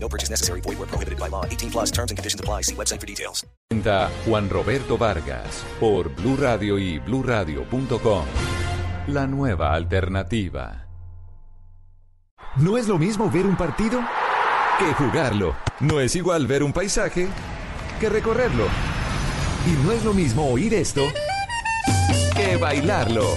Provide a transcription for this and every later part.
No purchase necessary. Void where prohibited by law. 18 plus terms and conditions apply. See website for details. Juan Roberto Vargas por Blue Radio y BlueRadio.com. La nueva alternativa. No es lo mismo ver un partido que jugarlo. No es igual ver un paisaje que recorrerlo. Y no es lo mismo oír esto que bailarlo.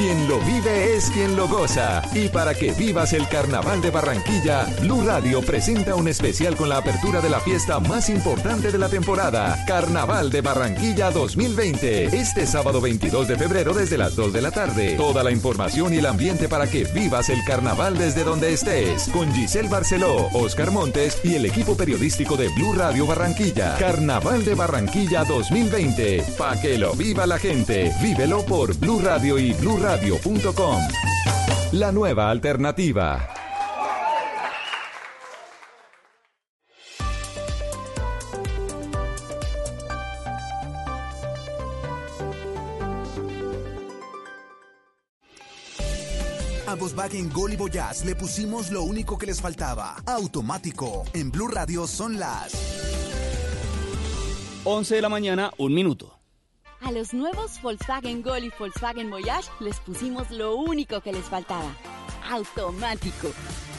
Quien lo vive es quien lo goza. Y para que vivas el Carnaval de Barranquilla, Blue Radio presenta un especial con la apertura de la fiesta más importante de la temporada, Carnaval de Barranquilla 2020. Este sábado 22 de febrero desde las 2 de la tarde. Toda la información y el ambiente para que vivas el carnaval desde donde estés. Con Giselle Barceló, Oscar Montes y el equipo periodístico de Blue Radio Barranquilla. Carnaval de Barranquilla 2020. Pa' que lo viva la gente. Vívelo por Blue Radio y Blue Radio radio.com. La nueva alternativa. A Volkswagen Gol y Voyage le pusimos lo único que les faltaba. Automático. En Blue Radio son las 11 de la mañana, un minuto. A los nuevos Volkswagen Gol y Volkswagen Voyage les pusimos lo único que les faltaba. Automático.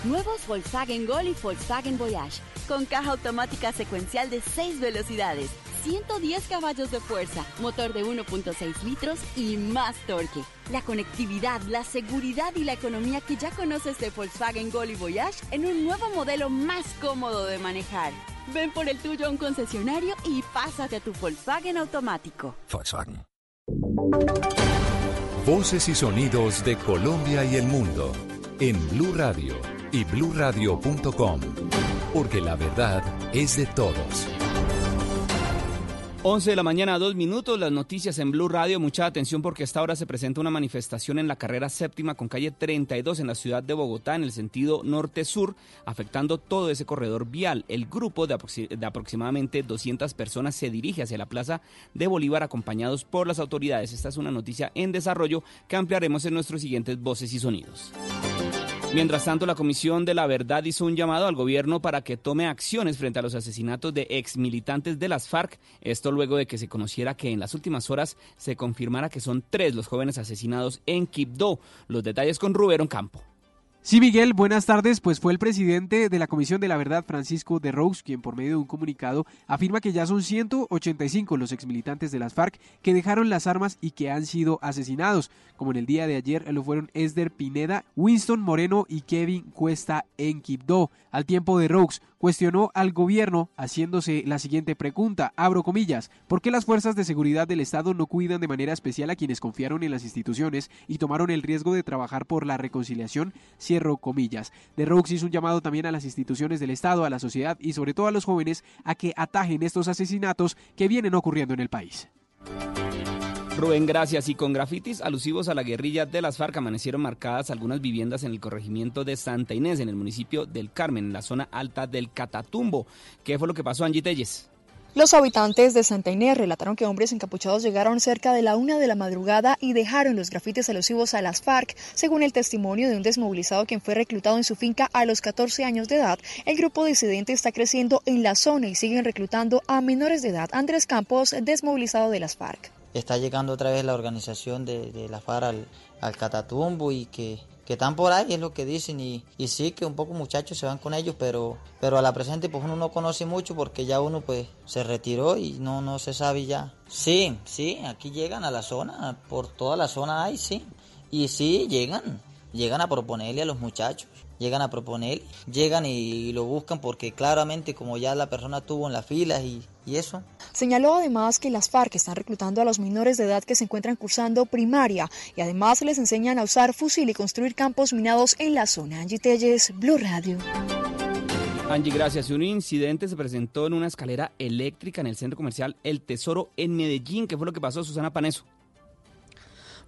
Nuevos Volkswagen Gol y Volkswagen Voyage. Con caja automática secuencial de 6 velocidades, 110 caballos de fuerza, motor de 1.6 litros y más torque. La conectividad, la seguridad y la economía que ya conoces de Volkswagen Gol y Voyage en un nuevo modelo más cómodo de manejar. Ven por el tuyo a un concesionario y pásate a tu Volkswagen automático. Volkswagen. Voces y sonidos de Colombia y el mundo en Blue Radio y BlueRadio.com. Porque la verdad es de todos. 11 de la mañana, dos minutos, las noticias en Blue Radio. Mucha atención porque a esta hora se presenta una manifestación en la carrera séptima con calle 32 en la ciudad de Bogotá en el sentido norte-sur, afectando todo ese corredor vial. El grupo de, aproximadamente 200 personas se dirige hacia la plaza de Bolívar acompañados por las autoridades. Esta es una noticia en desarrollo que ampliaremos en nuestros siguientes voces y sonidos. Mientras tanto, la Comisión de la Verdad hizo un llamado al gobierno para que tome acciones frente a los asesinatos de ex militantes de las FARC. Esto luego de que se conociera que en las últimas horas se confirmara que son tres los jóvenes asesinados en Quibdó. Los detalles con Rubén Campo. Sí, Miguel, buenas tardes. Pues fue el presidente de la Comisión de la Verdad, Francisco de Rous, quien por medio de un comunicado afirma que ya son 185 los exmilitantes de las FARC que dejaron las armas y que han sido asesinados, como en el día de ayer lo fueron Esder Pineda, Winston Moreno y Kevin Cuesta en Quibdó. Al tiempo de Rous, cuestionó al gobierno haciéndose la siguiente pregunta, abro comillas, ¿por qué las fuerzas de seguridad del Estado no cuidan de manera especial a quienes confiaron en las instituciones y tomaron el riesgo de trabajar por la reconciliación? Cierro comillas. De Roux hizo un llamado también a las instituciones del Estado, a la sociedad y sobre todo a los jóvenes a que atajen estos asesinatos que vienen ocurriendo en el país. Rubén, gracias. Y con grafitis alusivos a la guerrilla de las FARC amanecieron marcadas algunas viviendas en el corregimiento de Santa Inés, en el municipio del Carmen, en la zona alta del Catatumbo. ¿Qué fue lo que pasó, Angie Telles? Los habitantes de Santa Inés relataron que hombres encapuchados llegaron cerca de la una de la madrugada y dejaron los grafitis alusivos a las FARC. Según el testimonio de un desmovilizado quien fue reclutado en su finca a los 14 años de edad, el grupo disidente está creciendo en la zona y siguen reclutando a menores de edad. Andrés Campos, desmovilizado de las FARC. Está llegando otra vez la organización de, de la FARC al, al Catatumbo y que que están por ahí, es lo que dicen, y, y sí que un poco muchachos se van con ellos, pero, pero a la presente pues uno no conoce mucho porque ya uno pues se retiró y no, no se sabe ya. Sí, sí, aquí llegan a la zona, por toda la zona hay, sí, y sí, llegan, llegan a proponerle a los muchachos llegan a proponer, llegan y lo buscan porque claramente como ya la persona tuvo en las filas y, y eso. Señaló además que las FARC están reclutando a los menores de edad que se encuentran cursando primaria y además les enseñan a usar fusil y construir campos minados en la zona. Angie Telles, Blue Radio. Angie, gracias. Un incidente se presentó en una escalera eléctrica en el centro comercial El Tesoro en Medellín. ¿Qué fue lo que pasó, Susana Paneso?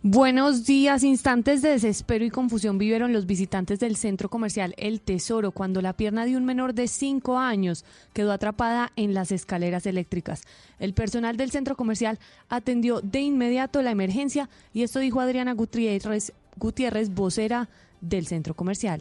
Buenos días. Instantes de desespero y confusión vivieron los visitantes del centro comercial El Tesoro cuando la pierna de un menor de 5 años quedó atrapada en las escaleras eléctricas. El personal del centro comercial atendió de inmediato la emergencia y esto dijo Adriana Gutiérrez, Gutiérrez vocera del centro comercial.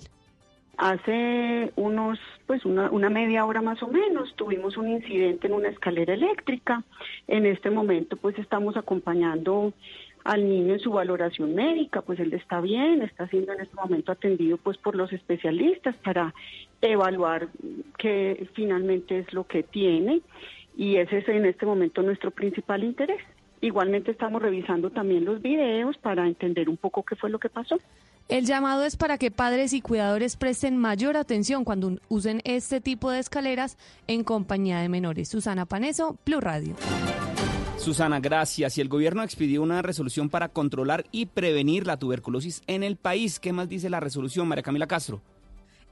Hace unos, pues una, una, media hora más o menos, tuvimos un incidente en una escalera eléctrica. En este momento, pues estamos acompañando al niño en su valoración médica, pues él está bien, está siendo en este momento atendido pues por los especialistas para evaluar qué finalmente es lo que tiene y ese es en este momento nuestro principal interés. Igualmente estamos revisando también los videos para entender un poco qué fue lo que pasó. El llamado es para que padres y cuidadores presten mayor atención cuando usen este tipo de escaleras en compañía de menores. Susana Paneso, Plus Radio. Susana, gracias. Y el gobierno expidió una resolución para controlar y prevenir la tuberculosis en el país. ¿Qué más dice la resolución, María Camila Castro?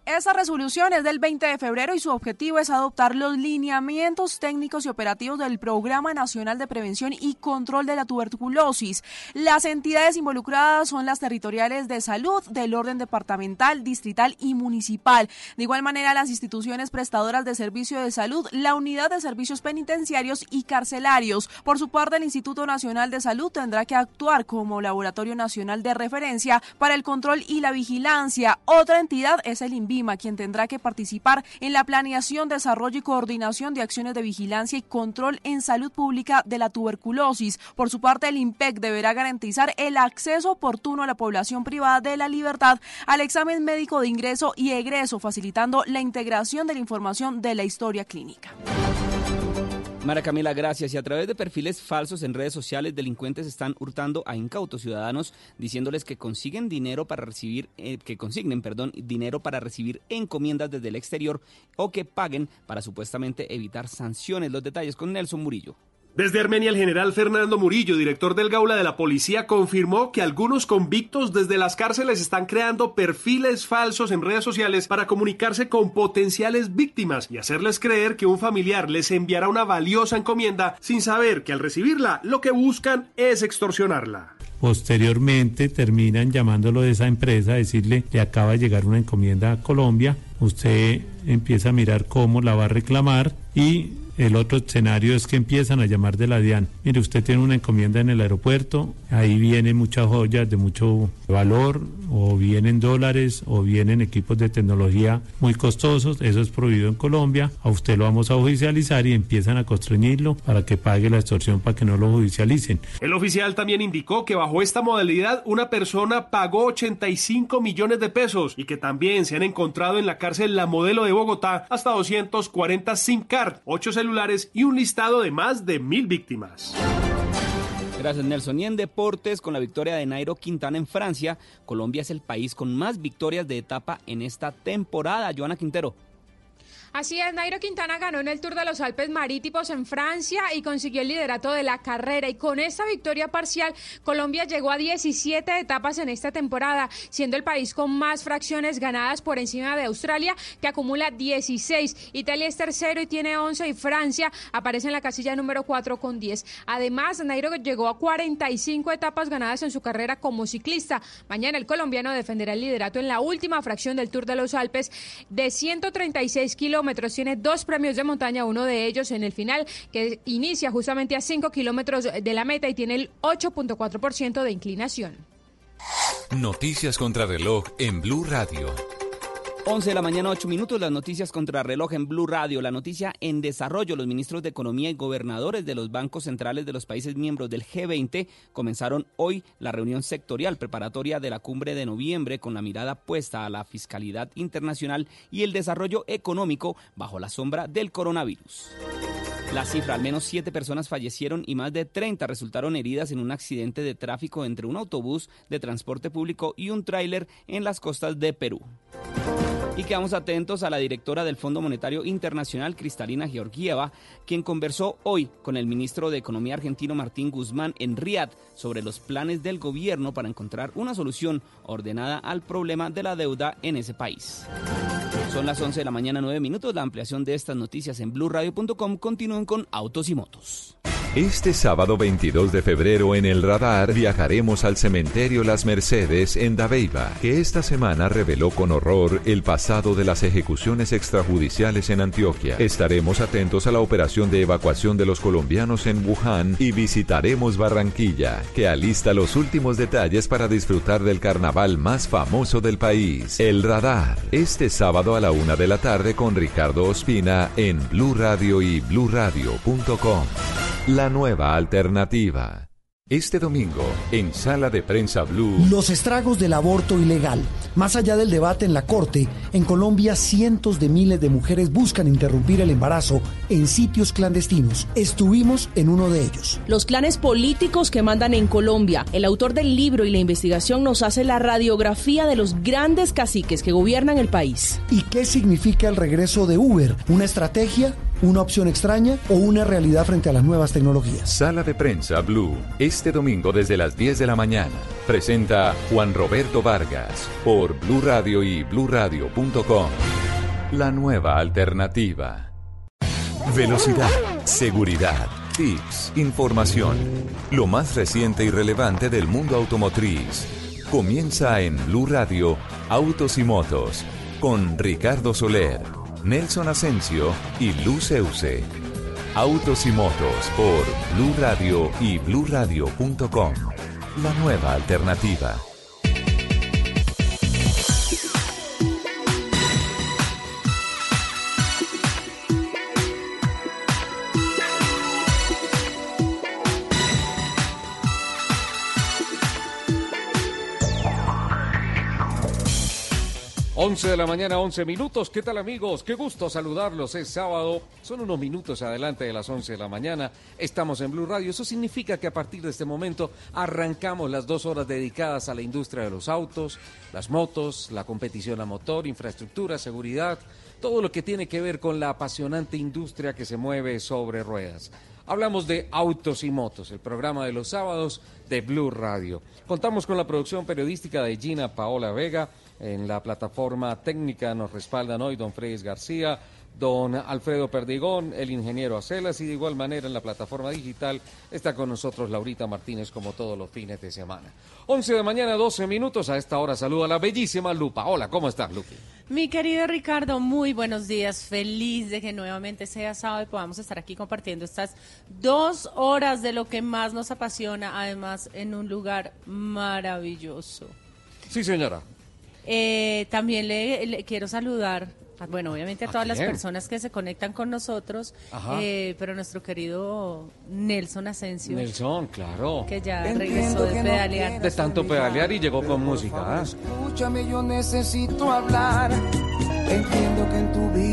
Esta resolución es del 20 de febrero y su objetivo es adoptar los lineamientos técnicos y operativos del Programa Nacional de Prevención y Control de la Tuberculosis. Las entidades involucradas son las territoriales de salud del orden departamental, distrital y municipal. De igual manera, las instituciones prestadoras de servicio de salud, la unidad de servicios penitenciarios y carcelarios. Por su parte, el Instituto Nacional de Salud tendrá que actuar como laboratorio nacional de referencia para el control y la vigilancia. Otra entidad es el Quien tendrá que participar en la planeación, desarrollo y coordinación de acciones de vigilancia y control en salud pública de la tuberculosis. Por su parte, el IMPEC deberá garantizar el acceso oportuno a la población privada de la libertad al examen médico de ingreso y egreso, facilitando la integración de la información de la historia clínica. Mara Camila, gracias. Y a través de perfiles falsos en redes sociales, delincuentes están hurtando a incautos ciudadanos diciéndoles que consiguen dinero para recibir, eh, que consignen, perdón, dinero para recibir encomiendas desde el exterior o que paguen para supuestamente evitar sanciones. Los detalles con Nelson Murillo. Desde Armenia, el general Fernando Murillo, director del Gaula de la Policía, confirmó que algunos convictos desde las cárceles están creando perfiles falsos en redes sociales para comunicarse con potenciales víctimas y hacerles creer que un familiar les enviará una valiosa encomienda sin saber que al recibirla lo que buscan es extorsionarla. Posteriormente terminan llamándolo de esa empresa a decirle le acaba de llegar una encomienda a Colombia, usted empieza a mirar cómo la va a reclamar y el otro escenario es que empiezan a llamar de la DIAN. Mire, usted tiene una encomienda en el aeropuerto, ahí vienen muchas joyas de mucho valor, o vienen dólares, o vienen equipos de tecnología muy costosos. Eso es prohibido en Colombia. A usted lo vamos a judicializar y empiezan a constreñirlo para que pague la extorsión para que no lo judicialicen. El oficial también indicó que bajo esta modalidad una persona pagó 85 millones de pesos y que también se han encontrado en la cárcel La Modelo de Bogotá hasta 240 SIM card, 8 celulares y un listado de más de mil víctimas. Gracias Nelson. Y en deportes, con la victoria de Nairo Quintana en Francia, Colombia es el país con más victorias de etapa en esta temporada. Joana Quintero. Así es, Nairo Quintana ganó en el Tour de los Alpes Marítimos en Francia y consiguió el liderato de la carrera. Y con esta victoria parcial, Colombia llegó a 17 etapas en esta temporada, siendo el país con más fracciones ganadas por encima de Australia, que acumula 16. Italia es tercero y tiene 11 y Francia aparece en la casilla número 4 con 10. Además, Nairo llegó a 45 etapas ganadas en su carrera como ciclista. Mañana el colombiano defenderá el liderato en la última fracción del Tour de los Alpes de 136 kilómetros tiene dos premios de montaña, uno de ellos en el final, que inicia justamente a 5 kilómetros de la meta y tiene el 8.4% de inclinación. Noticias contra reloj en Blue Radio. 11 de la mañana, 8 minutos, las noticias contra reloj en Blue Radio. La noticia en desarrollo, los ministros de Economía y gobernadores de los bancos centrales de los países miembros del G20 comenzaron hoy la reunión sectorial preparatoria de la cumbre de noviembre con la mirada puesta a la fiscalidad internacional y el desarrollo económico bajo la sombra del coronavirus. La cifra, al menos siete personas fallecieron y más de 30 resultaron heridas en un accidente de tráfico entre un autobús de transporte público y un tráiler en las costas de Perú. Y quedamos atentos a la directora del Fondo Monetario Internacional, Cristalina Georgieva, quien conversó hoy con el ministro de Economía argentino Martín Guzmán en Riad sobre los planes del gobierno para encontrar una solución ordenada al problema de la deuda en ese país. Son las 11 de la mañana, 9 minutos. La ampliación de estas noticias en blueradio.com continúen con Autos y Motos. Este sábado 22 de febrero en el radar viajaremos al cementerio Las Mercedes en Dabeiba, que esta semana reveló con horror el pasado de las ejecuciones extrajudiciales en Antioquia. Estaremos atentos a la operación de evacuación de los colombianos en Wuhan y visitaremos Barranquilla, que alista los últimos detalles para disfrutar del carnaval más famoso del país, el radar. Este sábado a la una de la tarde con Ricardo Ospina en Blue Radio y bluradio.com. La nueva alternativa. Este domingo, en Sala de Prensa Blue. Los estragos del aborto ilegal. Más allá del debate en la Corte, en Colombia cientos de miles de mujeres buscan interrumpir el embarazo en sitios clandestinos. Estuvimos en uno de ellos. Los clanes políticos que mandan en Colombia. El autor del libro y la investigación nos hace la radiografía de los grandes caciques que gobiernan el país. ¿Y qué significa el regreso de Uber? ¿Una estrategia? Una opción extraña o una realidad frente a las nuevas tecnologías. Sala de prensa Blue, este domingo desde las 10 de la mañana. Presenta Juan Roberto Vargas por Blue Radio y bluradio.com. La nueva alternativa. Velocidad, seguridad, tips, información. Lo más reciente y relevante del mundo automotriz. Comienza en Blue Radio Autos y Motos con Ricardo Soler Nelson Asensio y Luz. Autos y motos por Blue Radio y bluradio.com. La nueva alternativa. 11 de la mañana, 11 minutos. ¿Qué tal amigos? Qué gusto saludarlos. Es sábado, son unos minutos adelante de las 11 de la mañana. Estamos en Blue Radio. Eso significa que a partir de este momento arrancamos las dos horas dedicadas a la industria de los autos, las motos, la competición a motor, infraestructura, seguridad, todo lo que tiene que ver con la apasionante industria que se mueve sobre ruedas. Hablamos de Autos y Motos, el programa de los sábados de Blue Radio. Contamos con la producción periodística de Gina Paola Vega en la plataforma técnica nos respaldan hoy don Freddy García, don Alfredo Perdigón, el ingeniero Acelas y de igual manera en la plataforma digital está con nosotros Laurita Martínez como todos los fines de semana. 11 de mañana, 12 minutos. A esta hora saluda a la bellísima Lupa. Hola, ¿cómo estás, Lupi? Mi querido Ricardo, muy buenos días. Feliz de que nuevamente sea sábado y podamos estar aquí compartiendo estas dos horas de lo que más nos apasiona, además en un lugar maravilloso. Sí, señora. Eh, también le, quiero saludar bueno, obviamente a todas las personas que se conectan con nosotros, eh, pero nuestro querido Nelson Asensio. Nelson, claro. Que ya regresó de pedalear. de tanto pedalear y llegó con música. ¿ah? Escúchame, yo necesito hablar. Entiendo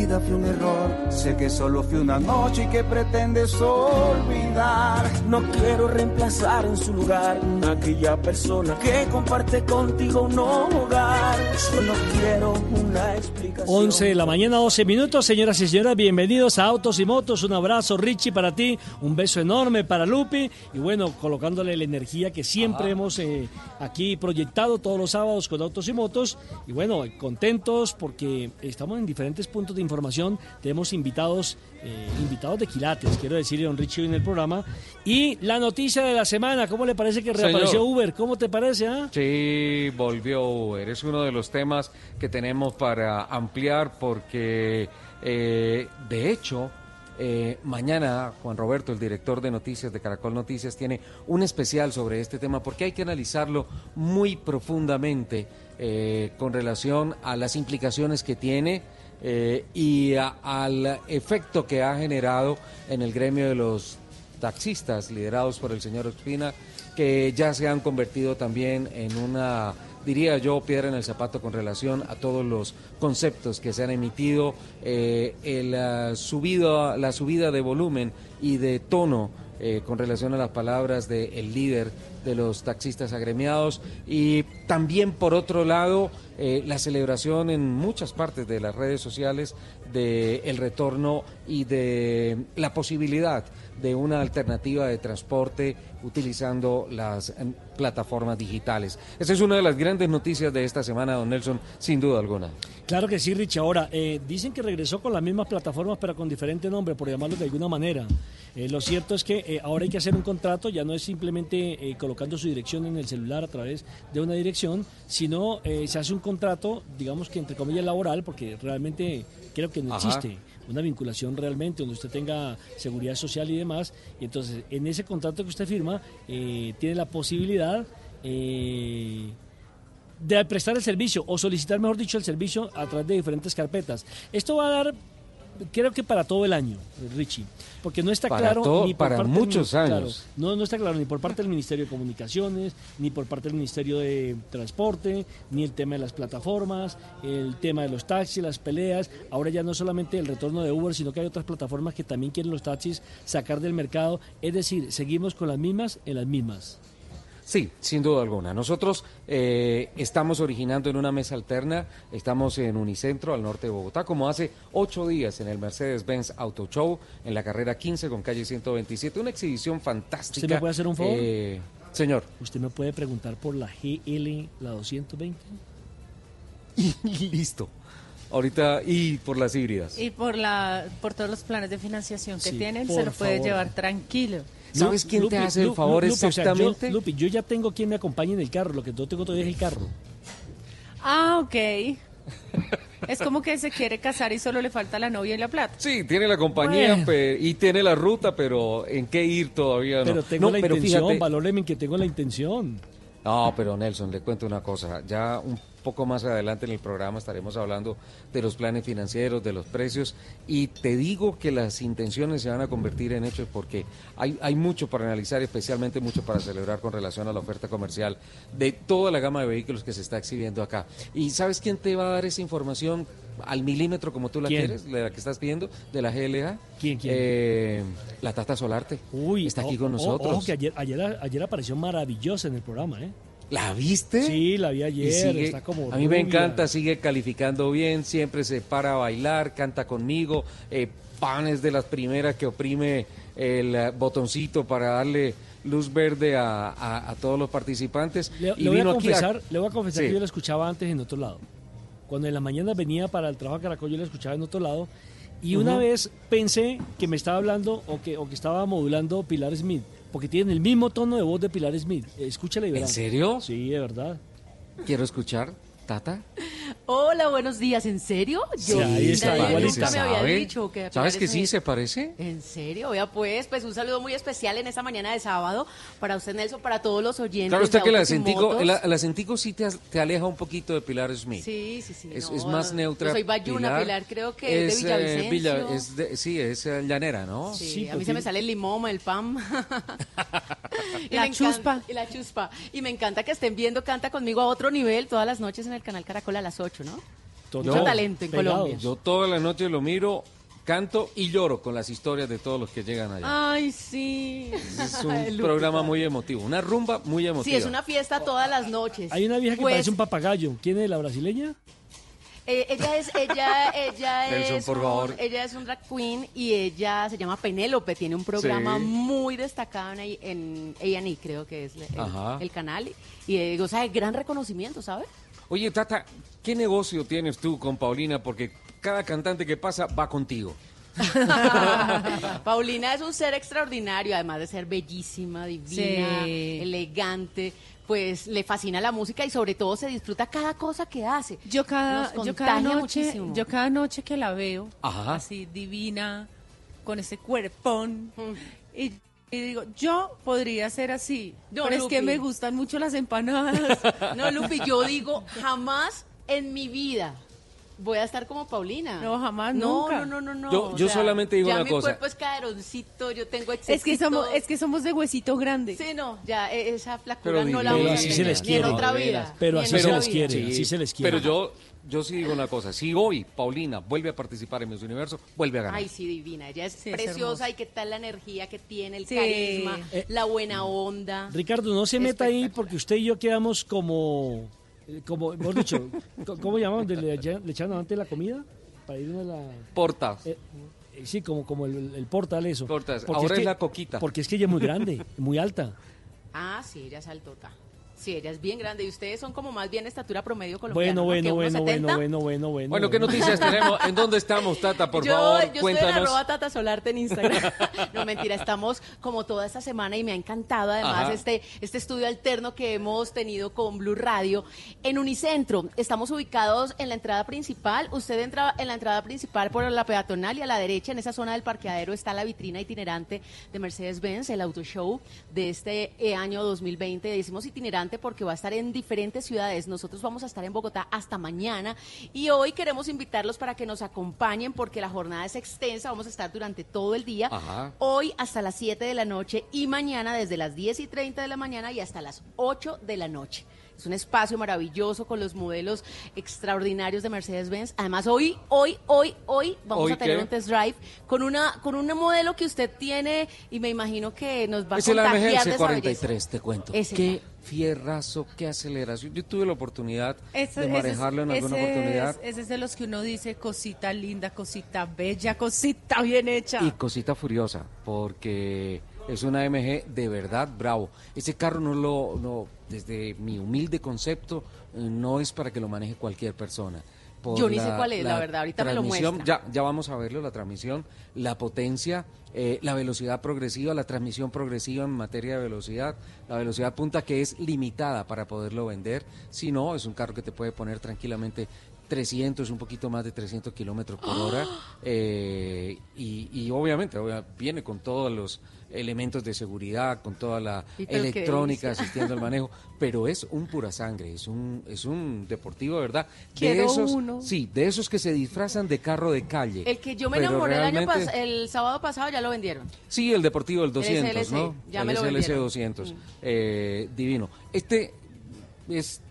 vida fue un error. Sé que solo fue una noche y que pretendes olvidar. No quiero reemplazar en su lugar a aquella persona que comparte contigo un hogar. Solo quiero una explicación. 11 de la mañana, 12 minutos. Señoras y señores, bienvenidos a Autos y Motos. Un abrazo, Richie, para ti. Un beso enorme para Lupi. Y bueno, colocándole la energía que siempre hemos eh, aquí proyectado todos los sábados con Autos y Motos. Y bueno, contentos porque estamos en diferentes puntos de información, tenemos invitados, eh, invitados de quilates, quiero decirle don Richie en el programa. Y la noticia de la semana, ¿cómo le parece que reapareció Uber? ¿Cómo te parece? Ah? Sí, volvió Uber. Es uno de los temas que tenemos para ampliar porque, eh, de hecho, eh, mañana Juan Roberto, el director de noticias de Caracol Noticias, tiene un especial sobre este tema porque hay que analizarlo muy profundamente eh, con relación a las implicaciones que tiene eh, y al efecto que ha generado en el gremio de los taxistas liderados por el señor Espina, que ya se han convertido también en una diría yo, piedra en el zapato con relación a todos los conceptos que se han emitido, eh, la, subida, la subida de volumen y de tono eh, con relación a las palabras del líder de los taxistas agremiados y también por otro lado eh, la celebración en muchas partes de las redes sociales de el retorno y de la posibilidad de una alternativa de transporte utilizando las em, plataformas digitales. Esa es una de las grandes noticias de esta semana, don Nelson, sin duda alguna. Claro que sí, Rich. Ahora, eh, dicen que regresó con las mismas plataformas, pero con diferente nombre, por llamarlo de alguna manera. Eh, lo cierto es que eh, ahora hay que hacer un contrato, ya no es simplemente colocando su dirección en el celular a través de una dirección, sino se hace un contrato, digamos que entre comillas laboral, porque realmente creo que no existe una vinculación realmente donde usted tenga seguridad social y demás. Y entonces, en ese contrato que usted firma, tiene la posibilidad de prestar el servicio o solicitar, mejor dicho, el servicio a través de diferentes carpetas. Esto va a dar creo que para todo el año, Richie, porque no está claro ni por para parte muchos años. no, no está claro ni por parte del Ministerio de Comunicaciones, ni por parte del Ministerio de Transporte, ni el tema de las plataformas, el tema de los taxis, las peleas. Ahora ya no solamente el retorno de Uber, sino que hay otras plataformas que también quieren los taxis sacar del mercado. Es decir, seguimos con las mismas en las mismas. Sí, sin duda alguna. Nosotros eh, estamos originando en una mesa alterna, estamos en Unicentro, al norte de Bogotá, como hace ocho días en el Mercedes-Benz Auto Show, en la carrera 15 con calle 127, una exhibición fantástica. ¿Usted me puede hacer un favor? Eh, señor. ¿Usted me puede preguntar por la GL, la 220? Y listo. Ahorita, y por las híbridas. Y por la por todos los planes de financiación que tienen, se lo puede llevar tranquilo. ¿Sabes quién te hace el favor exactamente? yo, yo ya tengo quien me acompañe en el carro, lo que no tengo todavía es el carro. Ah, ok. Es como que se quiere casar y solo le falta la novia y la plata. Sí, tiene la compañía y tiene la ruta, pero ¿en qué ir todavía no? Pero tengo la intención, valóreme que tengo la intención. No, pero Nelson, le cuento una cosa. Ya un poco más adelante en el programa estaremos hablando de los planes financieros, de los precios y te digo que las intenciones se van a convertir en hechos porque hay, hay mucho para analizar, especialmente mucho para celebrar con relación a la oferta comercial de toda la gama de vehículos que se está exhibiendo acá. ¿Y sabes quién te va a dar esa información al milímetro como tú la quieres, la que estás pidiendo, de la GLA? ¿Quién, quién? Eh, la Tata Solarte. Uy, está aquí con nosotros. que ayer, ayer, ayer apareció maravillosa en el programa, ¿eh? ¿La viste? Sí, la vi ayer. está como a mí me encanta, sigue calificando bien, siempre se para a bailar, canta conmigo. Eh, Pan es de las primeras que oprime el eh, botoncito para darle luz verde a, todos los participantes. Le, y voy, a confesar, le voy a confesar que yo la escuchaba antes en otro lado. Cuando en la mañana venía para el trabajo a Caracol, yo la escuchaba en otro lado. Y una vez pensé que me estaba hablando o que, o que estaba modulando Pilar Smith porque tienen el mismo tono de voz de Pilar Smith. Escúchale y verá. ¿En serio? Sí, de verdad. Quiero escuchar. Tata. Hola, buenos días. ¿En serio? Yo sí, nunca me había dicho que ¿Sabes que sí se parece? ¿En serio? Vea pues, pues un saludo muy especial en esta mañana de sábado para usted Nelson, para todos los oyentes. Claro, está que el acentico, el, acentico sí te, te, aleja un poquito de Pilar Smith. Sí, sí, sí. Es, más neutra. soy Bayuna, Pilar, creo que es, de eh, Villavicencio. es de, sí, es eh, llanera, ¿no? Sí, a mí se me sale el limón, el pam. y la chuspa. y la chuspa. Y me encanta que estén viendo Canta conmigo a otro nivel todas las noches en el canal Caracol a las 8, ¿no? Mucho talento en Colombia. Yo toda la noche lo miro, canto y lloro con las historias de todos los que llegan allá. Ay, sí. Es un programa muy emotivo, una rumba muy emotiva. Sí, es una fiesta todas las noches. Hay una vieja que pues parece un papagayo. ¿Quién es la brasileña? Eh, ella es, ella, ella es, por favor. ella es un drag queen y ella se llama Penélope. Tiene un programa muy destacado en, A&E, creo que es el, canal y eh, goza de gran reconocimiento, ¿sabes? Oye, Tata, ¿qué negocio tienes tú con Paulina? Porque cada cantante que pasa va contigo. Paulina es un ser extraordinario, además de ser bellísima, divina, elegante pues le fascina la música y sobre todo se disfruta cada cosa que hace. Yo cada, yo cada noche, yo cada noche que la veo, así divina, con ese cuerpón, mm. y, digo, yo podría ser así, pero es que me gustan mucho las empanadas. no, Lupi, yo digo, jamás en mi vida voy a estar como Paulina. No, jamás, no, nunca. No, no, no, no. Yo- yo solamente digo ya una mi cosa. cuerpo es caderoncito, yo tengo Es que excesito. somos, es que somos de huesito grande. Sí, no, ya e- esa flacura Pero no la voy a Así se tener, les ni quiere. en otra vida. Pero ni así en se otra les vida. quiere, así se les quiere. Pero yo, yo sí digo una cosa. Si hoy Paulina vuelve a participar en Miss Universo, vuelve a ganar. Ay, sí, divina. Ella es Sí, preciosa y qué tal la energía que tiene, el Sí. carisma, Eh, la buena onda. Ricardo, no se meta ahí porque usted y yo quedamos como, eh, como hemos dicho, ¿cómo llamamos? ¿Le, le, echaron antes la comida? Para irnos a la... Porta. Eh, sí, como, como el, el portal eso. Portas. Porque Ahora es que- la coquita. Porque es que ella es muy grande, muy alta. Ah, sí, ella es altota. Sí, ella es bien grande y ustedes son como más bien estatura promedio colombiana. Bueno, ¿no? bueno, ¿Qué, bueno, 1.70? bueno, bueno, bueno, bueno. Bueno, ¿qué noticias tenemos? ¿En dónde estamos, Tata? Por yo, favor, yo estoy en cuéntanos. arroba Tata Solarte en Instagram. no, mentira, estamos como toda esta semana y me ha encantado además Ajá. este, este estudio alterno que hemos tenido con Blue Radio en Unicentro. Estamos ubicados en la entrada principal. Usted entra en la entrada principal por la peatonal y a la derecha, en esa zona del parqueadero, está la vitrina itinerante de Mercedes-Benz, el auto show de este eh, año 2020. Decimos itinerante porque va a estar en diferentes ciudades. Nosotros vamos a estar en Bogotá hasta mañana y hoy queremos invitarlos para que nos acompañen porque la jornada es extensa. Vamos a estar durante todo el día. Ajá. Hoy hasta las 7 de la noche y mañana desde las 10 y 30 de la mañana y hasta las 8 de la noche. Es un espacio maravilloso con los modelos extraordinarios de Mercedes-Benz. Además, hoy, hoy, hoy, hoy vamos ¿Hoy a tener qué? un test drive con una con un modelo que usted tiene y me imagino que nos va a Es el AMG contagiar de esa belleza. C43, te cuento. Ese. Qué fierrazo, qué aceleración. Yo tuve la oportunidad Eso- de es- manejarlo en alguna ese oportunidad. Es, ese es de los que uno dice cosita linda, cosita bella, cosita bien hecha. Y cosita furiosa, porque es una AMG de verdad bravo. Ese carro no lo, no, desde mi humilde concepto, eh, no es para que lo maneje cualquier persona. Yo ni sé cuál es, la verdad, ahorita me lo transmisión, muestra. Ya, ya vamos a verlo, la transmisión, la potencia, eh, la velocidad progresiva, la transmisión progresiva en materia de velocidad, la velocidad punta que es limitada para poderlo vender. Si no, es un carro que te puede poner tranquilamente 300, un poquito más de 300 kilómetros por hora. eh, y, y obviamente obvia- viene con todos los elementos de seguridad, con toda la electrónica asistiendo al manejo, pero es un pura sangre, es un, es un deportivo de verdad. De Quiero esos, uno. sí, de esos que se disfrazan de carro de calle. El que yo me enamoré el año pas- el sábado pasado ya lo vendieron. Sí, el Deportivo del 200, SLC, ¿no? ya el me lo SLC vendieron. 200. Mm. Eh, divino. Este es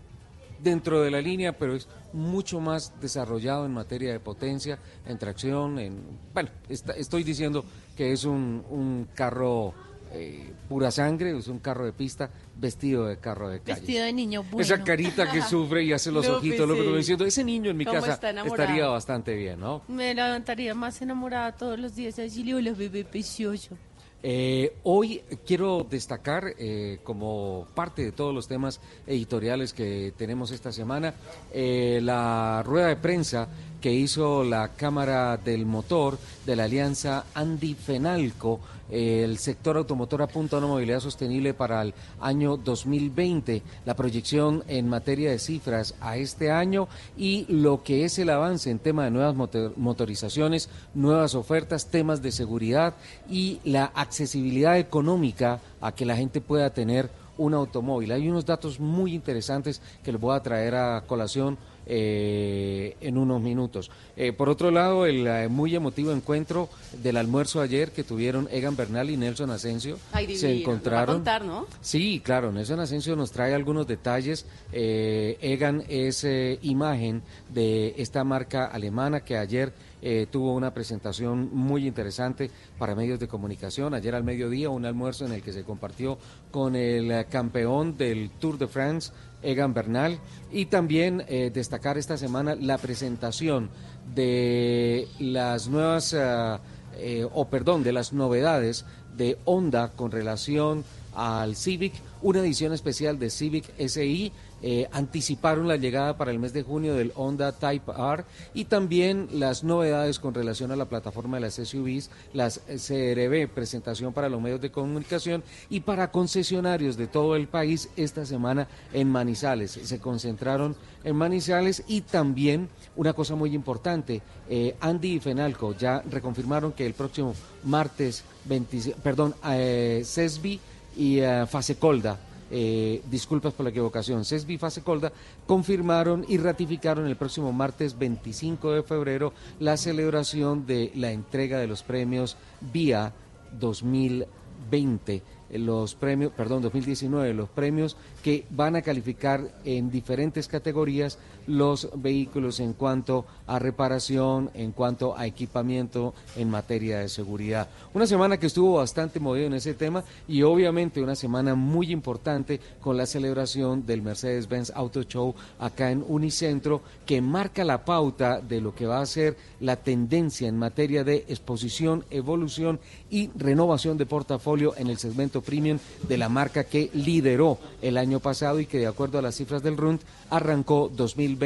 dentro de la línea, pero es mucho más desarrollado en materia de potencia, en tracción, en... Bueno, está- estoy diciendo que es un, un carro eh, pura sangre, es un carro de pista vestido de carro de calle. Vestido de niño bueno. Esa carita que sufre y hace los Lupi, ojitos, lo sí. que me diciendo, ese niño en mi ¿Cómo casa estaría bastante bien, ¿no? Me levantaría más enamorada todos los días. Así, hola, bebé precioso. Eh, hoy quiero destacar, eh, como parte de todos los temas editoriales que tenemos esta semana, eh, la rueda de prensa que hizo la Cámara del Motor de la Alianza Andy Fenalco. el sector automotor apunta a una movilidad sostenible para el año 2020, la proyección en materia de cifras a este año y lo que es el avance en tema de nuevas motor- motorizaciones, nuevas ofertas, temas de seguridad y la accesibilidad económica a que la gente pueda tener un automóvil. Hay unos datos muy interesantes que les voy a traer a colación eh, en unos minutos. Eh, por otro lado, el eh, muy emotivo encuentro del almuerzo ayer que tuvieron Egan Bernal y Nelson Asensio Ay, se divino. encontraron. Nos va a contar, ¿no? Sí, claro, Nelson Asensio nos trae algunos detalles. Eh, Egan es imagen de esta marca alemana que ayer eh, tuvo una presentación muy interesante para medios de comunicación. Ayer al mediodía un almuerzo en el que se compartió con el campeón del Tour de France, Egan Bernal, y también eh, destacar esta semana la presentación de las nuevas, ah, eh, o perdón, de las novedades de Honda con relación al Civic, una edición especial de Civic SI. Eh, anticiparon la llegada para el mes de junio del Honda Type R y también las novedades con relación a la plataforma de las SUVs, las CRB, presentación para los medios de comunicación y para concesionarios de todo el país esta semana en Manizales. Se concentraron en Manizales y también una cosa muy importante, eh, Andy y Fenalco ya reconfirmaron que el próximo martes 26, perdón, eh, CESBI y eh, Fasecolda eh, disculpas por la equivocación, CESBI y Fasecolda confirmaron y ratificaron el próximo martes 25 de febrero la celebración de la entrega de los premios VIA 2020 los premios, perdón, 2019, los premios que van a calificar en diferentes categorías los vehículos en cuanto a reparación, en cuanto a equipamiento en materia de seguridad. Una semana que estuvo bastante movida en ese tema y obviamente una semana muy importante con la celebración del Mercedes-Benz Auto Show acá en Unicentro que marca la pauta de lo que va a ser la tendencia en materia de exposición, evolución y renovación de portafolio en el segmento premium de la marca que lideró el año pasado y que de acuerdo a las cifras del RUND arrancó 2020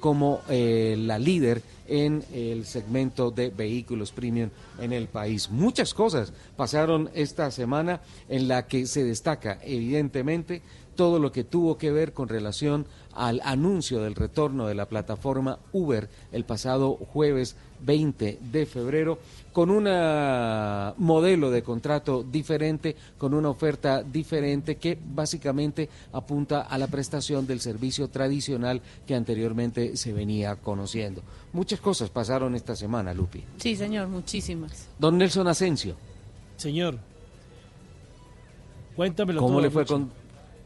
como eh, la líder en el segmento de vehículos premium en el país. Muchas cosas pasaron esta semana en la que se destaca evidentemente todo lo que tuvo que ver con relación al anuncio del retorno de la plataforma Uber el pasado jueves 20 de febrero con un modelo de contrato diferente, con una oferta diferente que básicamente apunta a la prestación del servicio tradicional que anteriormente se venía conociendo. Muchas cosas pasaron esta semana, Lupi. Sí, señor, muchísimas. Don Nelson Asensio. Señor, cuéntamelo ¿Cómo todo, le fue mucho. con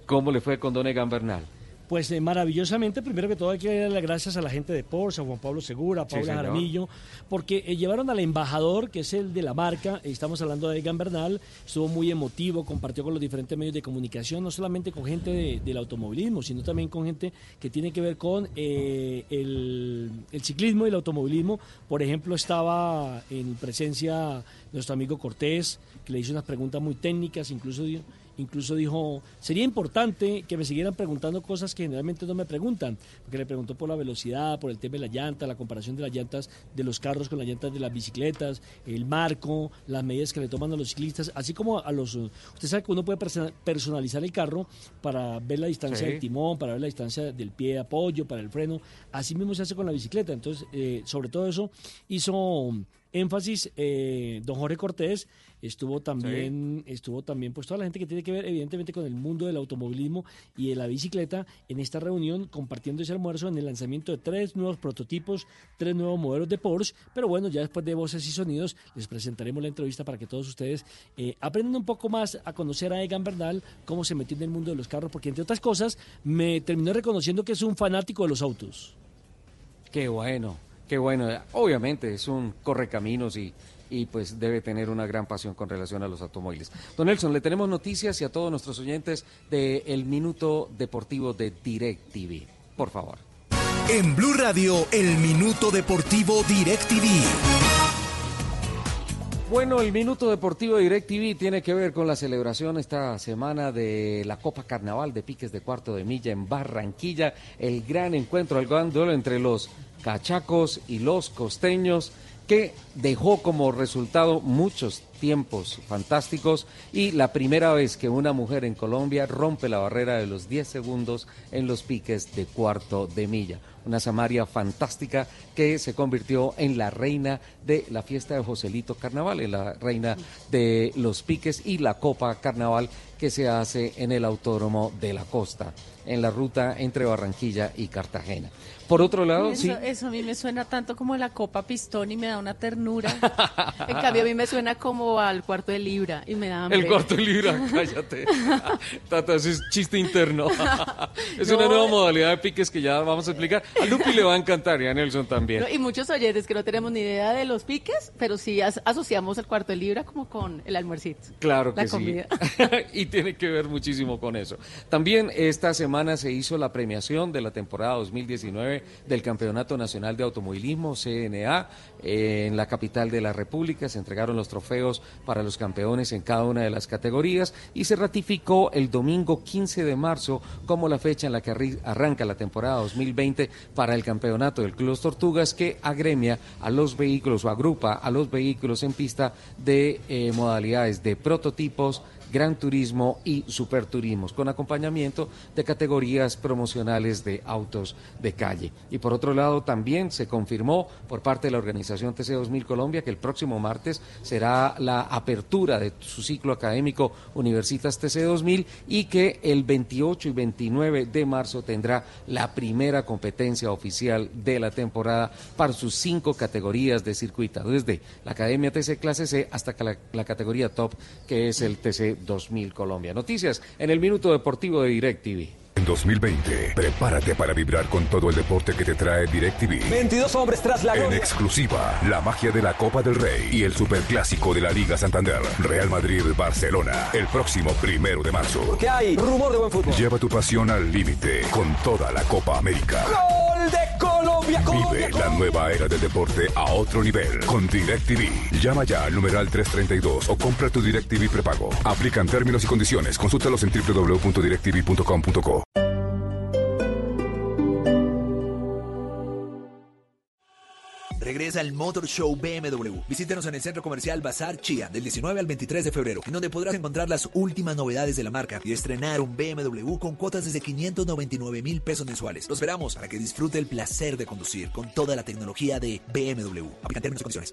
cómo le fue con Don Egan Bernal? Pues eh, maravillosamente, primero que todo hay que dar las gracias a la gente de Porsche, a Juan Pablo Segura, a Sí, Paula señor. Jaramillo, porque eh, llevaron al embajador, que es el de la marca, eh, estamos hablando de Egan Bernal, estuvo muy emotivo, compartió con los diferentes medios de comunicación, no solamente con gente de- del automovilismo, sino también con gente que tiene que ver con el, el ciclismo y el automovilismo. Por ejemplo, estaba en presencia nuestro amigo Cortés, que le hizo unas preguntas muy técnicas, incluso dio- Incluso dijo, sería importante que me siguieran preguntando cosas que generalmente no me preguntan, porque le preguntó por la velocidad, por el tema de la llanta, la comparación de las llantas de los carros con las llantas de las bicicletas, el marco, las medidas que le toman a los ciclistas, así como a los... Usted sabe que uno puede persona- personalizar el carro para ver la distancia Sí. del timón, para ver la distancia del pie de apoyo, para el freno, así mismo se hace con la bicicleta. Entonces, eh, sobre todo eso hizo énfasis eh, don Jorge Cortés estuvo también estuvo también pues toda la gente que tiene que ver evidentemente con el mundo del automovilismo y de la bicicleta en esta reunión compartiendo ese almuerzo en el lanzamiento de tres nuevos prototipos tres nuevos modelos de Porsche. Pero bueno ya después de voces y sonidos les presentaremos la entrevista para que todos ustedes eh, aprendan un poco más a conocer a Egan Bernal cómo se metió en el mundo de los carros porque entre otras cosas me terminó reconociendo que es un fanático de los autos. Qué bueno, qué bueno. Obviamente es un correcaminos y, y pues debe tener una gran pasión con relación a los automóviles. Don Nelson, le tenemos noticias y a todos nuestros oyentes de El Minuto Deportivo de DirecTV. Por favor. En Blue Radio, el Minuto Deportivo DirecTV. Bueno, el Minuto Deportivo de DirecTV tiene que ver con la celebración esta semana de la Copa Carnaval de Piques de Cuarto de Milla en Barranquilla, el gran encuentro, el gran duelo entre los cachacos y los costeños que dejó como resultado muchos tiempos fantásticos y la primera vez que una mujer en Colombia rompe la barrera de los 10 segundos en los piques de cuarto de milla. Una Samaria fantástica que se convirtió en la reina de la fiesta de Joselito Carnaval, en la reina de los piques y la Copa Carnaval que se hace en el Autódromo de la Costa, en la ruta entre Barranquilla y Cartagena. Por otro lado, eso, sí. eso a mí me suena tanto como la copa pistón y me da una ternura. En cambio, a mí me suena como al cuarto de libra y me da hambre. El cuarto de libra, cállate. Tata, ese es chiste interno. es No. una nueva modalidad de piques que ya vamos a explicar. A Lupi le va a encantar y a Nelson también. No, y muchos oyentes que no tenemos ni idea de los piques, pero sí as- asociamos el cuarto de libra como con el almuercito. Claro que La sí. comida. y tiene que ver muchísimo con eso. También esta semana se hizo la premiación de la temporada 2019 del Campeonato Nacional de Automovilismo, CNA, en la capital de la República. Se entregaron los trofeos para los campeones en cada una de las categorías y se ratificó el domingo 15 de marzo como la fecha en la que arranca la temporada 2020 para el campeonato del Club Tortugas que agremia a los vehículos o agrupa a los vehículos en pista de eh, modalidades de prototipos, Gran Turismo y Superturismos, con acompañamiento de categorías promocionales de autos de calle. Y por otro lado, también se confirmó por parte de la organización TC2000 Colombia que el próximo martes será la apertura de su ciclo académico Universitas TC2000 y que el 28 y 29 de marzo tendrá la primera competencia oficial de la temporada para sus cinco categorías de circuito, desde la Academia TC Clase C hasta la, la categoría top, que es el TC 2000 Colombia. Noticias en el Minuto Deportivo de DirecTV. En 2020, prepárate para vibrar con todo el deporte que te trae DirecTV. 22 hombres tras la En exclusiva, la magia de la Copa del Rey y el superclásico de la Liga Santander. Real Madrid-Barcelona, el próximo primero de marzo. ¿Qué hay? Rumor de buen fútbol. Lleva tu pasión al límite con toda la Copa América. ¡Gol de Colombia! Colombia Vive la nueva era del deporte a otro nivel con DirecTV. Llama ya al numeral 332 o compra tu DirecTV prepago. Aplican términos y condiciones. Consúltalos en www.directv.com.co. Regresa el Motor Show BMW. Visítenos en el Centro Comercial Bazar Chía del 19 al 23 de febrero, en donde podrás encontrar las últimas novedades de la marca y estrenar un BMW con cuotas desde 599 mil pesos mensuales. Los esperamos para que disfrute el placer de conducir con toda la tecnología de BMW. Aplican términos y condiciones.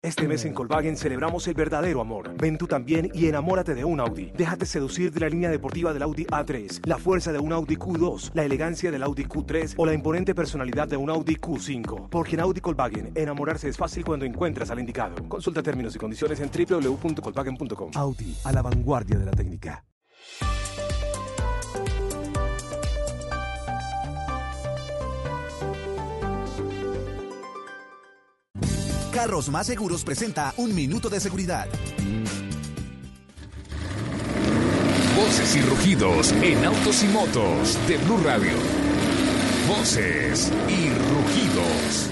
Este mes en Volkswagen celebramos el verdadero amor. Ven tú también y enamórate de un Audi. Déjate seducir de la línea deportiva del Audi A3, la fuerza de un Audi Q2, la elegancia del Audi Q3 o la imponente personalidad de un Audi Q5. Porque en Audi Volkswagen enamorarse es fácil cuando encuentras al indicado. Consulta términos y condiciones en www.volkswagen.com. Audi, a la vanguardia de la técnica. Carros Más Seguros presenta un minuto de seguridad. Voces y rugidos en autos y motos de Blue Radio. Voces y rugidos.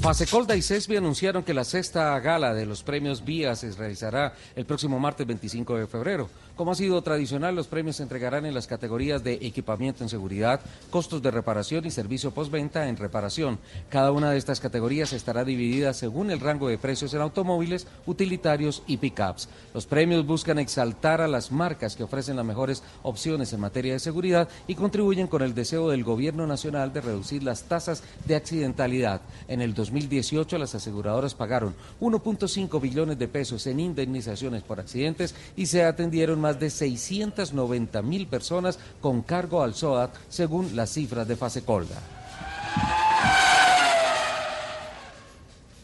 Fasecolda y CESBI anunciaron que la sexta gala de los premios VIA se realizará el próximo martes 25 de febrero. Como ha sido tradicional, los premios se entregarán en las categorías de equipamiento en seguridad, costos de reparación y servicio postventa en reparación. Cada una de estas categorías estará dividida según el rango de precios en automóviles, utilitarios y pickups. Los premios buscan exaltar a las marcas que ofrecen las mejores opciones en materia de seguridad y contribuyen con el deseo del Gobierno Nacional de reducir las tasas de accidentalidad. En el 2018 las aseguradoras pagaron 1.5 billones de pesos en indemnizaciones por accidentes y se atendieron más de 690 mil personas con cargo al SOAT, según las cifras de Fasecolda.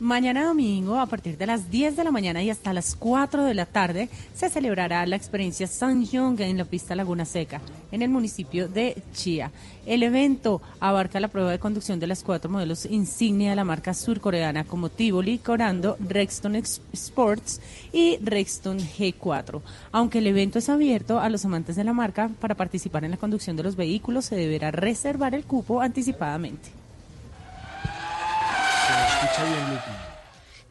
Mañana domingo, a partir de las 10 de la mañana y hasta las 4 de la tarde, se celebrará la experiencia San Young en la pista Laguna Seca, en el municipio de Chía. El evento abarca la prueba de conducción de las cuatro modelos insignia de la marca surcoreana como Tivoli, Corando, Rexton Sports y Rexton G4. Aunque el evento es abierto a los amantes de la marca, para participar en la conducción de los vehículos se deberá reservar el cupo anticipadamente.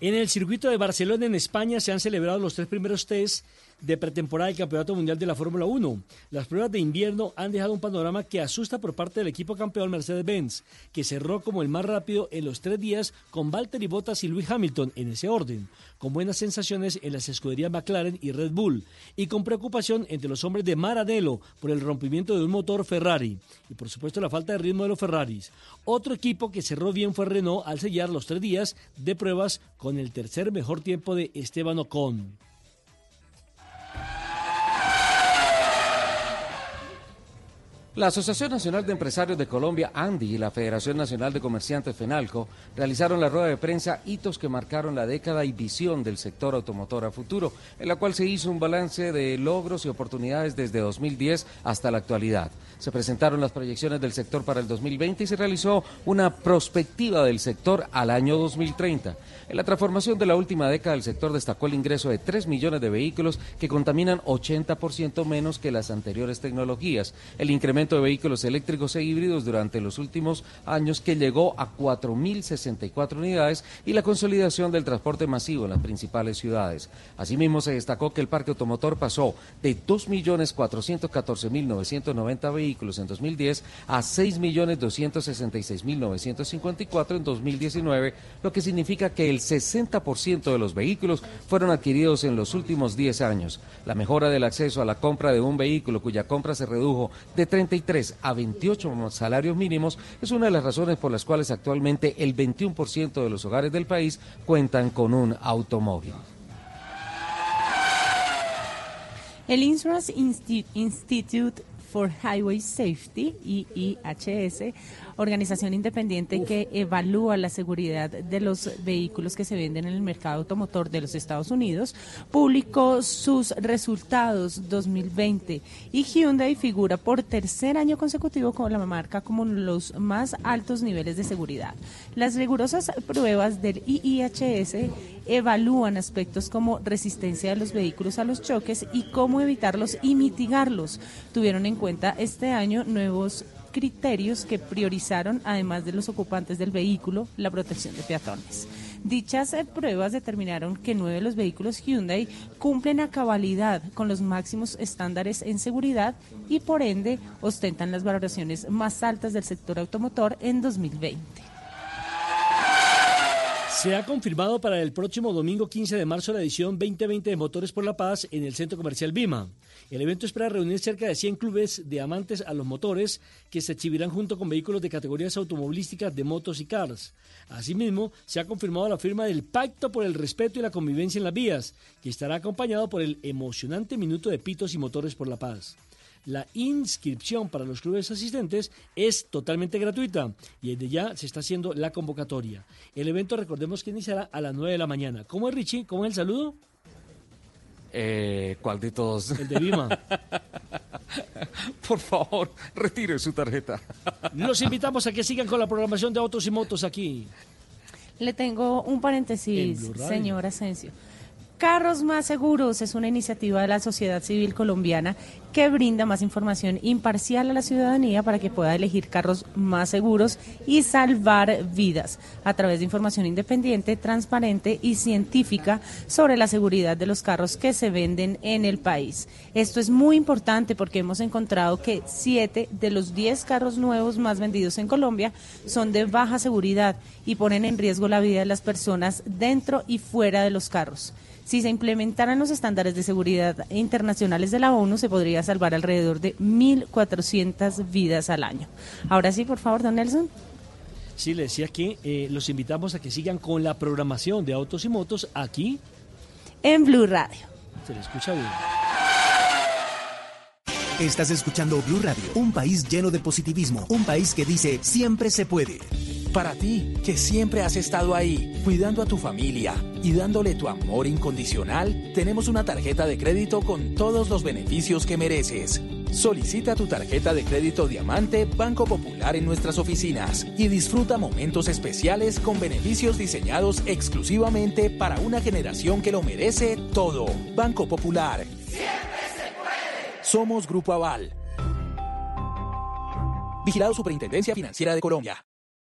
En el circuito de Barcelona, en España, se han celebrado los tres primeros test de pretemporada del Campeonato Mundial de la Fórmula 1. Las pruebas de invierno han dejado un panorama que asusta por parte del equipo campeón Mercedes-Benz, que cerró como el más rápido en los tres días con Valtteri Bottas y Lewis Hamilton en ese orden, con buenas sensaciones en las escuderías McLaren y Red Bull, y con preocupación entre los hombres de Maranello por el rompimiento de un motor Ferrari, y por supuesto la falta de ritmo de los Ferraris. Otro equipo que cerró bien fue Renault al sellar los tres días de pruebas con el tercer mejor tiempo de Esteban Ocon. La Asociación Nacional de Empresarios de Colombia, ANDI, y la Federación Nacional de Comerciantes, FENALCO, realizaron la rueda de prensa Hitos que marcaron la década y visión del sector automotor a futuro, en la cual se hizo un balance de logros y oportunidades desde 2010 hasta la actualidad. Se presentaron las proyecciones del sector para el 2020 y se realizó una prospectiva del sector al año 2030. En la transformación de la última década, el sector destacó el ingreso de 3 millones de vehículos que contaminan 80% menos que las anteriores tecnologías. El incremento de vehículos eléctricos e híbridos durante los últimos años que llegó a 4.064 unidades y la consolidación del transporte masivo en las principales ciudades. Asimismo, se destacó que el parque automotor pasó de 2.414.990 vehículos en 2010 a 6.266.954 en 2019, lo que significa que el 60% de los vehículos fueron adquiridos en los últimos 10 años. La mejora del acceso a la compra de un vehículo cuya compra se redujo de 33 a 28 salarios mínimos es una de las razones por las cuales actualmente el 21% de los hogares del país cuentan con un automóvil. El Insurance Institute for Highway Safety, IIHS, organización independiente que evalúa la seguridad de los vehículos que se venden en el mercado automotor de los Estados Unidos, publicó sus resultados 2020 y Hyundai figura por tercer año consecutivo con la marca como los más altos niveles de seguridad. Las rigurosas pruebas del IIHS evalúan aspectos como resistencia de los vehículos a los choques y cómo evitarlos y mitigarlos. Tuvieron en cuenta este año nuevos criterios que priorizaron, además de los ocupantes del vehículo, la protección de peatones. Dichas eh, pruebas determinaron que nueve de los vehículos Hyundai cumplen a cabalidad con los máximos estándares en seguridad y por ende ostentan las valoraciones más altas del sector automotor en 2020. Se ha confirmado para el próximo domingo 15 de marzo la edición 2020 de Motores por la Paz en el Centro Comercial Bima. El evento espera reunir cerca de 100 clubes de amantes a los motores que se exhibirán junto con vehículos de categorías automovilísticas de motos y cars. Asimismo, se ha confirmado la firma del Pacto por el Respeto y la Convivencia en las Vías, que estará acompañado por el emocionante Minuto de Pitos y Motores por la Paz. La inscripción para los clubes asistentes es totalmente gratuita y desde ya se está haciendo la convocatoria. El evento, recordemos que iniciará a las 9 de la mañana. ¿Cómo es Richie? ¿Cómo es el saludo? Eh, ¿Cuál de todos? El de Vima. Por favor, retire su tarjeta. Los invitamos a que sigan con la programación de Autos y Motos aquí. Le tengo un paréntesis, señor Asensio. Carros Más Seguros es una iniciativa de la sociedad civil colombiana que brinda más información imparcial a la ciudadanía para que pueda elegir carros más seguros y salvar vidas a través de información independiente, transparente y científica sobre la seguridad de los carros que se venden en el país. Esto es muy importante porque hemos encontrado que siete de los diez carros nuevos más vendidos en Colombia son de baja seguridad y ponen en riesgo la vida de las personas dentro y fuera de los carros. Si se implementaran los estándares de seguridad internacionales de la ONU, se podría salvar alrededor de 1.400 vidas al año. Ahora sí, por favor, don Nelson. Sí, le decía que eh, los invitamos a que sigan con la programación de Autos y Motos aquí en Blue Radio. Se le escucha bien. Estás escuchando Blue Radio, un país lleno de positivismo, un país que dice siempre se puede. Para ti, que siempre has estado ahí, cuidando a tu familia y dándole tu amor incondicional, tenemos una tarjeta de crédito con todos los beneficios que mereces. Solicita tu tarjeta de crédito Diamante Banco Popular en nuestras oficinas y disfruta momentos especiales con beneficios diseñados exclusivamente para una generación que lo merece todo. Banco Popular. Siempre se puede. Somos Grupo Aval. Vigilado Superintendencia Financiera de Colombia.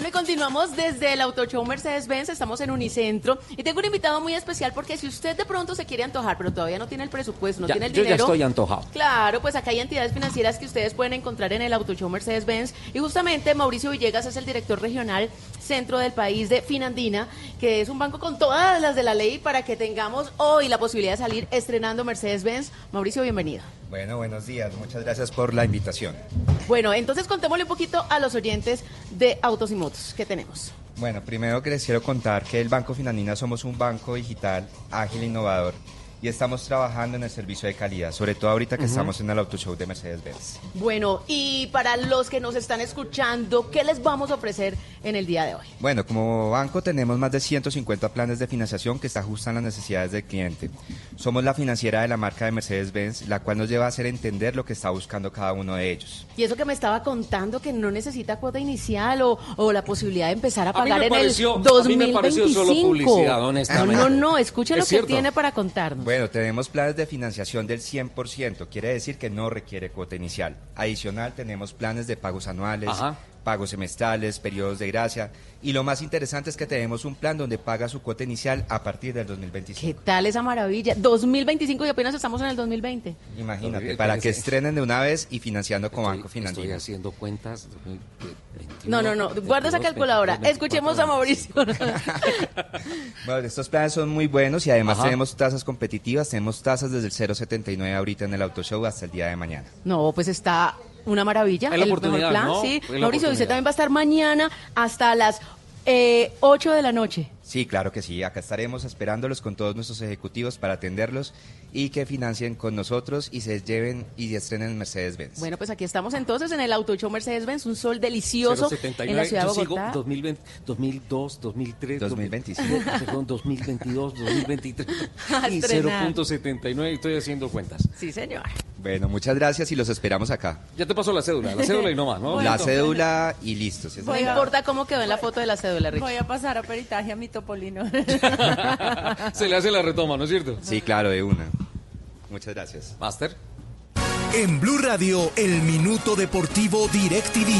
Bueno, y continuamos desde el Auto Show Mercedes-Benz, estamos en Unicentro y tengo un invitado muy especial porque si usted de pronto se quiere antojar, pero todavía no tiene el presupuesto, no tiene el yo dinero. ya estoy antojado. Claro, pues acá hay entidades financieras que ustedes pueden encontrar en el Auto Show Mercedes-Benz y justamente Mauricio Villegas es el director regional centro del país de Finandina, que es un banco con todas las de la ley para que tengamos hoy la posibilidad de salir estrenando Mercedes-Benz. Mauricio, bienvenido. Bueno, buenos días. Muchas gracias por la invitación. Bueno, entonces contémosle un poquito a los oyentes de Autos y Motos que tenemos. Bueno, primero que les quiero contar que el Banco Finandina somos un banco digital ágil e innovador y estamos trabajando en el servicio de calidad, sobre todo ahorita que estamos en el Auto Show de Mercedes-Benz. Bueno, y para los que nos están escuchando, ¿qué les vamos a ofrecer en el día de hoy? Bueno, como banco tenemos más de 150 planes de financiación que se ajustan a las necesidades del cliente. Somos la financiera de la marca de Mercedes-Benz, la cual nos lleva a hacer entender lo que está buscando cada uno de ellos. Y eso que me estaba contando que no necesita cuota inicial o, o la posibilidad de empezar a A mí pagar en el a mí 2025. me pareció solo publicidad, honestamente. No, no, no, escuche Es lo que tiene para contarnos. Bueno, tenemos planes de financiación del 100%, quiere decir que no requiere cuota inicial. Adicional, tenemos planes de pagos anuales. Pagos semestrales, periodos de gracia. Y lo más interesante es que tenemos un plan donde paga su cuota inicial a partir del 2025. ¿Qué tal esa maravilla? 2025 y apenas estamos en el 2020. Imagínate, para que estrenen de una vez y financiando con Banco Estoy Finandina. haciendo cuentas. No, no, no, guarda esa 22, calculadora. 23, Escuchemos a Mauricio. Bueno, estos planes son muy buenos y además Ajá. tenemos tasas competitivas. Tenemos tasas desde el 0.79 ahorita en el Auto Show hasta el día de mañana. No, pues está una maravilla. El oportunidad, mejor plan, ¿no? sí. Mauricio, usted también va a estar mañana hasta las eh, 8 de la noche. Sí, claro que sí. Acá estaremos esperándolos con todos nuestros ejecutivos para atenderlos y que financien con nosotros y se lleven y estrenen Mercedes-Benz. Bueno, pues aquí estamos entonces en el Auto Show Mercedes-Benz, un sol delicioso 079, en la ciudad de yo sigo Bogotá. 2020, 2002, 2003, 2025. 2000, perdón, 2022, 2023 A y estrenar. 0.79 estoy haciendo cuentas. Sí, señor. Bueno, muchas gracias y los esperamos acá. Ya te pasó la cédula, la cédula y no más, ¿no? La cédula y listo. No importa cómo quedó en la foto de la cédula, Rich. Voy a pasar a peritaje a mi topolino. Se le hace la retoma, ¿no es cierto? Sí, claro, de una. Muchas gracias. Master. En Blue Radio, el Minuto Deportivo DirecTV.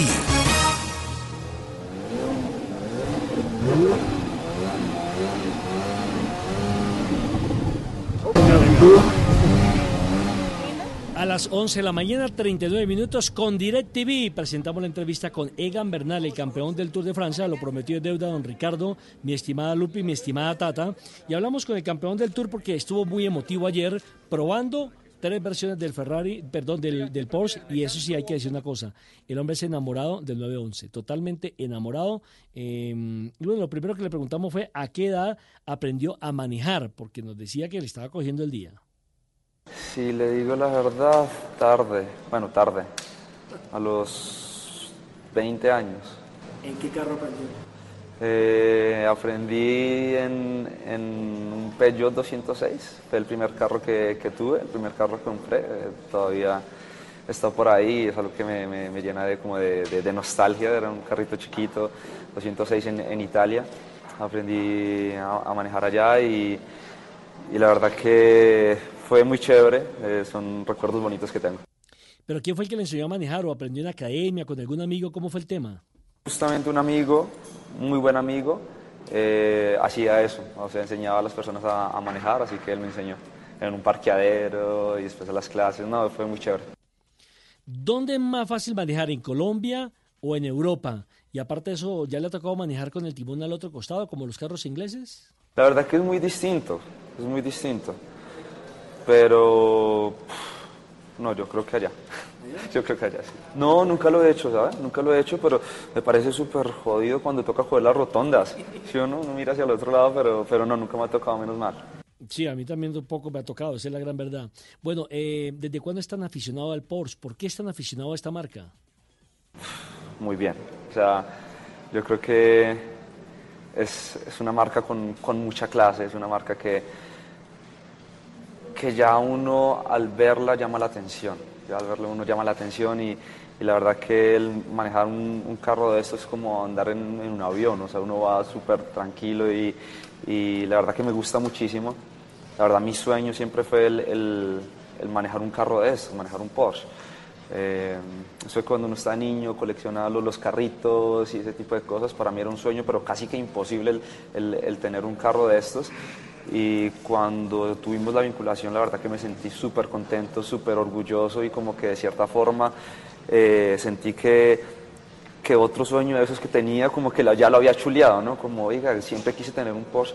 A las 11 de la mañana, 39 minutos, con DirecTV presentamos la entrevista con Egan Bernal, el campeón del Tour de Francia. Lo prometió es deuda don Ricardo, mi estimada Lupi, mi estimada Tata. Y hablamos con el campeón del Tour porque estuvo muy emotivo ayer probando tres versiones del Ferrari, perdón, del, del Porsche. Y eso sí hay que decir una cosa: el hombre es enamorado del 911, totalmente enamorado. Eh, y bueno, lo primero que le preguntamos fue a qué edad aprendió a manejar, porque nos decía que le estaba cogiendo el día. Si le digo la verdad, tarde, bueno, tarde, a los 20 años. ¿En qué carro aprendió? Eh, aprendí en, en un Peugeot 206, fue el primer carro que, que tuve, el primer carro que compré, eh, todavía está por ahí, es algo que me, me- me llena de, como de, de- de nostalgia, era un carrito chiquito, 206 en, en Italia, aprendí a, a manejar allá y, y la verdad que fue muy chévere, eh, son recuerdos bonitos que tengo. ¿Pero quién fue el que le enseñó a manejar o aprendió en la academia con algún amigo? ¿Cómo fue el tema? Justamente un amigo, muy buen amigo, eh, hacía eso, o sea, enseñaba a las personas a, a manejar, así que él me enseñó en un parqueadero y después de las clases, no, fue muy chévere. ¿Dónde es más fácil manejar, en Colombia o en Europa? Y aparte de eso, ¿ya le ha tocado manejar con el timón al otro costado, como los carros ingleses? La verdad que es muy distinto, es muy distinto, pero no, yo creo que allá, yo creo que allá sí. No, nunca lo he hecho, ¿sabes? Nunca lo he hecho, pero me parece súper jodido cuando toca coger las rotondas, ¿sí o no? Uno mira hacia el otro lado, pero, pero no, nunca me ha tocado menos mal. Sí, a mí también un poco me ha tocado, esa es la gran verdad. Bueno, eh, ¿desde cuándo es tan aficionado al Porsche? ¿Por qué es tan aficionado a esta marca? muy bien. O sea, yo creo que es, es una marca con, con mucha clase, es una marca que, que ya uno al verla llama la atención. Ya al verla uno llama la atención y, y la verdad que el manejar un, un carro de estos es como andar en, en un avión, o sea, uno va súper tranquilo y, y la verdad que me gusta muchísimo. La verdad mi sueño siempre fue el, el- el manejar un carro de estos, manejar un Porsche. Eh, eso es cuando uno está niño, colecciona los, los carritos y ese tipo de cosas. Para mí era un sueño, pero casi que imposible el, el- el tener un carro de estos. Y cuando tuvimos la vinculación, la verdad que me sentí súper contento, súper orgulloso y como que de cierta forma eh, sentí que, que otro sueño de esos que tenía, como que ya lo había chuleado, ¿no? Como, oiga, siempre quise tener un Porsche.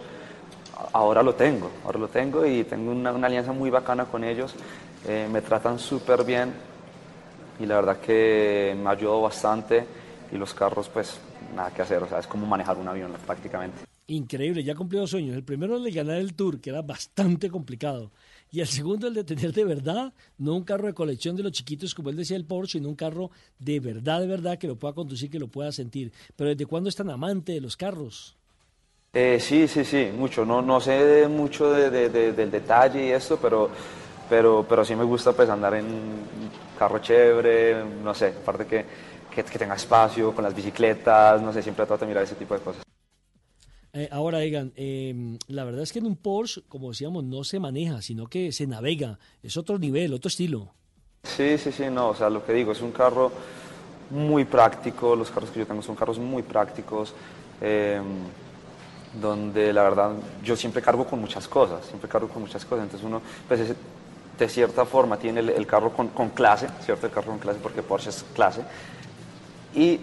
ahora lo tengo, ahora lo tengo y tengo una, una alianza muy bacana con ellos, eh, me tratan súper bien y la verdad que me ayudó bastante y los carros pues nada que hacer, o sea, es como manejar un avión prácticamente. Increíble, ya cumplió dos sueños. El primero el de ganar el Tour, que era bastante complicado. Y el segundo el de tener de verdad, no un carro de colección de los chiquitos, como él decía el Porsche, sino un carro de verdad, de verdad, que lo pueda conducir, que lo pueda sentir. Pero ¿desde cuándo es tan amante de los carros? Eh, sí, sí, sí, mucho. No, no sé mucho de, de, del detalle y esto, pero, pero, pero sí me gusta pues andar en carro chévere, no sé, aparte que, que, que tenga espacio, con las bicicletas, no sé, siempre trato de mirar ese tipo de cosas. Eh, ahora, digan, eh, la verdad es que en un Porsche, como decíamos, no se maneja, sino que se navega. Es otro nivel, otro estilo. Sí, sí, sí, no, o sea, lo que digo, es un carro muy práctico, los carros que yo tengo son carros muy prácticos, eh, donde la verdad yo siempre cargo con muchas cosas, siempre cargo con muchas cosas, entonces uno, pues es, de cierta forma tiene el, carro con, con, clase, ¿cierto? El carro con clase porque Porsche es clase, y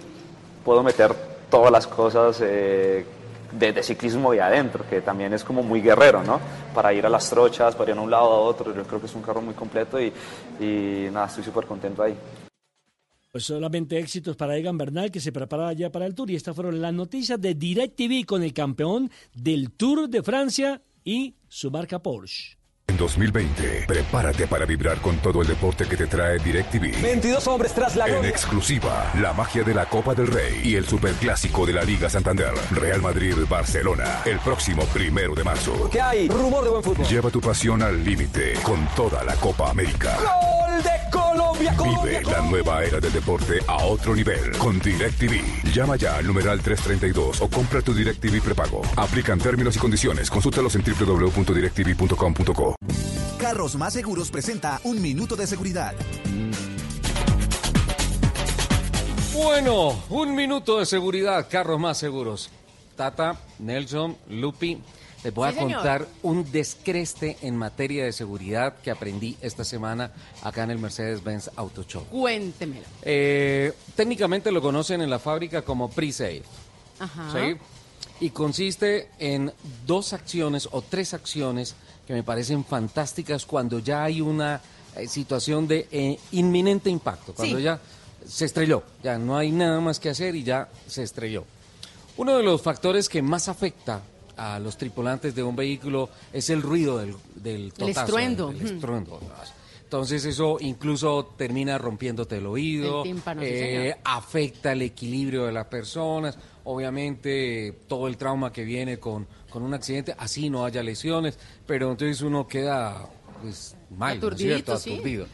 puedo meter todas las cosas eh, de, de, ciclismo ahí adentro, que también es como muy guerrero, ¿no? Para ir a las trochas, para ir a un lado a otro, yo creo que es un carro muy completo y, y nada, estoy súper contento ahí. Pues solamente éxitos para Egan Bernal que se prepara ya para el Tour y estas fueron las noticias de DirecTV con el campeón del Tour de Francia y su marca Porsche. En 2020, prepárate para vibrar con todo el deporte que te trae DirecTV. 22 hombres tras la En exclusiva, la magia de la Copa del Rey y el Superclásico de la Liga Santander. Real Madrid-Barcelona, el próximo primero de marzo. ¿Qué hay? Rumor de buen fútbol. Lleva tu pasión al límite con toda la Copa América. ¡Gol de Colombia! Colombia Vive Colombia. la nueva era del deporte a otro nivel con DirecTV. Llama ya al numeral 332 o compra tu DirecTV prepago. Aplican términos y condiciones. Consultalos en www.directv.com.co. Carros Más Seguros presenta un minuto de seguridad. Bueno, un minuto de seguridad, carros más seguros. Tata, Nelson, Lupi, les voy Sí, a señor. contar un descreste en materia de seguridad que aprendí esta semana acá en el Mercedes-Benz Auto Show. Cuéntemelo. Eh, técnicamente lo conocen en la fábrica como pre-save. Ajá. ¿sí? Y consiste en dos acciones o tres acciones que me parecen fantásticas cuando ya hay una eh, situación de eh, inminente impacto, cuando Sí. ya se estrelló, ya no hay nada más que hacer y ya se estrelló. Uno de los factores que más afecta a los tripulantes de un vehículo es el ruido del, del totazo, estruendo. Entonces eso incluso termina rompiéndote el oído, El tímpano, eh, afecta el equilibrio de las personas, obviamente todo el trauma que viene con, con un accidente, así no haya lesiones, pero entonces uno queda pues, mal, ¿no es cierto? Sí. Aturdido.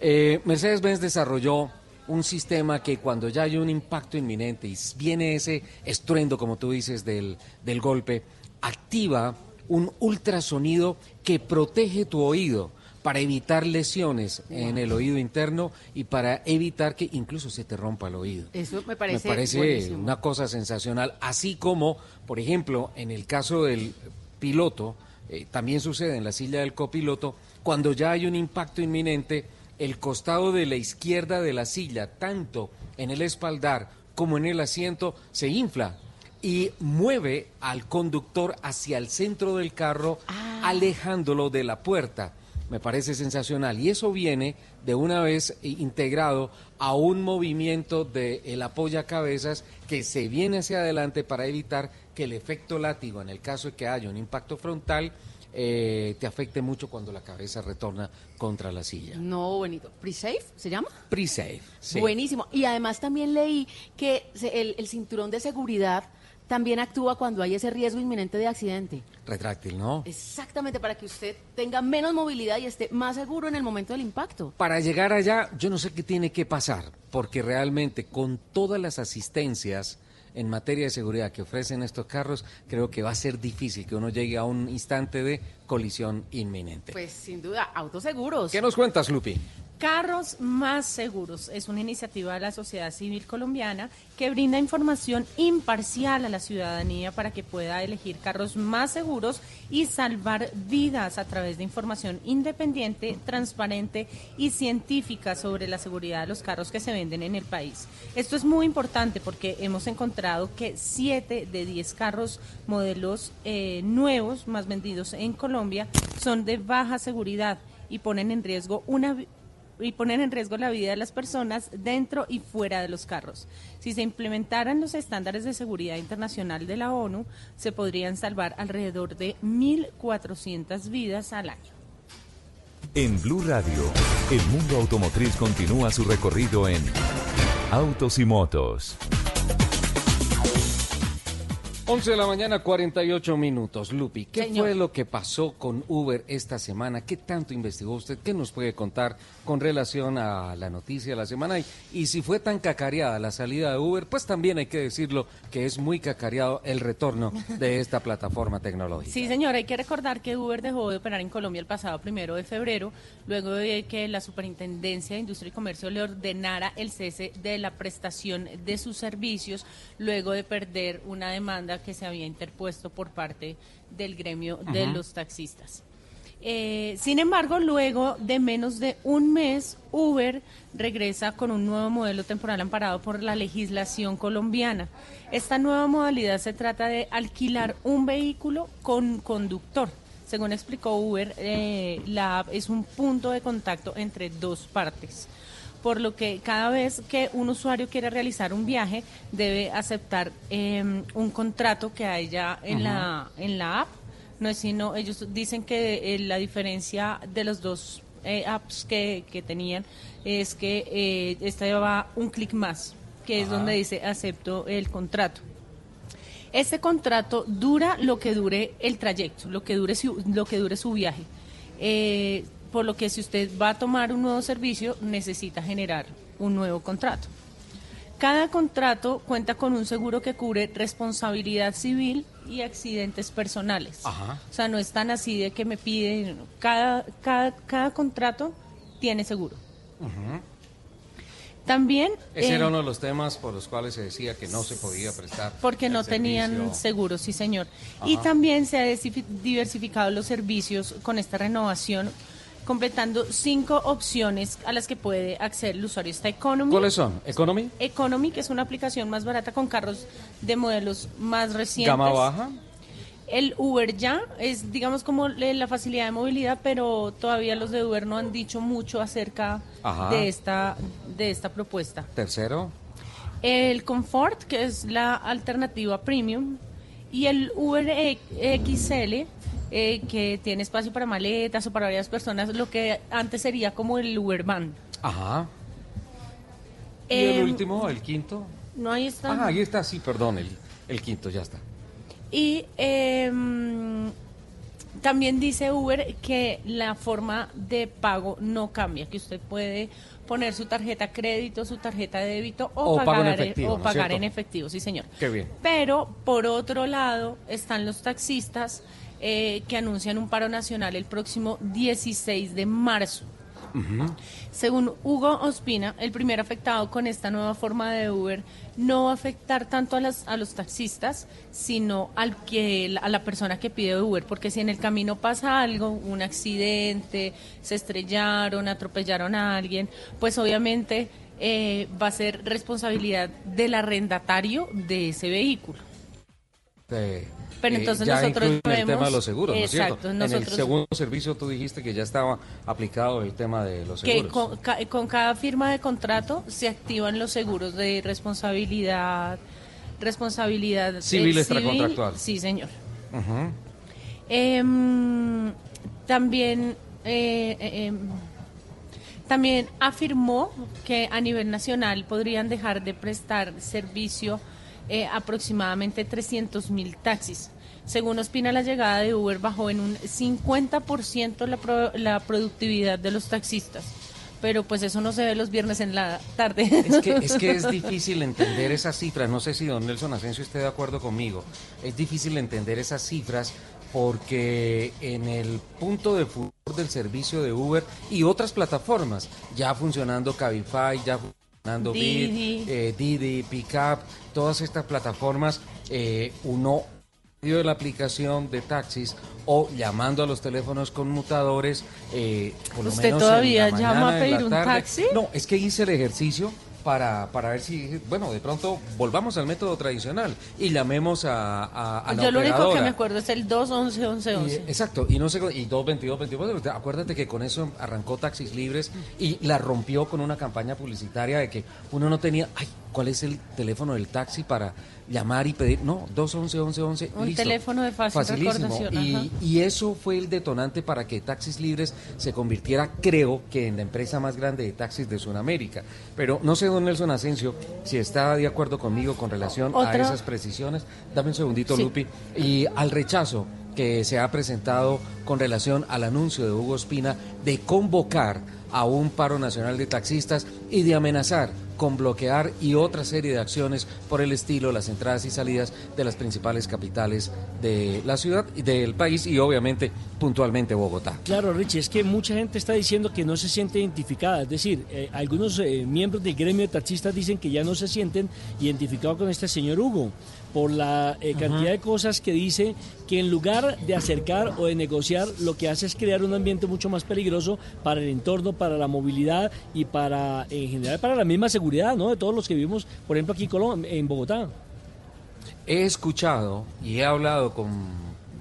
Eh, Mercedes-Benz desarrolló un sistema que cuando ya hay un impacto inminente y viene ese estruendo, como tú dices, del, del golpe, activa un ultrasonido que protege tu oído para evitar lesiones en el oído interno y para evitar que incluso se te rompa el oído. Eso me parece, Me parece buenísimo. una cosa sensacional, así como, por ejemplo, en el caso del piloto, eh, también sucede en la silla del copiloto, cuando ya hay un impacto inminente, el costado de la izquierda de la silla, tanto en el espaldar como en el asiento, se infla y mueve al conductor hacia el centro del carro, alejándolo de la puerta. Me parece sensacional. Y eso viene de una vez integrado a un movimiento del el apoyacabezas que se viene hacia adelante para evitar que el efecto látigo, en el caso de que haya un impacto frontal, eh, te afecte mucho cuando la cabeza retorna contra la silla. No, bonito. ¿Pre-safe se llama? Pre-save. sí. Buenísimo. Y además también leí que el cinturón de seguridad también actúa cuando hay ese riesgo inminente de accidente. Retráctil, ¿no? Exactamente, para que usted tenga menos movilidad y esté más seguro en el momento del impacto. Para llegar allá, yo no sé qué tiene que pasar, porque realmente con todas las asistencias en materia de seguridad que ofrecen estos carros, creo que va a ser difícil que uno llegue a un instante de colisión inminente. Pues sin duda, autoseguros. ¿Qué nos cuentas, Lupi? Carros más seguros es una iniciativa de la sociedad civil colombiana que brinda información imparcial a la ciudadanía para que pueda elegir carros más seguros y salvar vidas a través de información independiente, transparente y científica sobre la seguridad de los carros que se venden en el país. Esto es muy importante porque hemos encontrado que 7 de 10 carros modelos eh, nuevos más vendidos en Colombia son de baja seguridad y ponen en riesgo una y poner en riesgo la vida de las personas dentro y fuera de los carros. Si se implementaran los estándares de seguridad internacional de la ONU, se podrían salvar alrededor de 1.400 vidas al año. En Blue Radio, el mundo automotriz continúa su recorrido en Autos y Motos. 11 de la mañana, 48 minutos. Lupi, ¿qué Señor. fue lo que pasó con Uber esta semana? ¿Qué tanto investigó usted? ¿Qué nos puede contar con relación a la noticia de la semana? Y, y si fue tan cacareada la salida de Uber, pues también hay que decirlo que es muy cacareado el retorno de esta plataforma tecnológica. Sí, señor, hay que recordar que Uber dejó de operar en Colombia el pasado primero de febrero, luego de que la Superintendencia de Industria y Comercio le ordenara el cese de la prestación de sus servicios, luego de perder una demanda que se había interpuesto por parte del gremio de los taxistas. Eh, sin embargo, luego de menos de un mes, Uber regresa con un nuevo modelo temporal amparado por la legislación colombiana. Esta nueva modalidad se trata de alquilar un vehículo con conductor. Según explicó Uber, eh, la app es un punto de contacto entre dos partes por lo que cada vez que un usuario quiere realizar un viaje debe aceptar eh, un contrato que hay ya en la en la app. No es sino ellos dicen que eh, la diferencia de los dos eh, apps que, que tenían es que eh, esta lleva un clic más que es donde dice acepto el contrato. Este contrato dura lo que dure el trayecto, lo que dure su, lo que dure su viaje. Eh, por lo que si usted va a tomar un nuevo servicio, necesita generar un nuevo contrato. Cada contrato cuenta con un seguro que cubre responsabilidad civil y accidentes personales. Ajá. O sea, no es tan así de que me piden, cada, cada, cada contrato tiene seguro. También... Ese eh, era uno de los temas por los cuales se decía que no se podía prestar. Porque no tenían seguro, sí señor. Y también se ha diversificado los servicios con esta renovación, completando cinco opciones a las que puede acceder el usuario. Está Economy. ¿Cuáles son? ¿Economy? Economy, que es una aplicación más barata con carros de modelos más recientes. ¿Gama baja? El Uber ya es, digamos, como la facilidad de movilidad, pero todavía los de Uber no han dicho mucho acerca Ajá. de esta, de esta propuesta. ¿Tercero? El Comfort, que es la alternativa premium, y el Uber E- XL, eh, que tiene espacio para maletas o para varias personas, lo que antes sería como el Uber Van. Ajá. ¿Y el Em, último, el quinto? No, ahí está. Ah, ahí está, sí, perdón, el, el quinto, ya está. Y em, también dice Uber que la forma de pago no cambia, que usted puede poner su tarjeta crédito, su tarjeta de débito o, O pago en pagar, efectivo, o ¿no es pagar en efectivo, sí señor. Qué bien. Pero por otro lado están los taxistas eh, que anuncian un paro nacional el próximo 16 de marzo. Según Hugo Ospina, el primer afectado con esta nueva forma de Uber no va a afectar tanto a, las, a los taxistas, sino al que, a la persona que pide Uber, porque si en el camino pasa algo, un accidente, se estrellaron, atropellaron a alguien, pues obviamente eh, va a ser responsabilidad del arrendatario de ese vehículo. Eh, Pero eh, entonces ya nosotros incluyen el tema de los seguros, ¿no es cierto? Exacto, En el segundo servicio tú dijiste que ya estaba aplicado el tema de los que seguros. con, ca- con cada firma de contrato se activan los seguros de responsabilidad, responsabilidad eh, Civil extracontractual. Sí, señor. Ujú. Em, también eh, eh, em, también afirmó que a nivel nacional podrían dejar de prestar servicio eh, aproximadamente 300 mil taxis. Según Ospina, la llegada de Uber bajó en un 50% la, pro- la productividad de los taxistas. Pero pues eso no se ve los viernes en la tarde. Es que, es que es difícil entender esas cifras. No sé si don Nelson Asensio esté de acuerdo conmigo. Es difícil entender esas cifras porque en el punto de furor del servicio de Uber y otras plataformas, ya funcionando Cabify, ya funcionando Bit, Didi. eh, Didi, Pickup, todas estas plataformas, eh, uno de la aplicación de taxis o llamando a los teléfonos conmutadores, eh, por lo ¿Usted menos en todavía la llama a pedir un tarde. taxi? No, es que hice el ejercicio para, para ver si, bueno, de pronto volvamos al método tradicional y llamemos a, a, a la Yo lo único que me acuerdo es el 211 11 Y, 11. exacto, y no sé, y 222, 24, acuérdate que con eso arrancó Taxis Libres y la rompió con una campaña publicitaria de que uno no tenía, ay, ¿cuál es el teléfono del taxi para llamar y pedir? No, 211, 11, 11, Un listo. teléfono de fácil Facilísimo. Y, y eso fue el detonante para que Taxis Libres se convirtiera, creo, que en la empresa más grande de taxis de Sudamérica. Pero no sé, don Nelson Asensio, si está de acuerdo conmigo con relación a Otra- esas precisiones. Dame un segundito, Sí. Lupi. Y al rechazo que se ha presentado con relación al anuncio de Hugo Espina de convocar a un paro nacional de taxistas y de amenazar con bloquear y otra serie de acciones por el estilo las entradas y salidas de las principales capitales de la ciudad y del país y obviamente puntualmente Bogotá. Claro, Richie, es que mucha gente está diciendo que no se siente identificada. Es decir, eh, algunos eh, miembros del gremio de taxistas dicen que ya no se sienten identificados con este señor Hugo por la eh, cantidad de cosas que dice que en lugar de acercar o de negociar, lo que hace es crear un ambiente mucho más peligroso para el entorno, para la movilidad y para, en general, para la misma seguridad, ¿no? De todos los que vivimos, por ejemplo, aquí en Colom- en Bogotá. He escuchado y he hablado con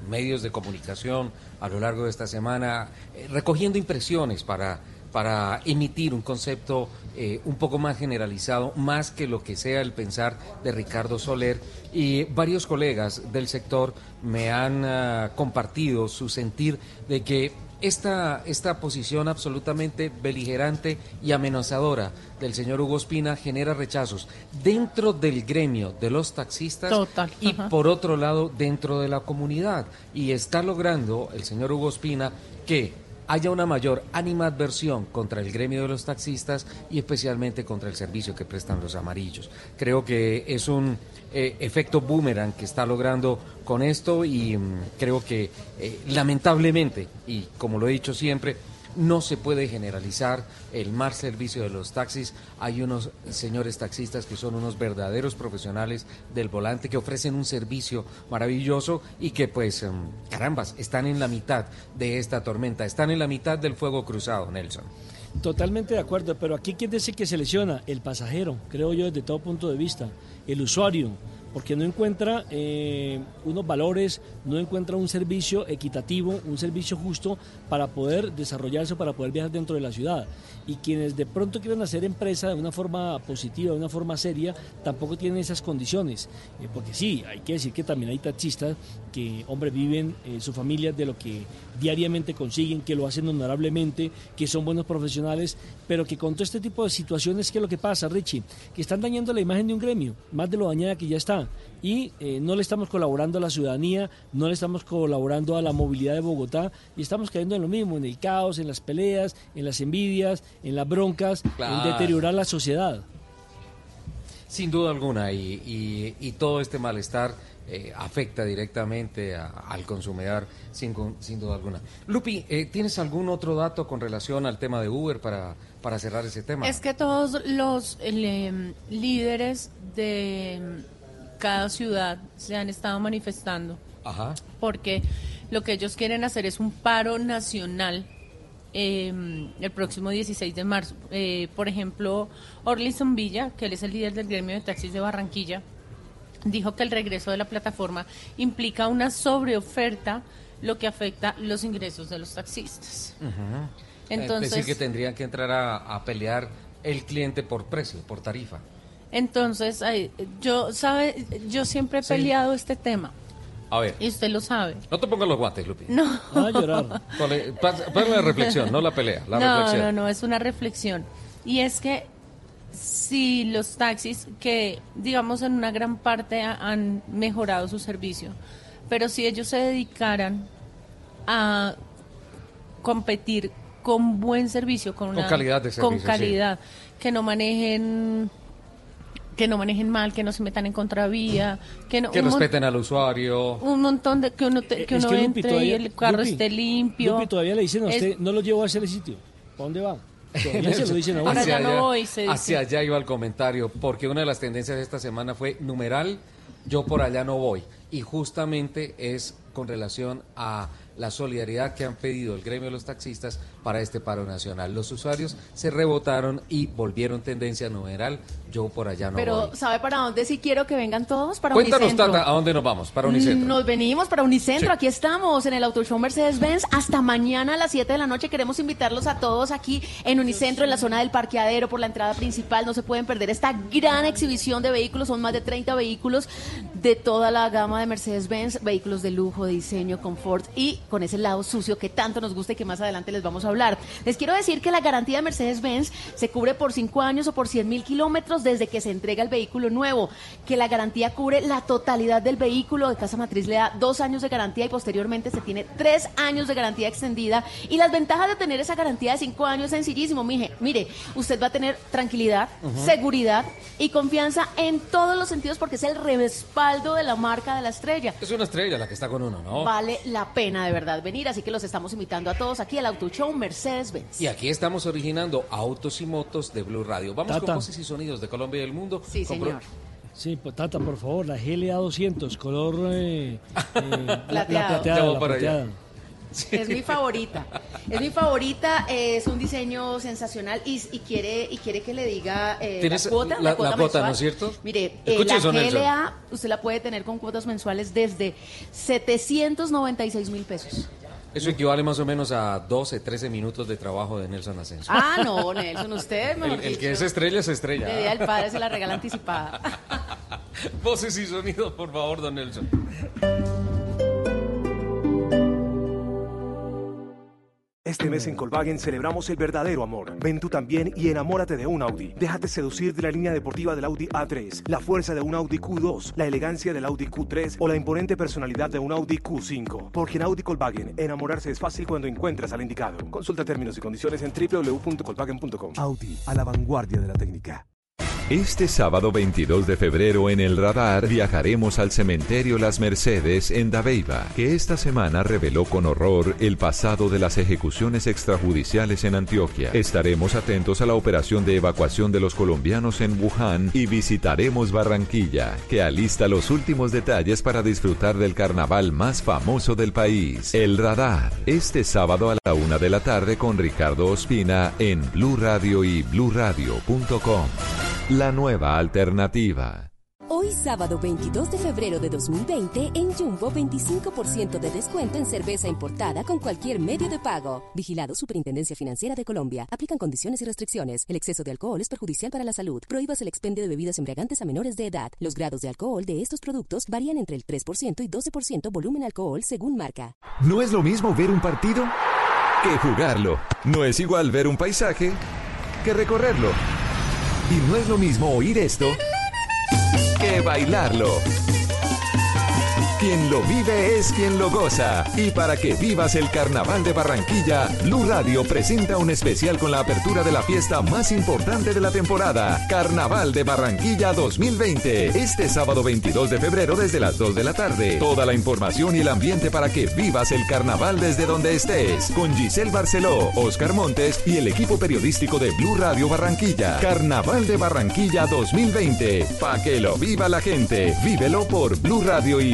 medios de comunicación a lo largo de esta semana, eh, recogiendo impresiones para, para emitir un concepto eh, un poco más generalizado, más que lo que sea el pensar de Ricardo Soler. Y varios colegas del sector me han ah, compartido su sentir de que esta, esta posición absolutamente beligerante y amenazadora del señor Hugo Espina genera rechazos dentro del gremio de los taxistas Total, y ajá. por otro lado dentro de la comunidad. Y está logrando el señor Hugo Espina que haya una mayor animadversión contra el gremio de los taxistas y especialmente contra el servicio que prestan los amarillos. Creo que es un eh, efecto boomerang que está logrando con esto y mm, creo que eh, lamentablemente, y como lo he dicho siempre, no se puede generalizar el mal servicio de los taxis. Hay unos señores taxistas que son unos verdaderos profesionales del volante que ofrecen un servicio maravilloso y que pues, em, carambas, están en la mitad de esta tormenta, están en la mitad del fuego cruzado, Nelson. Totalmente de acuerdo, pero aquí quién dice que se lesiona el pasajero, creo yo desde todo punto de vista, el usuario, porque no encuentra eh, unos valores, no encuentra un servicio equitativo, un servicio justo para poder desarrollarse, para poder viajar dentro de la ciudad. Y quienes de pronto quieren hacer empresa de una forma positiva, de una forma seria, tampoco tienen esas condiciones. Eh, porque sí, hay que decir que también hay taxistas que, hombre, viven eh, su familia de lo que diariamente consiguen, que lo hacen honorablemente, que son buenos profesionales, pero que con todo este tipo de situaciones, ¿qué es lo que pasa, Richie? Que están dañando la imagen de un gremio, más de lo dañada que ya está. Y eh, no le estamos colaborando a la ciudadanía, no le estamos colaborando a la movilidad de Bogotá, y estamos cayendo en lo mismo, en el caos, en las peleas, en las envidias, en las broncas, Claro. en deteriorar la sociedad. Sin duda alguna, y, y- y todo este malestar eh, afecta directamente a- al consumidor, sin, sin duda alguna. Lupi, eh, ¿tienes algún otro dato con relación al tema de Uber para, para cerrar ese tema? Es que todos los em, líderes de cada ciudad se han estado manifestando Ajá. porque lo que ellos quieren hacer es un paro nacional em, el próximo 16 de marzo. Eh, por ejemplo, Orlison Villa, que él es el líder del gremio de taxis de Barranquilla, dijo que el regreso de la plataforma implica una sobreoferta, lo que afecta los ingresos de los taxistas. Ujú. Entonces- Es decir, que tendrían que entrar a, a pelear el cliente por precio, por tarifa. Entonces, ay, yo sabe, yo siempre he Sí. peleado este tema A ver, y usted lo sabe. no te pongas los guantes, Lupi. No. Ponle, pas- ponle la reflexión, no la pelea, la no, reflexión. no, no, es una reflexión. Y es que si los taxis, que digamos en una gran parte ha- han mejorado su servicio, pero si ellos se dedicaran a competir con buen servicio, con, Con calidad de con servicio, sí. calidad, que no manejen que no manejen mal, que no se metan en contravía, que no Que respeten al usuario. un montón de que uno te- que Es uno que entre y el carro Lupi, esté limpio. Lupi, todavía le dicen a Es- usted, no lo llevo a ese sitio. ¿Para dónde va? Todavía se lo dicen a uno. Ahora Hacia ya no allá- voy, se dice. Hacia allá iba el comentario, porque una de las tendencias de esta semana fue numeral, yo por allá no voy. Y justamente es con relación a la solidaridad que han pedido el gremio de los taxistas para este paro nacional. Los usuarios se rebotaron y volvieron tendencia numeral, yo por allá no Pero, voy. ¿sabe para dónde si quiero que vengan todos? Para Cuéntanos, Unicentro. Tata, ¿a dónde nos vamos? Para Unicentro. Nos venimos para Unicentro, Sí. aquí estamos en el Auto Show Mercedes-Benz hasta mañana a las 7 de la noche. Queremos invitarlos a todos aquí en Unicentro, en la zona del parqueadero, por la entrada principal. No se pueden perder esta gran exhibición de vehículos, son más de 30 vehículos de toda la gama de Mercedes-Benz, vehículos de lujo, de diseño, confort y con ese lado sucio que tanto nos gusta y que más adelante les vamos a hablar. Les quiero decir que la garantía de Mercedes-Benz se cubre por 5 años o por 100 mil kilómetros desde que se entrega el vehículo nuevo, que la garantía cubre la totalidad del vehículo, de Casa Matriz le da dos años de garantía y posteriormente se tiene tres años de garantía extendida y las ventajas de tener esa garantía de cinco años es sencillísimo, mije, mire, usted va a tener tranquilidad, seguridad y confianza en todos los sentidos porque es el respaldo de la marca de la estrella. Es una estrella la que está con uno, ¿no? Vale la pena de verdad venir, así que los estamos invitando a todos aquí al Auto Show Mercedes-Benz. Y aquí estamos originando autos y motos de Blue Radio. Vamos Tata. con voces y sonidos de Colombia y del mundo. Sí, Con señor. Sí, pues, Tata, por favor, la GLA 200, color eh, eh, la- la, plateada. La. Es mi favorita. Es mi favorita. eh, es un diseño sensacional y, y quiere y quiere que le diga eh, la ¿Tienes cuota. la- la cuota, mensual. ¿no es cierto? Mire, eh, Escuche la eso. GLA usted la puede tener con cuotas mensuales desde 796 mil pesos. Eso equivale más o menos a 12, 13 minutos de trabajo de Nelson Asensio. Ah, no, Nelson, usted, mejor el, el que es estrella es estrella. Día del Padre se la regala anticipada. Voces y sonidos, por favor, don Nelson. Este mes en Volkswagen celebramos el verdadero amor. Ven tú también y enamórate de un Audi. Déjate seducir de la línea deportiva del Audi A3, la fuerza de un Audi Q2, la elegancia del Audi Q3 o la imponente personalidad de un Audi Q5. Porque en Audi Volkswagen enamorarse es fácil cuando encuentras al indicado. Consulta términos y condiciones en www.volkswagen.com. Audi, a la vanguardia de la técnica. Este sábado 22 de febrero en el radar viajaremos al cementerio Las Mercedes en Dabeiba, que esta semana reveló con horror el pasado de las ejecuciones extrajudiciales en Antioquia. Estaremos atentos a la operación de evacuación de los colombianos en Wuhan y visitaremos Barranquilla, que alista los últimos detalles para disfrutar del carnaval más famoso del país, el radar. Este sábado a la una de la tarde con Ricardo Ospina en Blue Radio y bluradio.com. La nueva alternativa. Hoy sábado 22 de febrero de 2020 en Jumbo 25% de descuento en cerveza importada con cualquier medio de pago. Vigilado Superintendencia Financiera de Colombia. Aplican condiciones y restricciones. El exceso de alcohol es perjudicial para la salud. Prohíbas el expendio de bebidas embriagantes a menores de edad. Los grados de alcohol de estos productos varían entre el 3% y 12% volumen alcohol según marca. No es lo mismo ver un partido que jugarlo. No es igual ver un paisaje que recorrerlo. Y no es lo mismo oír esto que bailarlo. Quien lo vive es quien lo goza. Y para que vivas el Carnaval de Barranquilla, Blue Radio presenta un especial con la apertura de la fiesta más importante de la temporada, Carnaval de Barranquilla 2020. Este sábado 22 de febrero desde las 2 de la tarde. Toda la información y el ambiente para que vivas el carnaval desde donde estés. Con Giselle Barceló, Oscar Montes y el equipo periodístico de Blue Radio Barranquilla. Carnaval de Barranquilla 2020. Pa' que lo viva la gente. Vívelo por Blue Radio y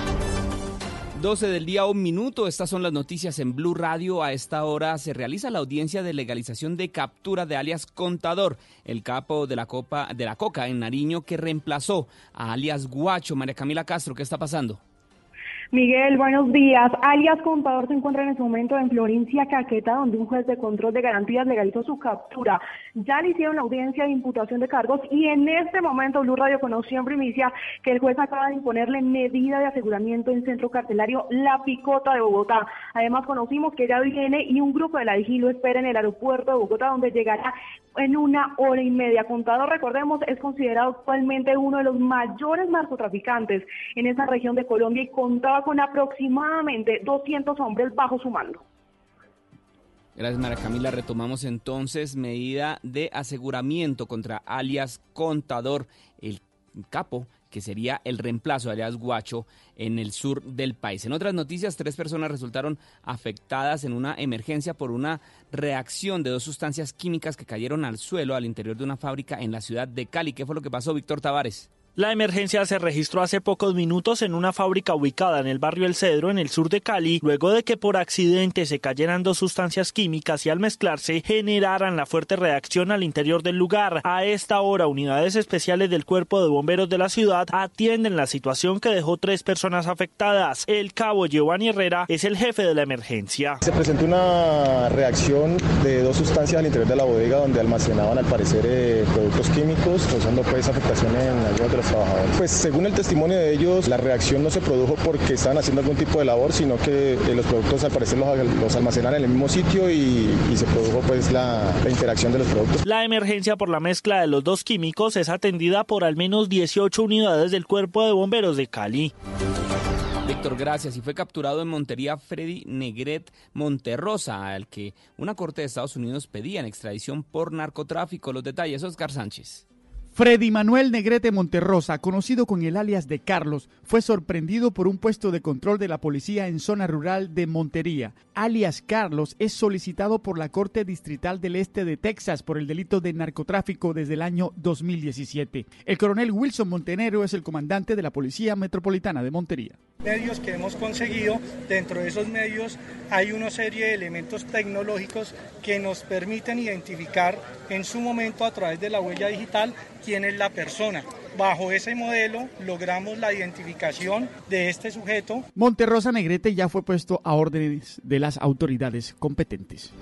12 del día, un minuto. Estas son las noticias en Blue Radio. A esta hora se realiza la audiencia de legalización de captura de alias Contador, el capo de la, copa, de la Coca en Nariño que reemplazó a alias Guacho. María Camila Castro, ¿qué está pasando? Miguel, buenos días. Alias Contador se encuentra en este momento en Florencia, Caqueta, donde un juez de control de garantías legalizó su captura. Ya le hicieron la audiencia de imputación de cargos y en este momento Blue Radio conoció en primicia que el juez acaba de imponerle medida de aseguramiento en centro carcelario La Picota de Bogotá. Además conocimos que ya viene y un grupo de la DIGI lo espera en el aeropuerto de Bogotá, donde llegará en una hora y media. Contador, recordemos, es considerado actualmente uno de los mayores narcotraficantes en esa región de Colombia y contaba con aproximadamente 200 hombres bajo su mando. Gracias, Mara Camila. Retomamos entonces medida de aseguramiento contra alias Contador, el capo que sería el reemplazo de alias Guacho en el sur del país. En otras noticias, tres personas resultaron afectadas en una emergencia por una reacción de dos sustancias químicas que cayeron al suelo al interior de una fábrica en la ciudad de Cali. ¿Qué fue lo que pasó, Víctor Tavares? La emergencia se registró hace pocos minutos en una fábrica ubicada en el barrio El Cedro, en el sur de Cali, luego de que por accidente se cayeran dos sustancias químicas y al mezclarse generaran la fuerte reacción al interior del lugar. A esta hora, unidades especiales del Cuerpo de Bomberos de la ciudad atienden la situación que dejó tres personas afectadas. El cabo Giovanni Herrera es el jefe de la emergencia. Se presentó una reacción de dos sustancias al interior de la bodega donde almacenaban al parecer eh, productos químicos, causando pues afectación en los trabajadores. Pues según el testimonio de ellos, la reacción no se produjo porque estaban haciendo algún tipo de labor, sino que eh, los productos al parecer los, los almacenan en el mismo sitio y, y se produjo pues la, la interacción de los productos. La emergencia por la mezcla de los dos químicos es atendida por al menos 18 unidades del Cuerpo de Bomberos de Cali. Víctor, gracias. Y fue capturado en Montería Freddy Negret Monterrosa, al que una corte de Estados Unidos pedía en extradición por narcotráfico. Los detalles, Oscar Sánchez. Freddy Manuel Negrete Monterrosa, conocido con el alias de Carlos, fue sorprendido por un puesto de control de la policía en zona rural de Montería. Alias Carlos es solicitado por la Corte Distrital del Este de Texas por el delito de narcotráfico desde el año 2017. El coronel Wilson Montenero es el comandante de la Policía Metropolitana de Montería. Medios que hemos conseguido, dentro de esos medios hay una serie de elementos tecnológicos que nos permiten identificar en su momento a través de la huella digital quién es la persona. Bajo ese modelo logramos la identificación de este sujeto. Monterrosa Negrete ya fue puesto a órdenes de las autoridades competentes.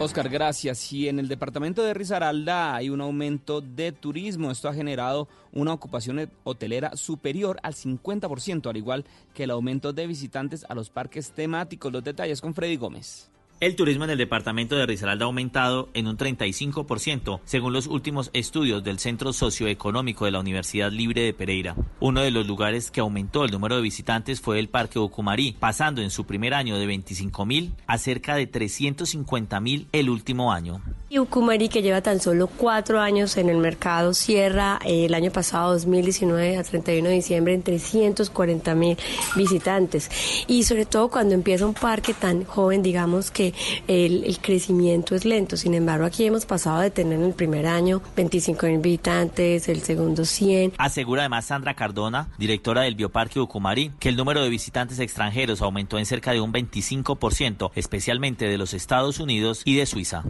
Oscar, gracias. Y en el departamento de Risaralda hay un aumento de turismo. Esto ha generado una ocupación hotelera superior al 50%, al igual que el aumento de visitantes a los parques temáticos. Los detalles con Freddy Gómez. El turismo en el departamento de Risaralda ha aumentado en un 35%, según los últimos estudios del Centro Socioeconómico de la Universidad Libre de Pereira. Uno de los lugares que aumentó el número de visitantes fue el Parque Ucumarí, pasando en su primer año de 25 mil a cerca de 350 mil el último año. Y Ucumarí, que lleva tan solo cuatro años en el mercado, cierra eh, el año pasado, 2019, a 31 de diciembre, en 340 mil visitantes. Y sobre todo cuando empieza un parque tan joven, digamos que el, el, crecimiento es lento. Sin embargo, aquí hemos pasado de tener en el primer año 25 mil visitantes, el segundo 100. Asegura además Sandra Cardona, directora del Bioparque Ucumarí, que el número de visitantes extranjeros aumentó en cerca de un 25%, especialmente de los Estados Unidos y de Suiza.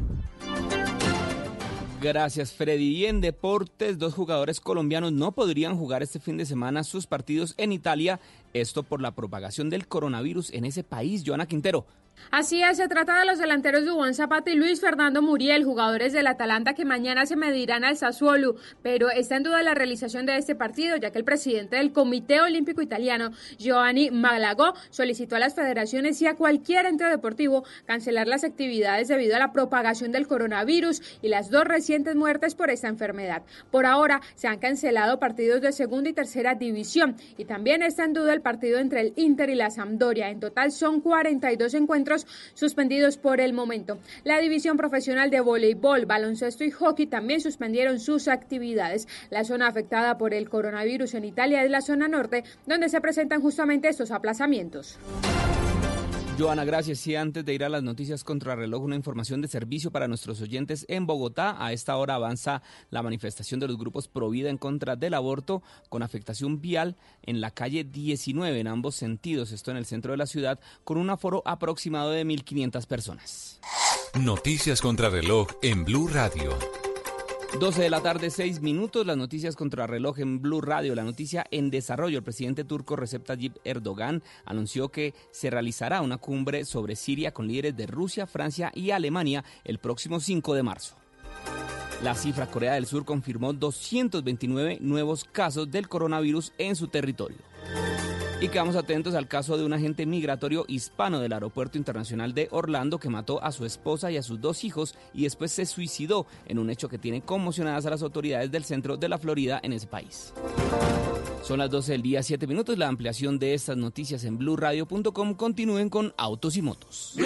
Gracias, Freddy. Y en deportes, dos jugadores colombianos no podrían jugar este fin de semana sus partidos en Italia, esto por la propagación del coronavirus en ese país. Joana Quintero, Así es, se trata de los delanteros Dubón Zapata y Luis Fernando Muriel, jugadores del Atalanta que mañana se medirán al Sassuolo, pero está en duda la realización de este partido, ya que el presidente del Comité Olímpico Italiano, Giovanni Malagò, solicitó a las federaciones y a cualquier ente deportivo cancelar las actividades debido a la propagación del coronavirus y las dos recientes muertes por esta enfermedad. Por ahora se han cancelado partidos de segunda y tercera división y también está en duda el partido entre el Inter y la Sampdoria. En total son 42 encuentros suspendidos por el momento. La división profesional de voleibol, baloncesto y hockey también suspendieron sus actividades. La zona afectada por el coronavirus en Italia es la zona norte, donde se presentan justamente estos aplazamientos. Joana, gracias. Y antes de ir a las noticias contra reloj, una información de servicio para nuestros oyentes en Bogotá. A esta hora avanza la manifestación de los grupos Provida en contra del aborto con afectación vial en la calle 19 en ambos sentidos, esto en el centro de la ciudad, con un aforo aproximado de 1.500 personas. Noticias contra reloj en Blue Radio. 12 de la tarde, 6 minutos. Las noticias contra reloj en Blue Radio. La noticia en desarrollo. El presidente turco Recep Tayyip Erdogan anunció que se realizará una cumbre sobre Siria con líderes de Rusia, Francia y Alemania el próximo 5 de marzo. La cifra Corea del Sur confirmó 229 nuevos casos del coronavirus en su territorio. Y quedamos atentos al caso de un agente migratorio hispano del Aeropuerto Internacional de Orlando que mató a su esposa y a sus dos hijos y después se suicidó en un hecho que tiene conmocionadas a las autoridades del centro de la Florida en ese país. Son las 12 del día, 7 minutos. La ampliación de estas noticias en blurradio.com. Continúen con Autos y Motos.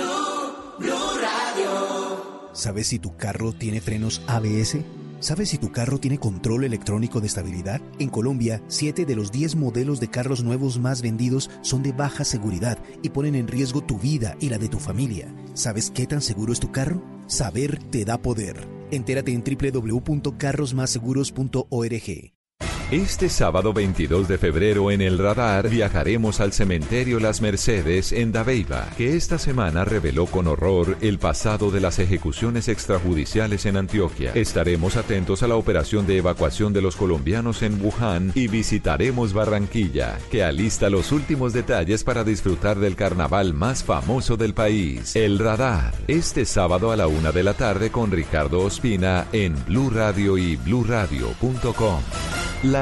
¿Sabes si tu carro tiene frenos ABS? ¿Sabes si tu carro tiene control electrónico de estabilidad? En Colombia, 7 de los 10 modelos de carros nuevos más vendidos son de baja seguridad y ponen en riesgo tu vida y la de tu familia. ¿Sabes qué tan seguro es tu carro? Saber te da poder. Entérate en www.carrosmásseguros.org. Este sábado 22 de febrero en el radar viajaremos al cementerio Las Mercedes en Dabeiba, que esta semana reveló con horror el pasado de las ejecuciones extrajudiciales en Antioquia. Estaremos atentos a la operación de evacuación de los colombianos en Wuhan y visitaremos Barranquilla, que alista los últimos detalles para disfrutar del carnaval más famoso del país, el radar. Este sábado a la una de la tarde con Ricardo Ospina en Blue Radio y bluradio.com. La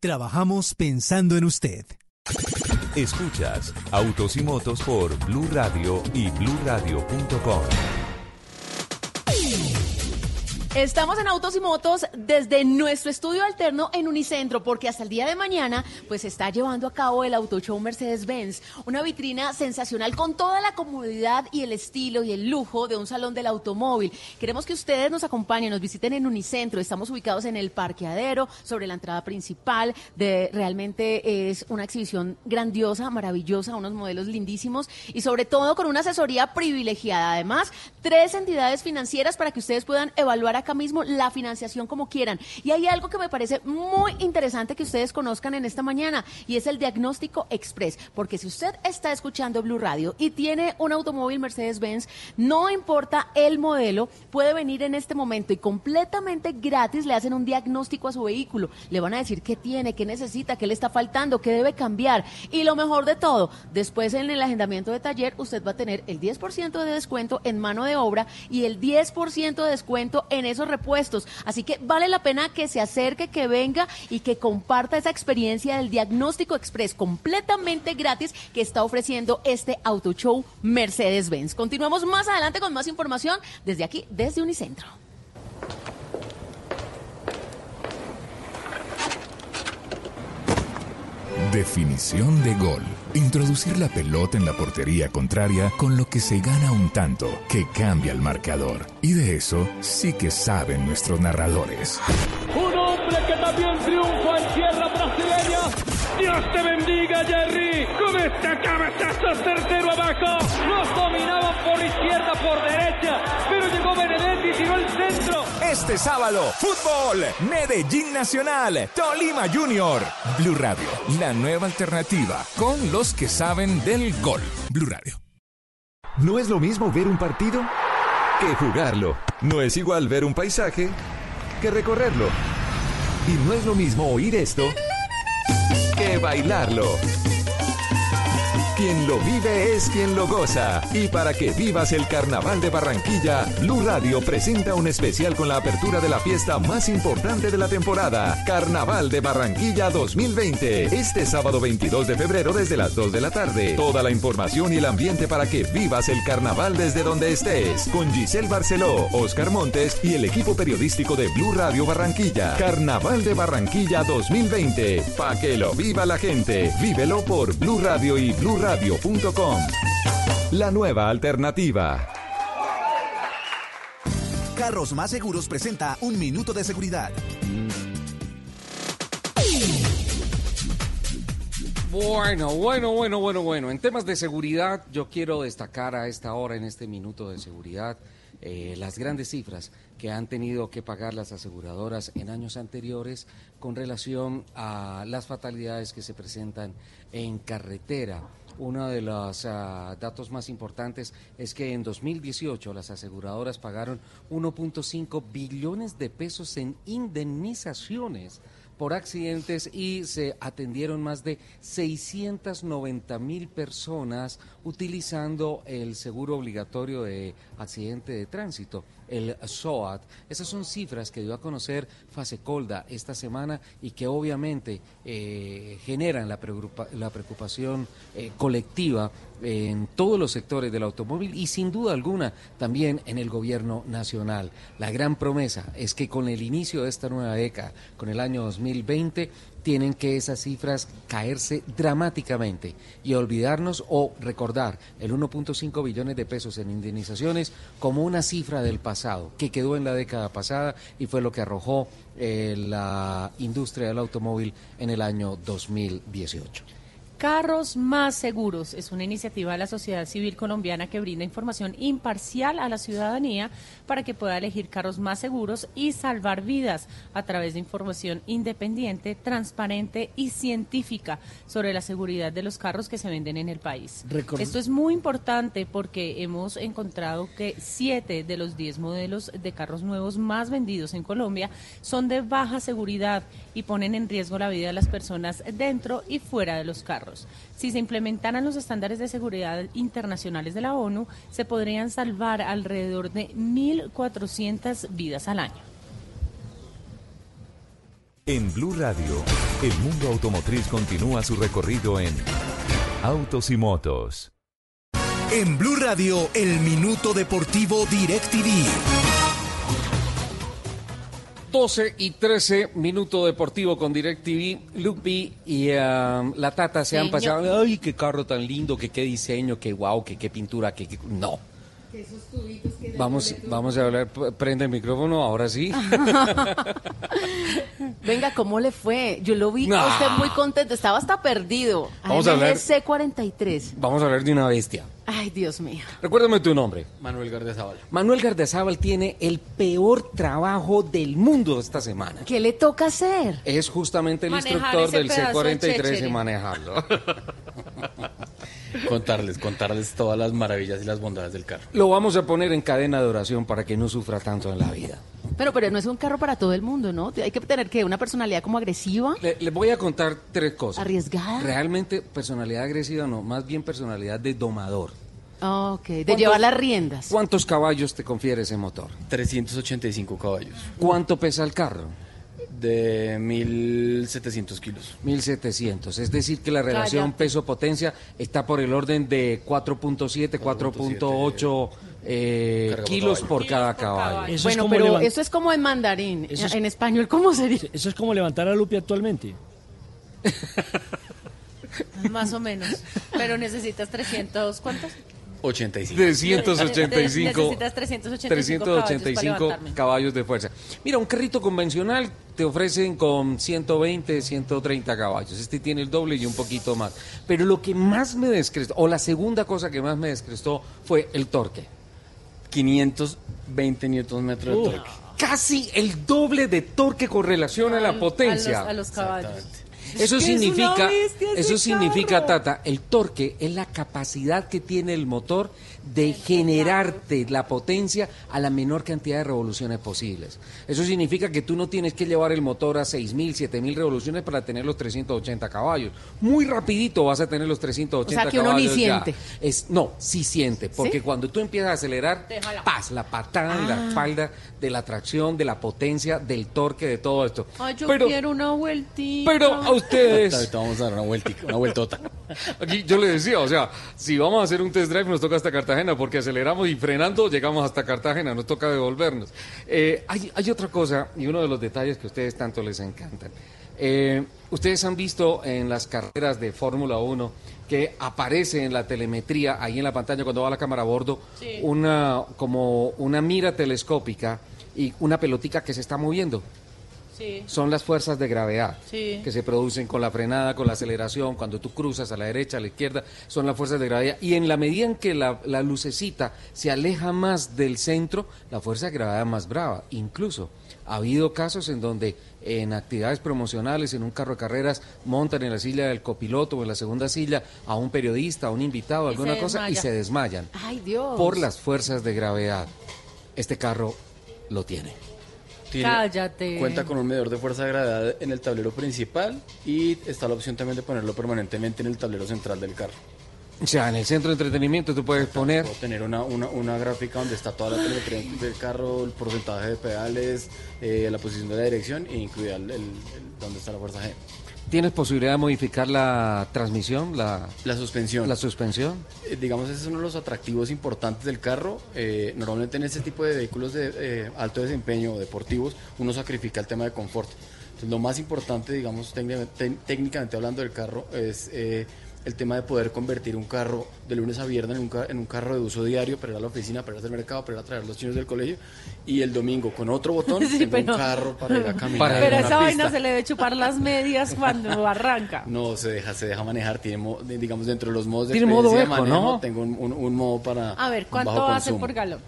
Trabajamos pensando en usted. Escuchas Autos y Motos por Blue Radio y bluradio.com. Estamos en Autos y Motos desde nuestro estudio alterno en Unicentro, porque hasta el día de mañana pues se está llevando a cabo el Auto Show Mercedes-Benz, una vitrina sensacional con toda la comodidad y el estilo y el lujo de un salón del automóvil. Queremos que ustedes nos acompañen, nos visiten en Unicentro. Estamos ubicados en el parqueadero, sobre la entrada principal. De realmente es una exhibición grandiosa, maravillosa, unos modelos lindísimos y sobre todo con una asesoría privilegiada. Además, tres entidades financieras para que ustedes puedan evaluar acá mismo la financiación como quieran. Y hay algo que me parece muy interesante que ustedes conozcan en esta mañana y es el diagnóstico express. Porque si usted está escuchando Blue Radio y tiene un automóvil Mercedes-Benz, no importa el modelo, puede venir en este momento y completamente gratis le hacen un diagnóstico a su vehículo. Le van a decir qué tiene, qué necesita, qué le está faltando, qué debe cambiar. Y lo mejor de todo, después en el agendamiento de taller, usted va a tener el 10% de descuento en mano de obra y el 10% de descuento en esos repuestos. Así que vale la pena que se acerque, que venga y que comparta esa experiencia del diagnóstico express completamente gratis que está ofreciendo este Auto Show Mercedes-Benz. Continuamos más adelante con más información desde aquí, desde Unicentro. Definición de gol. Introducir la pelota en la portería contraria con lo que se gana un tanto que cambia el marcador. Y de eso sí que saben nuestros narradores. Un hombre que también triunfa en tierra brasileña. Dios te bendiga, Jerry. Con este cabezazo certero abajo. Los dominaban por izquierda, por derecha. Pero llegó Benedetti y tiró el centro. Este sábado, fútbol, Medellín Nacional, Tolima Junior. Blue Radio, la nueva alternativa con los que saben del gol. Blue Radio. No es lo mismo ver un partido que jugarlo. No es igual ver un paisaje que recorrerlo. Y no es lo mismo oír esto que bailarlo. Quien lo vive es quien lo goza. Y para que vivas el Carnaval de Barranquilla, Blue Radio presenta un especial con la apertura de la fiesta más importante de la temporada, Carnaval de Barranquilla 2020. Este sábado 22 de febrero desde las 2 de la tarde. Toda la información y el ambiente para que vivas el carnaval desde donde estés. Con Giselle Barceló, Oscar Montes y el equipo periodístico de Blue Radio Barranquilla. Carnaval de Barranquilla 2020. Pa' que lo viva la gente. Vívelo por Blue Radio y Blue Radio radio.com. La nueva alternativa. Carros Más Seguros presenta un minuto de seguridad. Bueno, bueno, bueno, bueno, bueno. En temas de seguridad, yo quiero destacar a esta hora, en este minuto de seguridad, eh, las grandes cifras que han tenido que pagar las aseguradoras en años anteriores con relación a las fatalidades que se presentan en carretera. Uno de los ah, datos más importantes es que en 2018 las aseguradoras pagaron 1.5 billones de pesos en indemnizaciones por accidentes y se atendieron más de 690 mil personas utilizando el seguro obligatorio de accidente de tránsito, el SOAT. Esas son cifras que dio a conocer Fasecolda esta semana y que obviamente eh, generan la, preocupación eh, colectiva en todos los sectores del automóvil y sin duda alguna también en el gobierno nacional. La gran promesa es que con el inicio de esta nueva década, con el año 2020, tienen que esas cifras caerse dramáticamente y olvidarnos o recordar el 1.5 billones de pesos en indemnizaciones como una cifra del pasado que quedó en la década pasada y fue lo que arrojó eh, la industria del automóvil en el año 2018. Carros Más Seguros es una iniciativa de la sociedad civil colombiana que brinda información imparcial a la ciudadanía para que pueda elegir carros más seguros y salvar vidas a través de información independiente, transparente y científica sobre la seguridad de los carros que se venden en el país. Esto es muy importante porque hemos encontrado que siete de los diez modelos de carros nuevos más vendidos en Colombia son de baja seguridad y ponen en riesgo la vida de las personas dentro y fuera de los carros. Si se implementaran los estándares de seguridad internacionales de la ONU, se podrían salvar alrededor de 1.400 vidas al año. En Blue Radio, el mundo automotriz continúa su recorrido en Autos y Motos. En Blue Radio, el minuto deportivo DirecTV. 12 y 13, minuto deportivo con DirecTV. Lupi y um, la Tata se han pasado. Ay, qué carro tan lindo, que qué diseño, qué guau, que qué pintura, que, no. Vamos, vamos a hablar, prende el micrófono, ahora sí. Venga, ¿cómo le fue? Yo lo vi usted muy contento, estaba hasta perdido. Vamos a hablar. C43. Vamos a hablar de una bestia. Ay, Dios mío. Recuérdame tu nombre. Manuel Gardezábal. Manuel Gardezábal tiene el peor trabajo del mundo esta semana. ¿Qué le toca hacer? Es justamente el instructor del C43 y manejarlo. contarles, contarles todas las maravillas y las bondades del carro. Lo vamos a poner en cadena de oración para que no sufra tanto en la vida. Pero, pero no es un carro para todo el mundo, ¿no? Hay que tener que una personalidad como agresiva. Le, voy a contar tres cosas. Arriesgada. Realmente personalidad agresiva no, más bien personalidad de domador. Ok, de llevar las riendas. ¿Cuántos caballos te confiere ese motor? 385 caballos. ¿Cuánto pesa el carro? De 1700 kilos. 1700, es decir que la relación peso-potencia está por el orden de 4.7, 4.8 eh, kilos por cada caballo. bueno, pero eso es como en mandarín. en español, ¿cómo sería? Eso es como levantar a Lupi actualmente. Más o menos. Pero necesitas 300, ¿cuántos? 85. 385. Necesitas 385, 385 caballos, de fuerza. Mira, un carrito convencional te ofrecen con 120, 130 caballos. Este tiene el doble y un poquito más. Pero lo que más me descrestó, o la segunda cosa que más me descrestó, fue el torque. 520 newton metros de torque. Casi el doble de torque con relación a, la potencia. A los, caballos. Eso significa, eso significa, Tata, el torque es la capacidad que tiene el motor de generarte la potencia a la menor cantidad de revoluciones posibles. Eso significa que tú no tienes que llevar el motor a 6.000, 7.000 revoluciones para tener los 380 caballos. Muy rapidito vas a tener los 380 o sea, que uno ni siente. Es, no, sí siente, porque cuando tú empiezas a acelerar, paz, la patada en la ah. espalda de la tracción, de la potencia, del torque, de todo esto. Ay, yo quiero una vueltita. Pero a ustedes... vamos a dar una vueltita, una vueltota. Aquí yo le decía, o sea, si vamos a hacer un test drive nos toca hasta Cartagena, porque aceleramos y frenando llegamos hasta Cartagena, nos toca devolvernos. Eh, hay, hay otra cosa, y uno de los detalles que a ustedes tanto les encantan. Eh, ustedes han visto en las carreras de Fórmula 1 que aparece en la telemetría, ahí en la pantalla cuando va la cámara a bordo, Sí. una como una mira telescópica y una pelotica que se está moviendo. Sí. Son las fuerzas de gravedad Sí. que se producen con la frenada, con la aceleración, cuando tú cruzas a la derecha, a la izquierda, son las fuerzas de gravedad. Y en la medida en que la, la lucecita se aleja más del centro, la fuerza de gravedad es más brava. Incluso ha habido casos en donde en actividades promocionales, en un carro de carreras, montan en la silla del copiloto o en la segunda silla a un periodista, a un invitado, alguna cosa, y se desmayan Ay, Dios. por las fuerzas de gravedad. Este carro lo tiene. Tiene- Cállate. Cuenta con un medidor de fuerza de gravedad en el tablero principal y está la opción también de ponerlo permanentemente en el tablero central del carro. O sea, en el centro de entretenimiento tú puedes poner Puedo tener una, una, una gráfica donde está toda la telemetría del carro, el porcentaje de pedales, eh, la posición de la dirección e incluida el, el- el- dónde está la fuerza G. ¿Tienes posibilidad de modificar la transmisión, la, La suspensión. la suspensión? Eh, digamos, ese es uno de los atractivos importantes del carro. Eh, normalmente en este tipo de vehículos de eh, alto desempeño o deportivos, uno sacrifica el tema de confort. Entonces, lo más importante, digamos, técnicamente, hablando del carro, es eh, el tema de poder convertir un carro de lunes a viernes en un, en un carro de uso diario para ir a la oficina, para ir al mercado, para ir a traer los chinos del colegio, y el domingo con otro botón Sí, tengo pero- un carro para ir a caminar. Pero esa pista. vaina se le debe chupar las medias cuando arranca. No, se deja, se deja manejar, tiene, mo- digamos, dentro de los modos de Tiene modo de eco, manejo, ¿no? tengo un, un- un modo para A ver, ¿cuánto bajo hace consumo. por galón?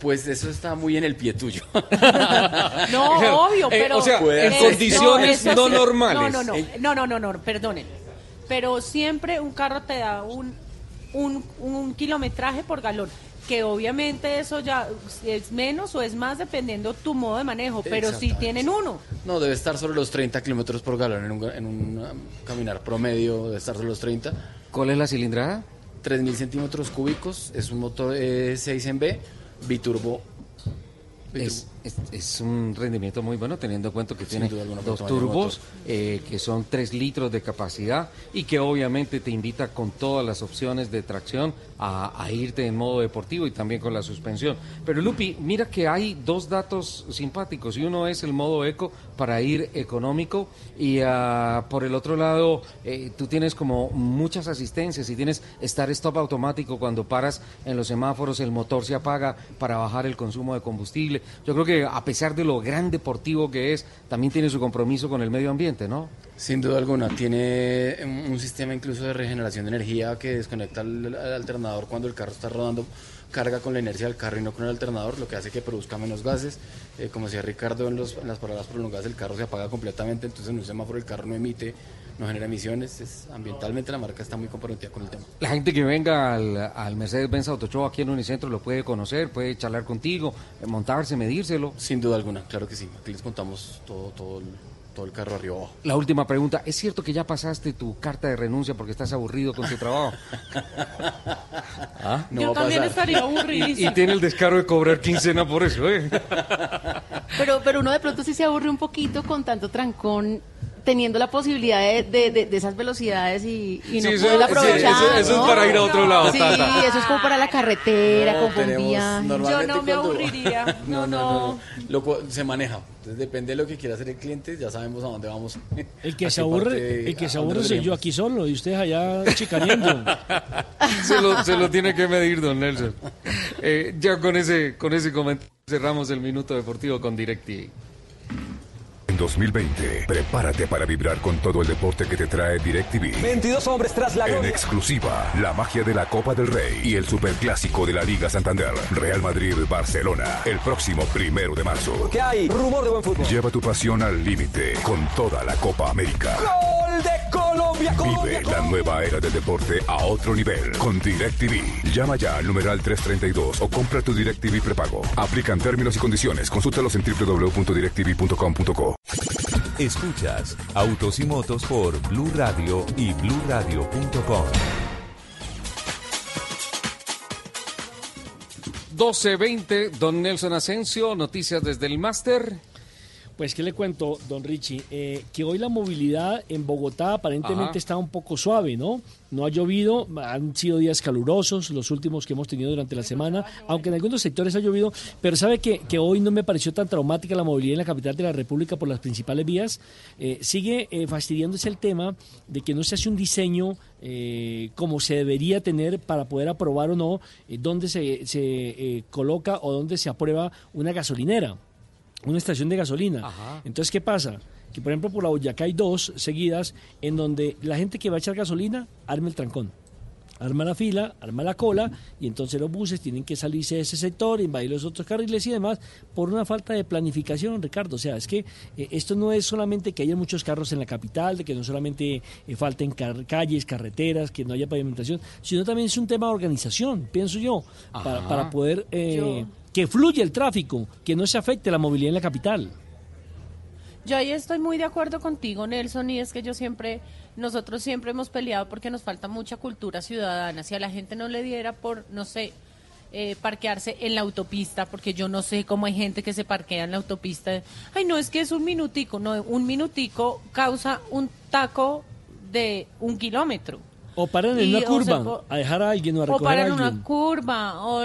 Pues eso está muy en el pie tuyo. No, obvio, Eh, pero... o sea, en condiciones no normales. No, no, no, no, no, no, no, perdonen. Pero siempre un carro te da un, un, un kilometraje por galón. Que obviamente eso ya es menos o es más dependiendo tu modo de manejo, pero si tienen uno. No, debe estar sobre los 30 kilómetros por galón en un, en un um, caminar promedio, debe estar sobre los 30. ¿Cuál es la cilindrada? 3.000 centímetros cúbicos, es un motor eh, 6 en B, biturbo. Es, es- es un rendimiento muy bueno teniendo en cuenta que Sin tiene dos turbos eh, que son 3 litros de capacidad y que obviamente te invita con todas las opciones de tracción a, a irte en modo deportivo y también con la suspensión. Pero Lupi, mira que hay dos datos simpáticos y uno es el modo eco para ir económico y ah, por el otro lado eh, tú tienes como muchas asistencias y tienes estar stop automático cuando paras en los semáforos, el motor se apaga para bajar el consumo de combustible. Yo creo que a pesar de lo gran deportivo que es, también tiene su compromiso con el medio ambiente, ¿no? Sin duda alguna, tiene un, sistema incluso de regeneración de energía que desconecta al alternador cuando el carro está rodando, carga con la inercia del carro y no con el alternador, lo que hace que produzca menos gases. Eh, como decía Ricardo, en, los- en las paradas prolongadas el carro se apaga completamente, entonces en un semáforo el carro no emite, no genera emisiones. Es, ambientalmente la marca está muy comprometida con el tema. La gente que venga al, al Mercedes-Benz Autoshow aquí en Unicentro lo puede conocer, puede charlar contigo, eh, montarse, medírselo. Sin duda alguna, claro que sí. Aquí les contamos todo, todo, el, todo el carro arriba abajo. La última pregunta, ¿es cierto que ya pasaste tu carta de renuncia porque estás aburrido con tu trabajo? ¿Ah? No Yo también pasar. estaría Y, aburridísima. y tiene el descaro de cobrar quincena por eso, ¿eh? Pero, pero uno de pronto sí se aburre un poquito con tanto trancón, teniendo la posibilidad de, de, de- de esas velocidades y, y no Sí, eso- poder sí, aprovechar. eso- eso es para ir a otro lado, Sí, Tata. eso es como para la carretera, No, como un viaje. Yo no me cuando- aburriría. No, no, no. no. Lo se maneja. Entonces depende de lo que quiera hacer el cliente, ya sabemos a dónde vamos. El que ¿A se aburre, el que se aburre soy yo aquí solo y ustedes allá chicaneando. se, lo, se lo tiene que medir, don Nelson. Eh, ya con ese, con ese comentario cerramos el minuto deportivo con DirecTV. En 2020, prepárate para vibrar con todo el deporte que te trae DirecTV. 22 hombres tras la En gloria. exclusiva, la magia de la Copa del Rey y el superclásico de la Liga Santander, Real Madrid-Barcelona, el próximo primero de marzo. ¿Qué hay? Rumor de buen fútbol. Lleva tu pasión al límite con toda la Copa América. Gol de Colombia, Colombia. Vive la nueva era del deporte a otro nivel con DirecTV. Llama ya al numeral 332 o compra tu DirecTV prepago. Aplican términos y condiciones. Consúltalos en www.directv.com.co. Escuchas Autos y Motos por Blue Radio y bluradio.com. 12.20, don Nelson Asensio, noticias desde el máster. Pues, ¿qué le cuento, don Richie? Eh, que hoy la movilidad en Bogotá aparentemente Ajá. está un poco suave, ¿no? No ha llovido, han sido días calurosos, los últimos que hemos tenido durante la semana, aunque en algunos sectores ha llovido, pero sabe que, que hoy no me pareció tan traumática la movilidad en la capital de la República por las principales vías. Eh, sigue eh, fastidiándose el tema de que no se hace un diseño eh, como se debería tener para poder aprobar o no eh, dónde se, se eh, coloca o dónde se aprueba una gasolinera una estación de gasolina. Entonces, ¿qué pasa? Que, por ejemplo, por la Boyacá hay dos seguidas en donde la gente que va a echar gasolina arma el trancón. Arma la fila, arma la cola y entonces los buses tienen que salirse de ese sector, invadir los otros carriles y demás por una falta de planificación, Ricardo. O sea, es que eh, esto no es solamente que haya muchos carros en la capital, de que no solamente eh, falten car- calles, carreteras, que no haya pavimentación, sino también es un tema de organización, pienso yo, para, Ajá. para poder eh, Yo- que fluya el tráfico, que no se afecte la movilidad en la capital. Yo ahí estoy muy de acuerdo contigo, Nelson, y es que yo siempre, nosotros siempre hemos peleado porque nos falta mucha cultura ciudadana. Si a la gente no le diera por, no sé, eh, parquearse en la autopista, porque yo no sé cómo hay gente que se parquea en la autopista. Ay, no, es que es un minutico, no, un minutico causa un taco de un kilómetro. O paran en Y, una o sea, curva a dejar a alguien o a o recoger para a en alguien. una curva o,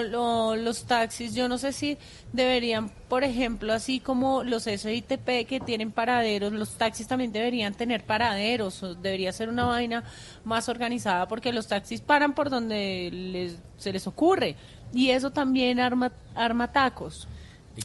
o los taxis yo no sé si deberían por ejemplo así como los SITP que tienen paraderos los taxis también deberían tener paraderos o debería ser una vaina más organizada porque los taxis paran por donde les, se les ocurre y eso también arma arma tacos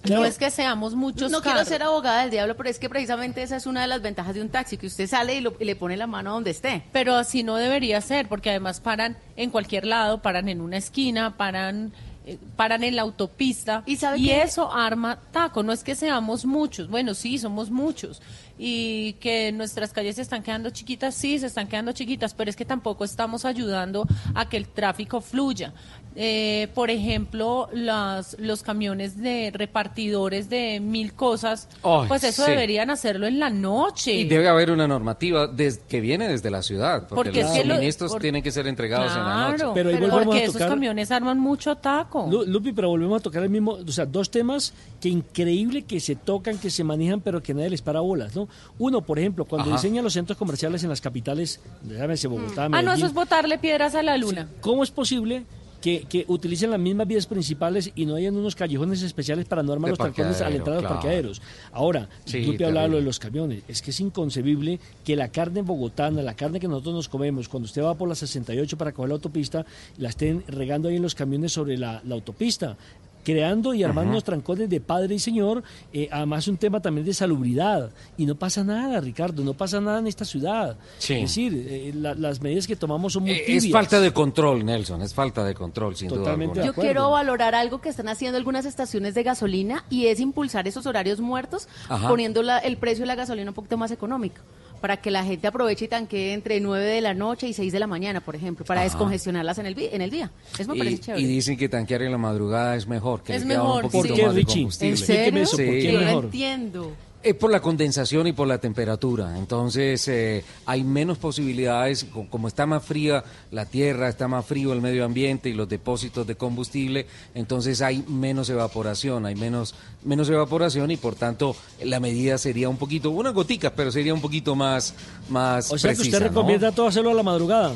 claro. no es que seamos muchos no quiero ser abogada del diablo, pero es que precisamente esa es una de las ventajas de un taxi, que usted sale y, lo- y le pone la mano donde esté. Pero así no debería ser, porque además paran en cualquier lado, paran en una esquina, paran eh, paran en la autopista ¿Y sabe y eso arma taco, no es que seamos muchos, bueno, sí, somos muchos y que nuestras calles se están quedando chiquitas, sí, se están quedando chiquitas, pero es que tampoco estamos ayudando a que el tráfico fluya. Eh, por ejemplo, las, los camiones de repartidores de mil cosas, pues eso sí. deberían hacerlo en la noche. Y debe haber una normativa des- que viene desde la ciudad, porque, Porque los suministros por- tienen que ser entregados en la noche. Claro, Pero ahí pero volvemos porque a esos tocar- camiones arman mucho taco. Lu- Lupi, pero volvemos a tocar el mismo, o sea, dos temas que increíble que se tocan, que se manejan, pero que nadie les para bolas, ¿no? Uno, por ejemplo, cuando Ajá. diseñan los centros comerciales en las capitales, llámese Bogotá, ah, no, eso es botarle piedras a la luna. ¿cómo es posible que, que utilicen las mismas vías principales y no hayan unos callejones especiales para no armar los trancones a la entrada de los parqueaderos? Ahora, Sí, Lupi hablaba terrible. lo de los camiones. Es que es inconcebible que la carne bogotana, la carne que nosotros nos comemos, cuando usted va por la 68 para coger la autopista, la estén regando ahí en los camiones sobre la, la autopista creando y armando unos trancones de padre y señor, eh, además un tema también de salubridad. Y no pasa nada, Ricardo, no pasa nada en esta ciudad. Sí. Es decir, eh, la- las medidas que tomamos son muy Eh, es tibias. falta de control, Nelson, es falta de control, sin Totalmente duda Yo quiero valorar algo que están haciendo algunas estaciones de gasolina y es impulsar esos horarios muertos Ajá. poniendo la- el precio de la gasolina un poquito más económico para que la gente aproveche y tanquee entre 9 de la noche y 6 de la mañana, por ejemplo, para Ajá. descongestionarlas en el, vi- en el día. Eso me parece Y, chévere. y dicen que tanquear en la madrugada es mejor, que Es queda un mejor, poquito sí. ¿Por qué, más de Richie? combustible. ¿En serio? eso, ¿por qué Yo no mejor? entiendo. Es por la condensación y por la temperatura. Entonces eh, hay menos posibilidades, co- como está más fría la tierra, está más frío el medio ambiente y los depósitos de combustible, entonces hay menos evaporación, hay menos, menos evaporación y por tanto la medida sería un poquito, unas goticas, pero sería un poquito más, más O sea que usted ¿no? recomienda todo hacerlo a la madrugada.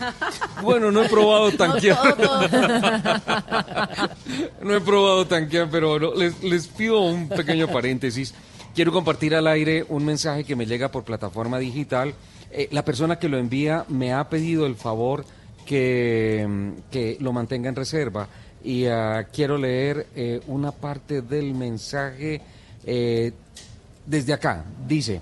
Bueno, no he probado tanquear. No he probado tanquear, pero no, les, les pido un pequeño paréntesis. Quiero compartir al aire un mensaje que me llega por plataforma digital. Eh, la persona que lo envía me ha pedido el favor que, mm, que lo mantenga en reserva. Y ah, quiero leer eh, una parte del mensaje eh, desde acá. Dice,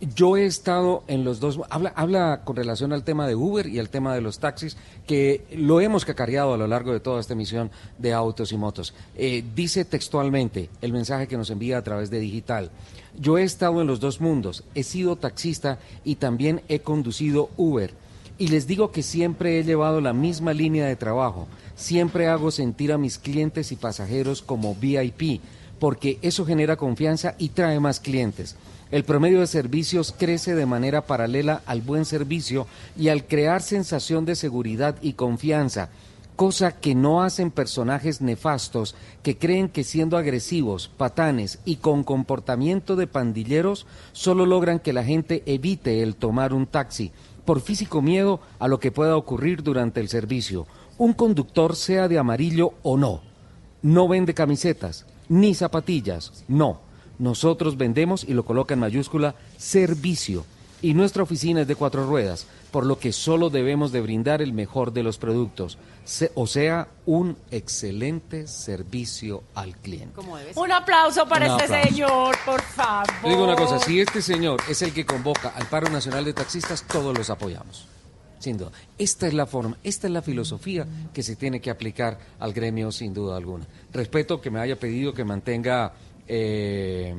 yo he estado en los dos, habla, habla con relación al tema de Uber y al tema de los taxis, que lo hemos cacareado a lo largo de toda esta emisión de autos y motos. Eh, dice textualmente el mensaje que nos envía a través de digital. Yo he estado en los dos mundos, he sido taxista y también he conducido Uber. Y les digo que siempre he llevado la misma línea de trabajo. Siempre hago sentir a mis clientes y pasajeros como VIP, porque eso genera confianza y trae más clientes. El promedio de servicios crece de manera paralela al buen servicio y al crear sensación de seguridad y confianza. cosa que no hacen personajes nefastos que creen que siendo agresivos, patanes y con comportamiento de pandilleros solo logran que la gente evite el tomar un taxi por físico miedo a lo que pueda ocurrir durante el servicio. Un conductor sea de amarillo o no. No vende camisetas, ni zapatillas, no. Nosotros vendemos, y lo coloca en mayúscula, servicio. Y nuestra oficina es de cuatro ruedas, por lo que solo debemos de brindar el mejor de los productos, se- o sea, un excelente servicio al cliente. Un aplauso para Un este aplauso. señor, por favor. Le digo una cosa, si este señor es el que convoca al paro nacional de taxistas, todos los apoyamos. Sin duda. Esta es la forma, esta es la filosofía que se tiene que aplicar al gremio, sin duda alguna. Respeto que me haya pedido que mantenga eh,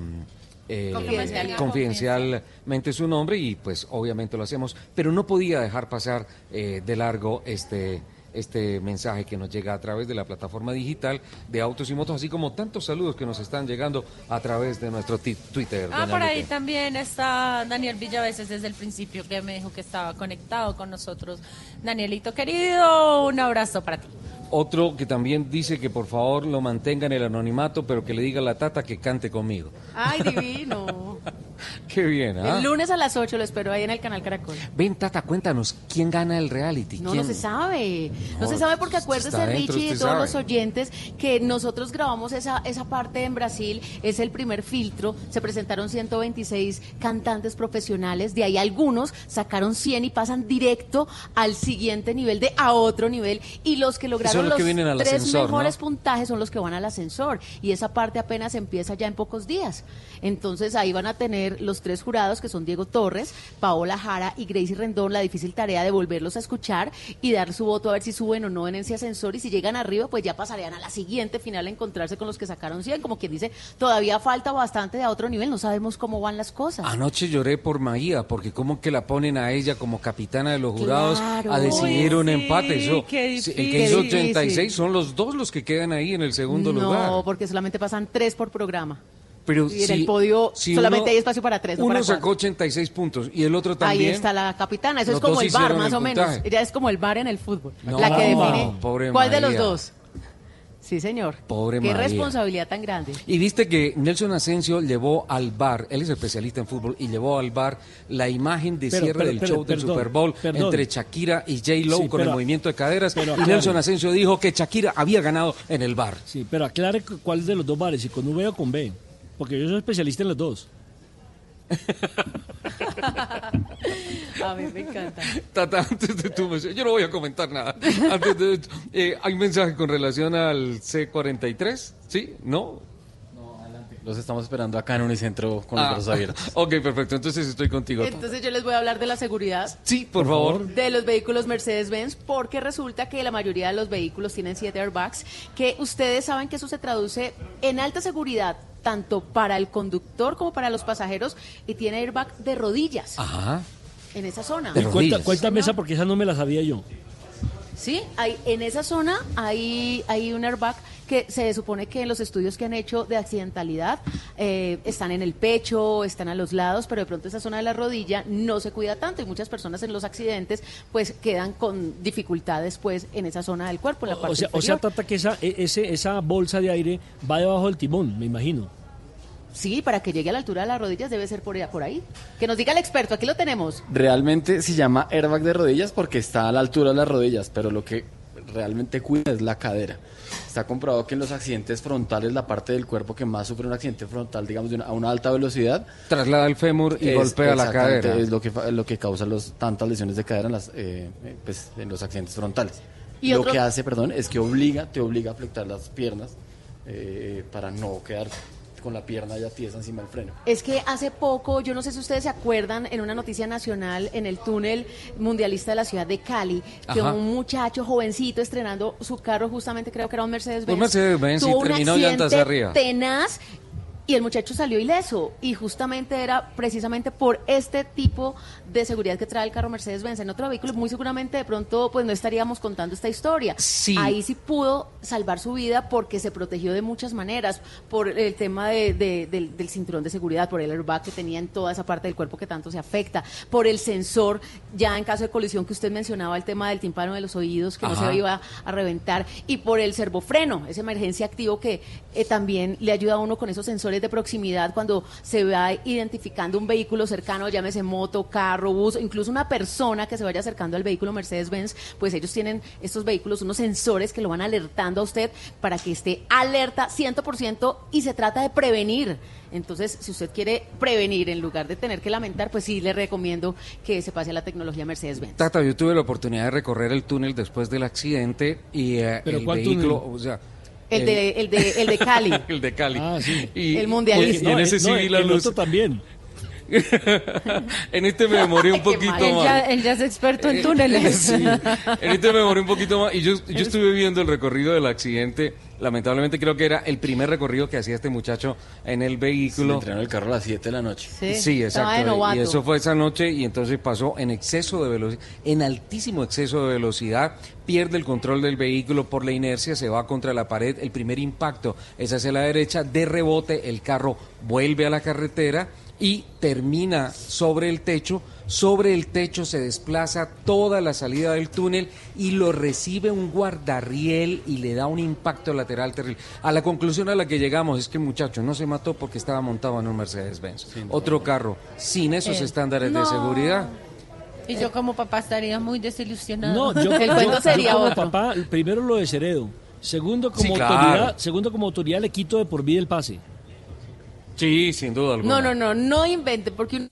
eh, Confidencial. confidencialmente su nombre y pues obviamente lo hacemos, pero no podía dejar pasar eh, de largo este este mensaje que nos llega a través de la plataforma digital de Autos y Motos, así como tantos saludos que nos están llegando a través de nuestro Twitter. Ah, por ahí también está Daniel Villaveses desde el principio que me dijo que estaba conectado con nosotros. Danielito querido, un abrazo para ti. Otro que también dice que por favor lo mantenga en el anonimato, pero que le diga a la tata que cante conmigo. Ay, divino. Qué bien, ¿ah? El lunes a las 8 lo espero ahí en el canal Caracol. Ven, tata, cuéntanos, ¿quién gana el reality? No, ¿Quién? no se sabe. No, No, se sabe porque acuérdese, Richie, y usted todos sabe. los oyentes, que nosotros grabamos esa, esa parte en Brasil, es el primer filtro, se presentaron 126 cantantes profesionales, de ahí algunos sacaron 100 y pasan directo al siguiente nivel, de a otro nivel, y los que lograron los que vienen al tres ascensor, ¿no? mejores puntajes son los que van al ascensor, y esa parte apenas empieza ya en pocos días. Entonces ahí van a tener los tres jurados, que son Diego Torres, Paola Jara y Gracie Rendón, la difícil tarea de volverlos a escuchar y dar su voto a ver si suben o no en ese ascensor, y si llegan arriba, pues ya pasarían a la siguiente final a encontrarse con los que sacaron 100, como quien dice, todavía falta bastante de a otro nivel, no sabemos cómo van las cosas. Anoche lloré por Maía, porque como que la ponen a ella como capitana de los jurados Claro. a decidir Uy, un sí, empate. Eso, qué sí, el que hizo Qué difícil. 86 son los dos los que quedan ahí en el segundo no, lugar. porque solamente pasan tres por programa. Pero y en el podio si solamente uno- hay espacio para tres. no Uno para sacó 86 puntos y el otro también. Ahí está la capitana, eso es como el bar más el o menos. Ella es como el bar en el fútbol. No, la que define pobre cuál de los dos. Sí, señor. Pobre Qué María. responsabilidad tan grande. Y viste que Nelson Asensio llevó al bar, él es especialista en fútbol, y llevó al bar la imagen de Pero, cierre pero, del pero, show del Super Bowl perdón. entre Shakira y J. Lo Sí, con pero- el movimiento de caderas. pero y aclare. Nelson Asensio dijo que Shakira había ganado en el bar. Sí, pero aclare cu- cuál de los dos bares, si con V o con B. Porque yo soy especialista en los dos. A mí me encanta. Tata, antes de tu yo no voy a comentar nada. Antes de- eh, ¿Hay mensaje con relación al C43? ¿Sí? ¿No? Los estamos esperando acá en Unicentro con los Ah, brazos abiertos. Ok, perfecto. Entonces estoy contigo. Entonces yo les voy a hablar de la seguridad. Sí, por, favor. de los vehículos Mercedes-Benz porque resulta que la mayoría de los vehículos tienen siete airbags que ustedes saben que eso se traduce en alta seguridad tanto para el conductor como para los pasajeros y tiene airbag de rodillas Ajá. en esa zona. Y cuenta, cuéntame esa porque esa no me la sabía yo. Sí, hay, en esa zona hay, hay un airbag que se supone que en los estudios que han hecho de accidentalidad eh, están en el pecho, están a los lados, pero de pronto esa zona de la rodilla no se cuida tanto y muchas personas en los accidentes pues quedan con dificultades pues en esa zona del cuerpo, en la parte O sea, o sea. Tata, que esa, e- ese, esa bolsa de aire va debajo del timón, me imagino. Sí, para que llegue a la altura de las rodillas debe ser por, allá- por ahí. Que nos diga el experto, aquí lo tenemos. Realmente se llama airbag de rodillas porque está a la altura de las rodillas, pero lo que realmente cuida es la cadera. Está comprobado que en los accidentes frontales, la parte del cuerpo que más sufre un accidente frontal, digamos, de una- a una alta velocidad, Traslada el fémur y es- golpea la cadera. Es lo que, fa- lo que causa los, tantas lesiones de cadera en, las, eh, eh, pues, en los accidentes frontales. Y lo otro- que hace, perdón, es que obliga, te obliga a flectar las piernas eh, para no quedar con la pierna ya tiesa encima del freno. Es que hace poco, yo no sé si ustedes se acuerdan, en una noticia nacional, en el túnel mundialista de la ciudad de Cali, que Ajá. un muchacho jovencito estrenando su carro, justamente creo que era un Mercedes-Benz, Un Mercedes-Benz, y tuvo un terminó llantas accidente arriba. tenaz y el muchacho salió ileso y justamente era precisamente por este tipo de seguridad que trae el carro Mercedes-Benz. En otro vehículo muy seguramente de pronto pues no estaríamos contando esta historia. Ahí sí pudo salvar su vida porque se protegió de muchas maneras, por el tema de, de- del, del cinturón de seguridad, por el airbag que tenía en toda esa parte del cuerpo que tanto se afecta, por el sensor ya en caso de colisión que usted mencionaba, el tema del tímpano de los oídos que no se iba a reventar y por el servofreno, ese emergencia activo que eh, también le ayuda a uno con esos sensores de proximidad cuando se va identificando un vehículo cercano, llámese moto, carro, bus, incluso una persona que se vaya acercando al vehículo Mercedes-Benz, pues ellos tienen estos vehículos, unos sensores que lo van alertando a usted para que esté alerta 100% y se trata de prevenir. Entonces, si usted quiere prevenir en lugar de tener que lamentar, pues sí le recomiendo que se pase a la tecnología Mercedes-Benz. Tata, yo tuve la oportunidad de recorrer el túnel después del accidente y eh, ¿Pero el cuál vehículo, túnel? o sea... El de, el de, el de Cali. el de Cali. Ah, sí. Y, El mundialista. y en ese sí no, vi la el luz. otro también. en este me demoré un poquito mal. Él más. ya, él ya es experto en Eh, túneles. sí. En este me demoré un poquito más y yo, yo estuve viendo el recorrido del accidente. Lamentablemente creo que era el primer recorrido que hacía este muchacho en el vehículo. entrenaron el carro a las 7 de la noche. Sí, de exacto. Y eso fue esa noche y entonces pasó en exceso de velocidad, en altísimo exceso de velocidad, pierde el control del vehículo por la inercia, se va contra la pared, el primer impacto es hacia la derecha, de rebote el carro vuelve a la carretera y termina sobre el techo. Sobre el techo se desplaza toda la salida del túnel y lo recibe un guardarriel y le da un impacto lateral terrible. A la conclusión a la que llegamos es que el muchacho no se mató porque estaba montado en un Mercedes-Benz. Otro carro sin esos Eh, estándares de seguridad. Y yo como papá estaría muy desilusionado. No, yo, El yo- cuento yo sería como otro. papá, primero lo desheredo. Segundo, como Sí, claro. autoridad, segundo como autoridad le quito de por vida el pase. Sí, sin duda alguna. No, no, no, no invente, porque un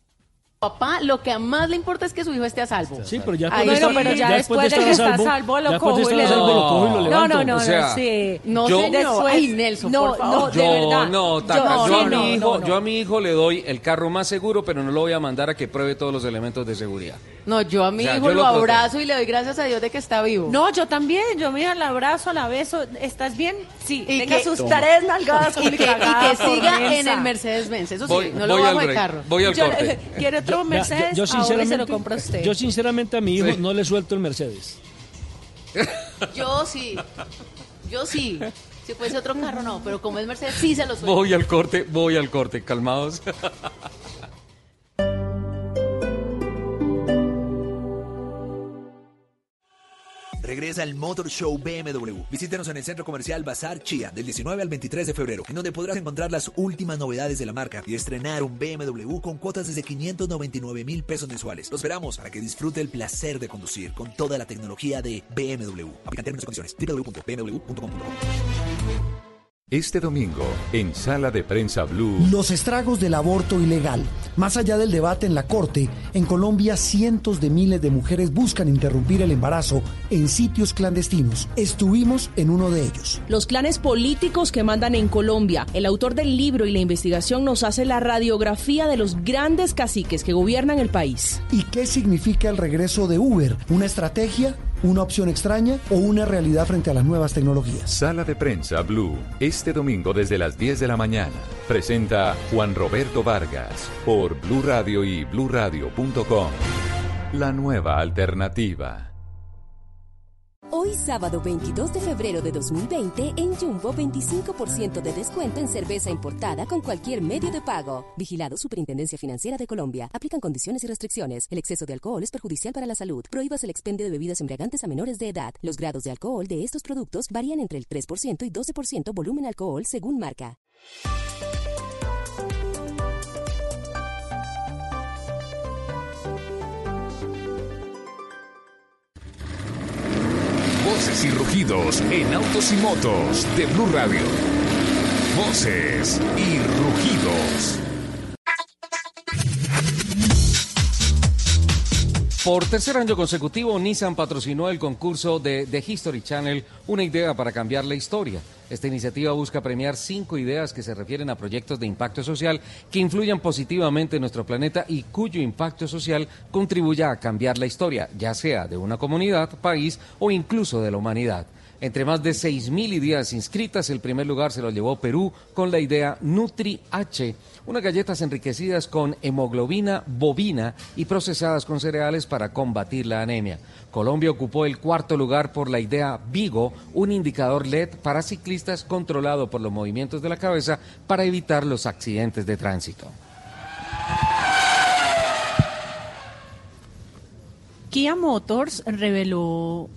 papá lo que más le importa es que su hijo esté a salvo. Sí, pero ya Bueno, estar- pero ya después después de que estar a está salvo, lo cojo y le a salvo, doy. lo cojo y lo No, levanto. no, no, O sea, no, sí. No, Yo-. Después- Ay, Nelson, no, por favor. no, de verdad. no, Tata, Yo- yo, sí, a mi no, hijo, no, no. yo a mi hijo le doy el carro más seguro, pero no lo voy a mandar a que pruebe todos los elementos de seguridad. No, yo a mi O sea, hijo yo lo, abrazo y le doy gracias a Dios de que está vivo. No, yo también, yo mira, la abrazo, la beso, ¿estás bien? Sí, Y tenga que- sus Toma. tres nalgadas y que, y que siga en el Mercedes-Benz. Eso Voy- sí, no lo voy bajo al de carro. voy al Yo- corte. ¿Quiere otro Mercedes? yo, yo Ahora se lo sinceramente, compra usted. yo sinceramente a mi hijo Sí. no le suelto el Mercedes. Yo sí. Yo sí. Si fuese otro carro, no. Pero como es Mercedes, sí se lo suelto. Voy al corte, voy al corte, calmados. Regresa el Motor Show BMW. Visítenos en el Centro Comercial Bazar Chía del 19 al 23 de febrero, en donde podrás encontrar las últimas novedades de la marca y estrenar un BMW con cuotas desde 599 mil pesos mensuales. Los esperamos para que disfrute el placer de conducir con toda la tecnología de BMW. Aplican términos y condiciones. www.bmw.com.co Este domingo, en Sala de Prensa Blue, Los estragos del aborto ilegal. Más allá del debate en la Corte, en Colombia cientos de miles de mujeres buscan interrumpir el embarazo en sitios clandestinos. Estuvimos en uno de ellos. Los clanes políticos que mandan en Colombia. El autor del libro y la investigación nos hace la radiografía de los grandes caciques que gobiernan el país. ¿Y qué significa el regreso de Uber? ¿Una estrategia? ¿Una opción extraña? ¿O una realidad frente a las nuevas tecnologías? Sala de Prensa Blue, este domingo desde las 10 de la mañana. Presenta Juan Roberto Vargas por Blue Radio y bluradio.com. La nueva alternativa. Hoy sábado 22 de febrero de 2020 en Jumbo 25% de descuento en cerveza importada con cualquier medio de pago. Vigilado Superintendencia Financiera de Colombia. Aplican condiciones y restricciones. El exceso de alcohol es perjudicial para la salud. Prohíbas el expendio de bebidas embriagantes a menores de edad. Los grados de alcohol de estos productos varían entre el 3% y 12% volumen alcohol según marca. Voces y rugidos en autos y motos de Blue Radio. Voces y rugidos. Por tercer año consecutivo, Nissan patrocinó el concurso de The History Channel, una idea para cambiar la historia. Esta iniciativa busca premiar cinco ideas que se refieren a proyectos de impacto social que influyan positivamente en nuestro planeta y cuyo impacto social contribuya a cambiar la historia, ya sea de una comunidad, país o incluso de la humanidad. Entre más de 6.000 ideas inscritas, el primer lugar se lo llevó Perú con la idea Nutri H, unas galletas enriquecidas con hemoglobina bovina y procesadas con cereales para combatir la anemia. Colombia ocupó el cuarto lugar por la idea Vigo, un indicador LED para ciclistas controlado por los movimientos de la cabeza para evitar los accidentes de tránsito. Kia Motors reveló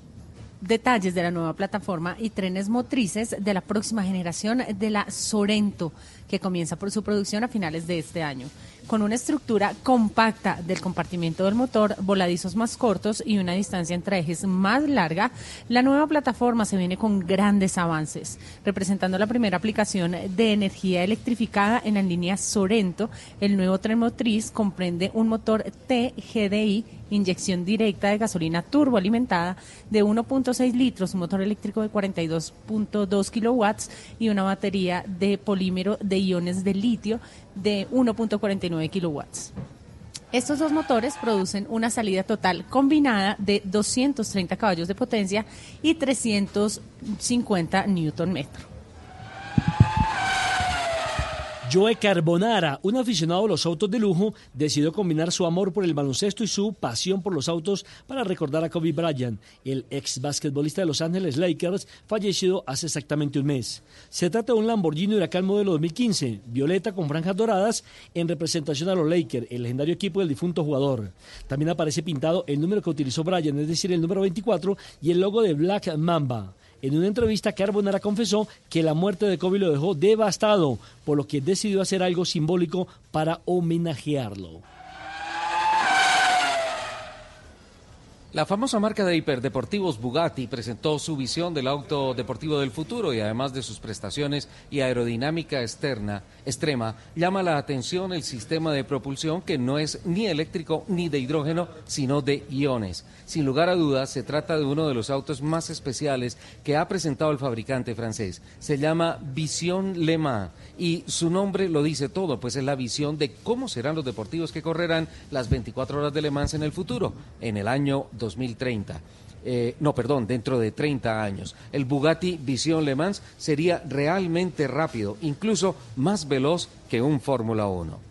detalles de la nueva plataforma y trenes motrices de la próxima generación de la Sorento, que comienza por su producción a finales de este año. Con una estructura compacta del compartimiento del motor, voladizos más cortos y una distancia entre ejes más larga, la nueva plataforma se viene con grandes avances, representando la primera aplicación de energía electrificada en la línea Sorento. El nuevo tren motriz comprende un motor TGDI inyección directa de gasolina turboalimentada de 1.6 litros, un motor eléctrico de 42.2 kilowatts y una batería de polímero de iones de litio de 1.49 kilowatts. Estos dos motores producen una salida total combinada de 230 caballos de potencia y 350 newton metro. Joe Carbonara, un aficionado a los autos de lujo, decidió combinar su amor por el baloncesto y su pasión por los autos para recordar a Kobe Bryant, el ex basquetbolista de Los Ángeles Lakers, fallecido hace exactamente un mes. Se trata de un Lamborghini Huracán modelo 2015, violeta con franjas doradas, en representación a los Lakers, el legendario equipo del difunto jugador. También aparece pintado el número que utilizó Bryant, es decir, el número 24, y el logo de Black Mamba. En una entrevista, Carbonara confesó que la muerte de Kobe lo dejó devastado, por lo que decidió hacer algo simbólico para homenajearlo. La famosa marca de hiperdeportivos Bugatti presentó su visión del auto deportivo del futuro y además de sus prestaciones y aerodinámica externa extrema, llama la atención el sistema de propulsión que no es ni eléctrico ni de hidrógeno, sino de iones. Sin lugar a dudas, se trata de uno de los autos más especiales que ha presentado el fabricante francés. Se llama Vision Le Mans y su nombre lo dice todo, pues es la visión de cómo serán los deportivos que correrán las 24 horas de Le Mans en el futuro, en el año 2030. Eh, no, perdón, dentro de 30 años. El Bugatti Vision Le Mans sería realmente rápido, incluso más veloz que un Fórmula 1.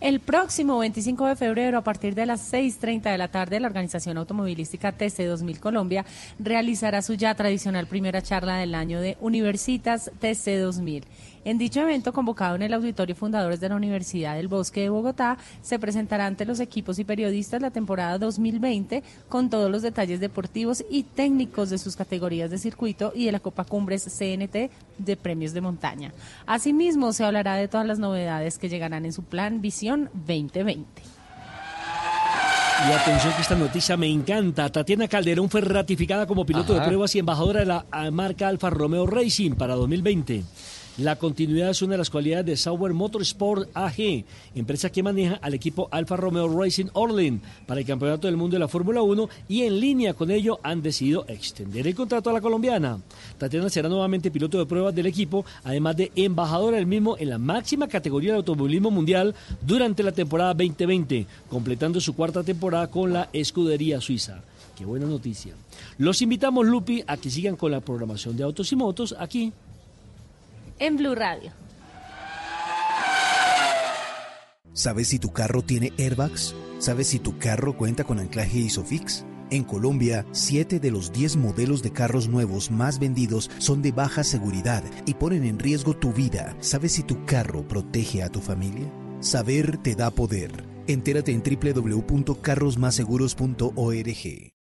El próximo 25 de febrero, a partir de las 6.30 de la tarde, la Organización Automovilística TC 2000 Colombia realizará su ya tradicional primera charla del año de Universitas TC 2000. En dicho evento, convocado en el Auditorio Fundadores de la Universidad del Bosque de Bogotá, se presentará ante los equipos y periodistas la temporada 2020 con todos los detalles deportivos y técnicos de sus categorías de circuito y de la Copa Cumbres CNT de premios de montaña. Asimismo, se hablará de todas las novedades que llegarán en su plan Visión 2020. Y atención que esta noticia me encanta. Tatiana Calderón fue ratificada como piloto de pruebas y embajadora de la marca Alfa Romeo Racing para 2020. La continuidad es una de las cualidades de Sauber Motorsport AG, empresa que maneja al equipo Alfa Romeo Racing Orlin para el Campeonato del Mundo de la Fórmula 1 y en línea con ello han decidido extender el contrato a la colombiana. Tatiana será nuevamente piloto de pruebas del equipo, además de embajadora del mismo en la máxima categoría de automovilismo mundial durante la temporada 2020, completando su cuarta temporada con la escudería suiza. Qué buena noticia. Los invitamos, Lupi, a que sigan con la programación de Autos y Motos aquí en Blue Radio. ¿Sabes si tu carro tiene airbags? ¿Sabes si tu carro cuenta con anclaje ISOFIX? En Colombia, 7 de los 10 modelos de carros nuevos más vendidos son de baja seguridad y ponen en riesgo tu vida. ¿Sabes si tu carro protege a tu familia? Saber te da poder. Entérate en www.carrosmaseguros.org.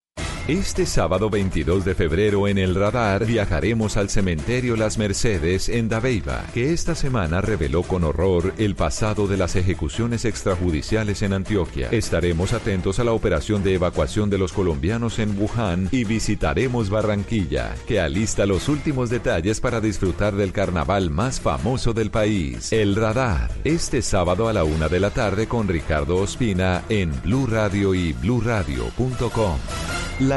Este sábado 22 de febrero en el radar viajaremos al cementerio Las Mercedes en Dabeiba, que esta semana reveló con horror el pasado de las ejecuciones extrajudiciales en Antioquia. Estaremos atentos a la operación de evacuación de los colombianos en Wuhan y visitaremos Barranquilla, que alista los últimos detalles para disfrutar del carnaval más famoso del país, el radar. Este sábado a la una de la tarde con Ricardo Ospina en Blue Radio y bluradio.com. La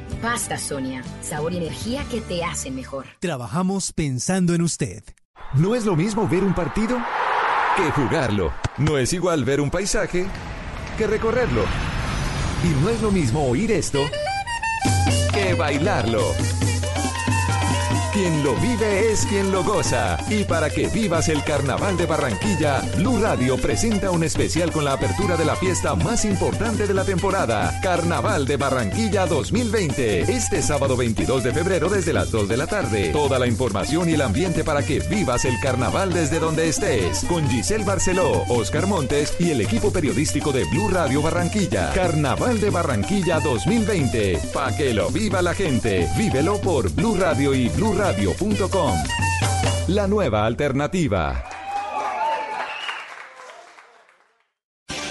Pasta Sonia. Sabor y energía que te hacen mejor. Trabajamos pensando en usted. No es lo mismo ver un partido que jugarlo. No es igual ver un paisaje que recorrerlo. Y no es lo mismo oír esto que bailarlo. Quien lo vive es quien lo goza. Y para que vivas el Carnaval de Barranquilla, Blue Radio presenta un especial con la apertura de la fiesta más importante de la temporada, Carnaval de Barranquilla 2020. Este sábado 22 de febrero desde las 2 de la tarde. Toda la información y el ambiente para que vivas el carnaval desde donde estés. Con Giselle Barceló, Oscar Montes y el equipo periodístico de Blue Radio Barranquilla. Carnaval de Barranquilla 2020. Pa' que lo viva la gente. Vívelo por Blue Radio y Blue Radio.com. La nueva alternativa.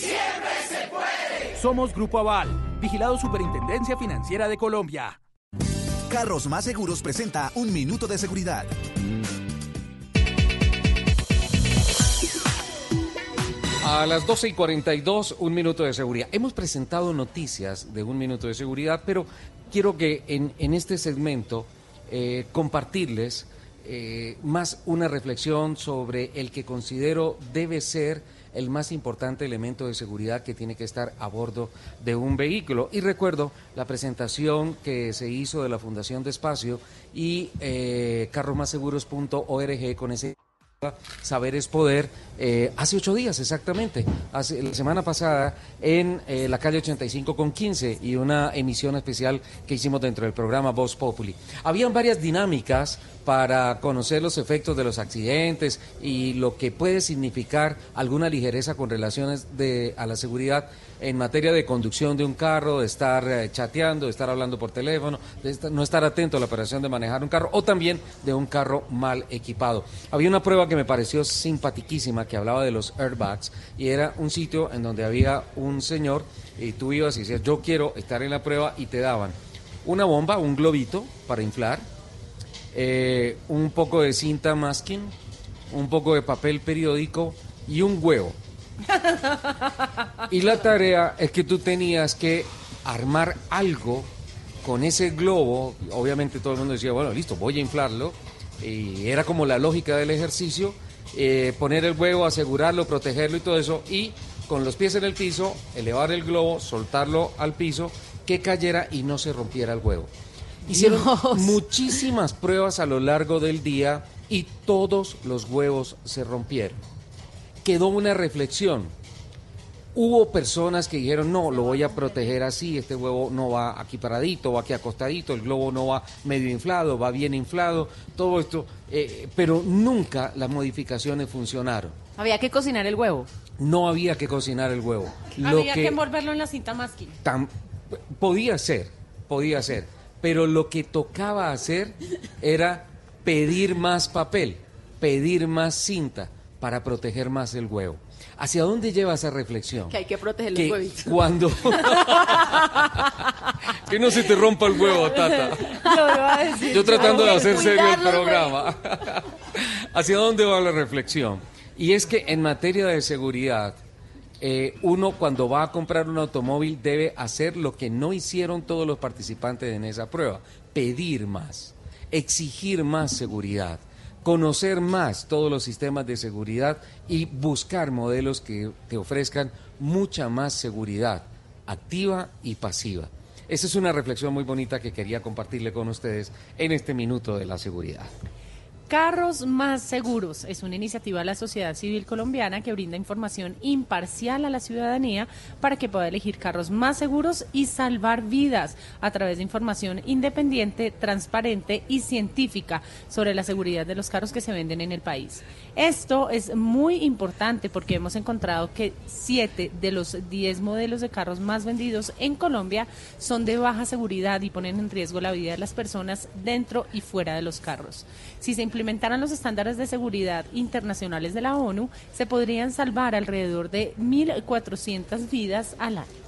¡Siempre se puede! Somos Grupo Aval, vigilado Superintendencia Financiera de Colombia. Carros Más Seguros presenta un minuto de seguridad. A las 12 y 42, un minuto de seguridad. Hemos presentado noticias de un minuto de seguridad, pero quiero que en, en este segmento eh, compartirles eh, más una reflexión sobre el que considero debe ser el más importante elemento de seguridad que tiene que estar a bordo de un vehículo. Y recuerdo la presentación que se hizo de la Fundación de Espacio y eh, con ese Saber es poder, eh, hace ocho días exactamente, hace, la semana pasada en eh, la calle 85 con 15 y una emisión especial que hicimos dentro del programa Voz Populi. Habían varias dinámicas para conocer los efectos de los accidentes y lo que puede significar alguna ligereza con relaciones de, a la seguridad en materia de conducción de un carro, de estar eh, chateando, de estar hablando por teléfono, de estar- no estar atento a la operación de manejar un carro o también de un carro mal equipado. Había una prueba que me pareció simpatiquísima que hablaba de los airbags y era un sitio en donde había un señor y tú ibas y decías yo quiero estar en la prueba y te daban una bomba, un globito para inflar, eh, un poco de cinta masking, un poco de papel periódico y un huevo. Y la tarea es que tú tenías que armar algo con ese globo. Obviamente todo el mundo decía, bueno, listo, voy a inflarlo. Y era como la lógica del ejercicio, eh, poner el huevo, asegurarlo, protegerlo y todo eso. Y con los pies en el piso, elevar el globo, soltarlo al piso, que cayera y no se rompiera el huevo. Hicieron muchísimas pruebas a lo largo del día y todos los huevos se rompieron. Quedó una reflexión. Hubo personas que dijeron, no, lo voy a proteger así, este huevo no va aquí paradito, va aquí acostadito, el globo no va medio inflado, va bien inflado, todo esto, eh, pero nunca las modificaciones funcionaron. Había que cocinar el huevo. No había que cocinar el huevo. Lo Había que... envolverlo en la cinta masking. Tam- podía ser, podía ser, pero lo que tocaba hacer era pedir más papel, pedir más cinta para proteger más el huevo. ¿Hacia dónde lleva esa reflexión? Que hay que proteger Que los huevitos. cuando que no se te rompa el huevo, Tata. Iba a decir. Yo tratando de hacer serio el programa. ¿Hacia dónde va la reflexión? Y es que en materia de seguridad, eh, uno cuando va a comprar un automóvil debe hacer lo que no hicieron todos los participantes en esa prueba, pedir más, exigir más seguridad, conocer más todos los sistemas de seguridad y buscar modelos que te ofrezcan mucha más seguridad, activa y pasiva. Esa es una reflexión muy bonita que quería compartirle con ustedes en este minuto de la seguridad. Carros más seguros es una iniciativa de la sociedad civil colombiana que brinda información imparcial a la ciudadanía para que pueda elegir carros más seguros y salvar vidas a través de información independiente, transparente y científica sobre la seguridad de los carros que se venden en el país. Esto es muy importante porque hemos encontrado que siete de los diez modelos de carros más vendidos en Colombia son de baja seguridad y ponen en riesgo la vida de las personas dentro y fuera de los carros. Si se implementaran los estándares de seguridad internacionales de la ONU, se podrían salvar alrededor de 1.400 vidas al año.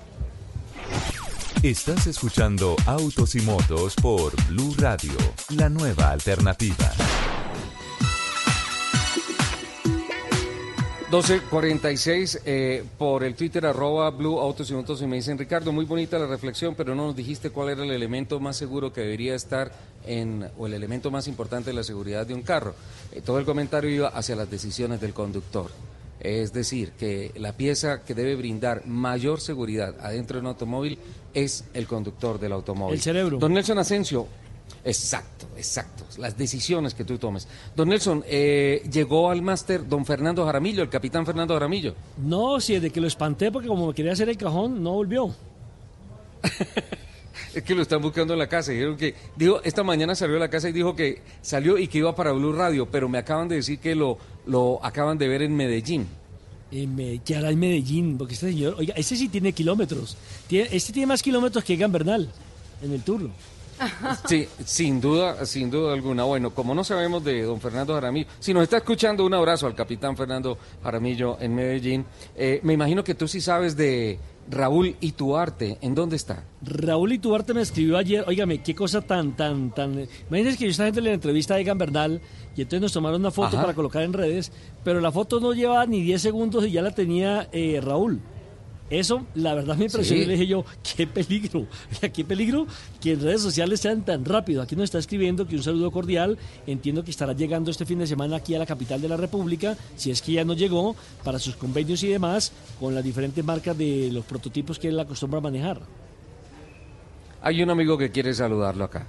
Estás escuchando Autos y Motos por Blue Radio, la nueva alternativa. 12.46 eh, por el Twitter arroba Blue Autos y Motos y me dicen Ricardo, muy bonita la reflexión, pero no nos dijiste cuál era el elemento más seguro que debería estar en, o el elemento más importante de la seguridad de un carro. Eh, todo el comentario iba hacia las decisiones del conductor. Es decir, que la pieza que debe brindar mayor seguridad adentro de un automóvil es el conductor del automóvil. El cerebro. Don Nelson Asensio, Exacto, exacto. Las decisiones que tú tomes. Don Nelson, eh, llegó al máster don Fernando Jaramillo, el capitán Fernando Jaramillo. No, si de que lo espanté porque como me quería hacer el cajón, no volvió. Es que lo están buscando en la casa. Dijeron que, dijo, esta mañana salió de la casa y dijo que salió y que iba para Blue Radio, pero me acaban de decir que lo, lo acaban de ver en Medellín. En Me- ¿Qué hará en Medellín? Porque este señor, oiga, ese sí tiene kilómetros. Tiene, este tiene más kilómetros que Gambernal en el turno. Sí, sin duda, sin duda alguna. Bueno, como no sabemos de don Fernando Jaramillo, si nos está escuchando, un abrazo al capitán Fernando Jaramillo en Medellín. Eh, me imagino que tú sí sabes de Raúl Ituarte. ¿En dónde está? Raúl Ituarte me escribió ayer, óigame, qué cosa tan, tan, tan... Imagínense que yo estaba en la entrevista de Egan Bernal y entonces nos tomaron una foto Ajá. para colocar en redes, pero la foto no lleva ni 10 segundos y ya la tenía eh, Raúl. Eso, la verdad, me impresionó. Sí. Y le dije yo, qué peligro, qué peligro que en redes sociales sean tan rápido. Aquí nos está escribiendo que un saludo cordial. Entiendo que estará llegando este fin de semana aquí a la capital de la República, si es que ya no llegó, para sus convenios y demás, con las diferentes marcas de los prototipos que él acostumbra a manejar. Hay un amigo que quiere saludarlo acá.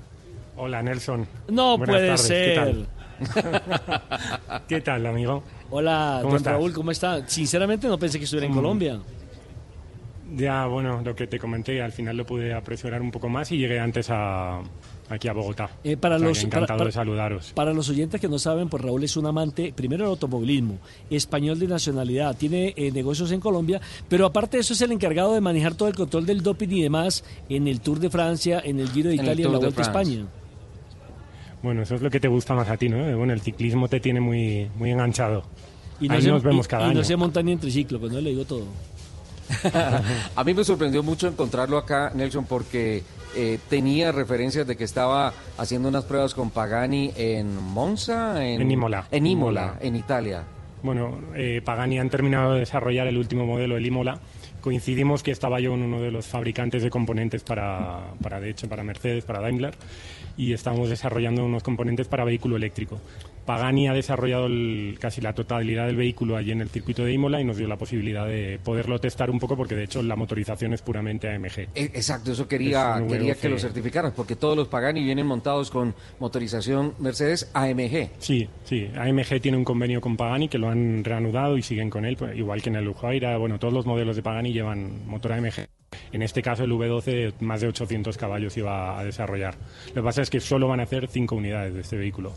Hola, Nelson. No Buenas puede tardes, ser. ¿Qué tal? ¿Qué tal, amigo? Hola, ¿Cómo don estás? Raúl, ¿cómo está? Sinceramente no pensé que estuviera en Mm. Colombia. Ya, bueno, lo que te comenté, al final lo pude apresurar un poco más y llegué antes a, aquí a Bogotá. Eh, para O sea, los, para- encantado para- de saludaros. Para los oyentes que no saben, pues Raúl es un amante, primero del automovilismo, español de nacionalidad, tiene eh, negocios en Colombia, pero aparte de eso es el encargado de manejar todo el control del doping y demás en el Tour de Francia, en el Giro de En Italia y en la Vuelta a. España. Bueno, eso es lo que te gusta más a ti, ¿no? Bueno, el ciclismo te tiene muy, muy enganchado. Y no, Ahí se, nos vemos y- cada y año. no se monta ni en triciclo, cuando le digo todo. A mí me sorprendió mucho encontrarlo acá, Nelson, porque eh, tenía referencias de que estaba haciendo unas pruebas con Pagani en Monza, en, En Imola. en Imola, Imola. en Italia. Bueno, eh, Pagani han terminado de desarrollar el último modelo del Imola. Coincidimos que estaba yo en uno de los fabricantes de componentes para, para, de hecho, para Mercedes, para Daimler, y estamos desarrollando unos componentes para vehículo eléctrico. Pagani ha desarrollado el- casi la totalidad del vehículo allí en el circuito de Imola y nos dio la posibilidad de poderlo testar un poco porque de hecho la motorización es puramente AMG. E- Exacto, eso quería, Es quería que lo certificaras, porque todos los Pagani vienen montados con motorización Mercedes AMG. Sí, sí. AMG tiene un convenio con Pagani que lo han reanudado y siguen con él, pues, igual que en el Lujaira. Bueno, todos los modelos de Pagani llevan motor AMG. En este caso, el V12, más de 800 caballos iba a desarrollar. Lo que pasa es que solo van a hacer 5 unidades de este vehículo.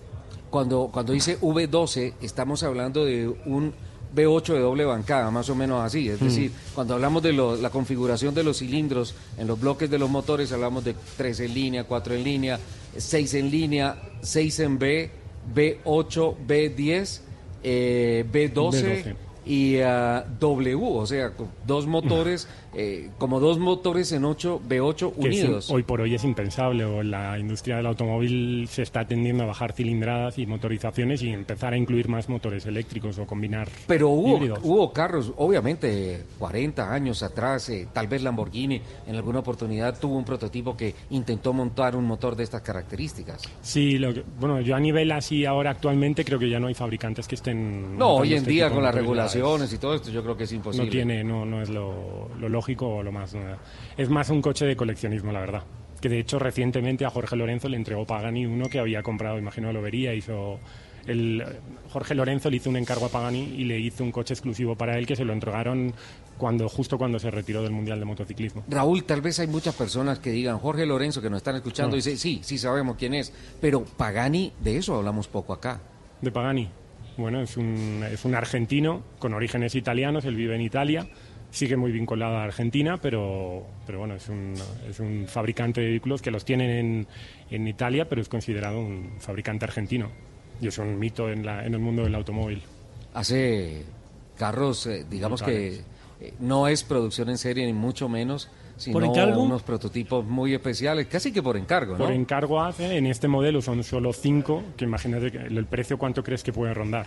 Cuando, cuando dice V12, estamos hablando de un V8 de doble bancada, más o menos así. Es Mm. decir, cuando hablamos de lo- la configuración de los cilindros en los bloques de los motores, hablamos de 3 en línea, 4 en línea, 6 en línea, 6 en B, B8, B10, eh, B12, B12. Y ah, W, o sea, dos motores, eh, como dos motores en 8, B8 que es- unidos. hoy por hoy es impensable. O la industria del automóvil se está tendiendo a bajar cilindradas y motorizaciones y empezar a incluir más motores eléctricos o combinar Pero hubo, híbridos. hubo carros, obviamente, 40 años atrás, eh, tal vez Lamborghini en alguna oportunidad tuvo un prototipo que intentó montar un motor de estas características. Sí, lo que- bueno, yo a nivel así ahora actualmente creo que ya no hay fabricantes que estén... No, hoy en este día con las motores, regulaciones y todo esto, yo creo que es imposible. No tiene, no, no es lo, lo lógico o lo más... eh, Es más un coche de coleccionismo, la verdad. Que de hecho recientemente a Jorge Lorenzo le entregó Pagani uno que había comprado, imagino lo vería, hizo El, Jorge Lorenzo le hizo un encargo a Pagani y le hizo un coche exclusivo para él que se lo entregaron cuando justo cuando se retiró del Mundial de Motociclismo. Raúl, tal vez hay muchas personas que digan, Jorge Lorenzo, que nos están escuchando, No. dice, sí, sí sabemos quién es, pero Pagani, de eso hablamos poco acá. De Pagani. Bueno, es un, es un argentino con orígenes italianos, él vive en Italia, sigue muy vinculado a Argentina, pero, pero bueno, es un, es un fabricante de vehículos que los tienen en, en Italia, pero es considerado un fabricante argentino. Y es un mito en, la, en el mundo del automóvil. Hace carros, eh, digamos que eh, no es producción en serie, ni mucho menos, sino ¿Por encargo? unos prototipos muy especiales, casi que por encargo, ¿no? Por encargo hace, en este modelo son solo cinco, que imagínate que el precio cuánto crees que puede rondar.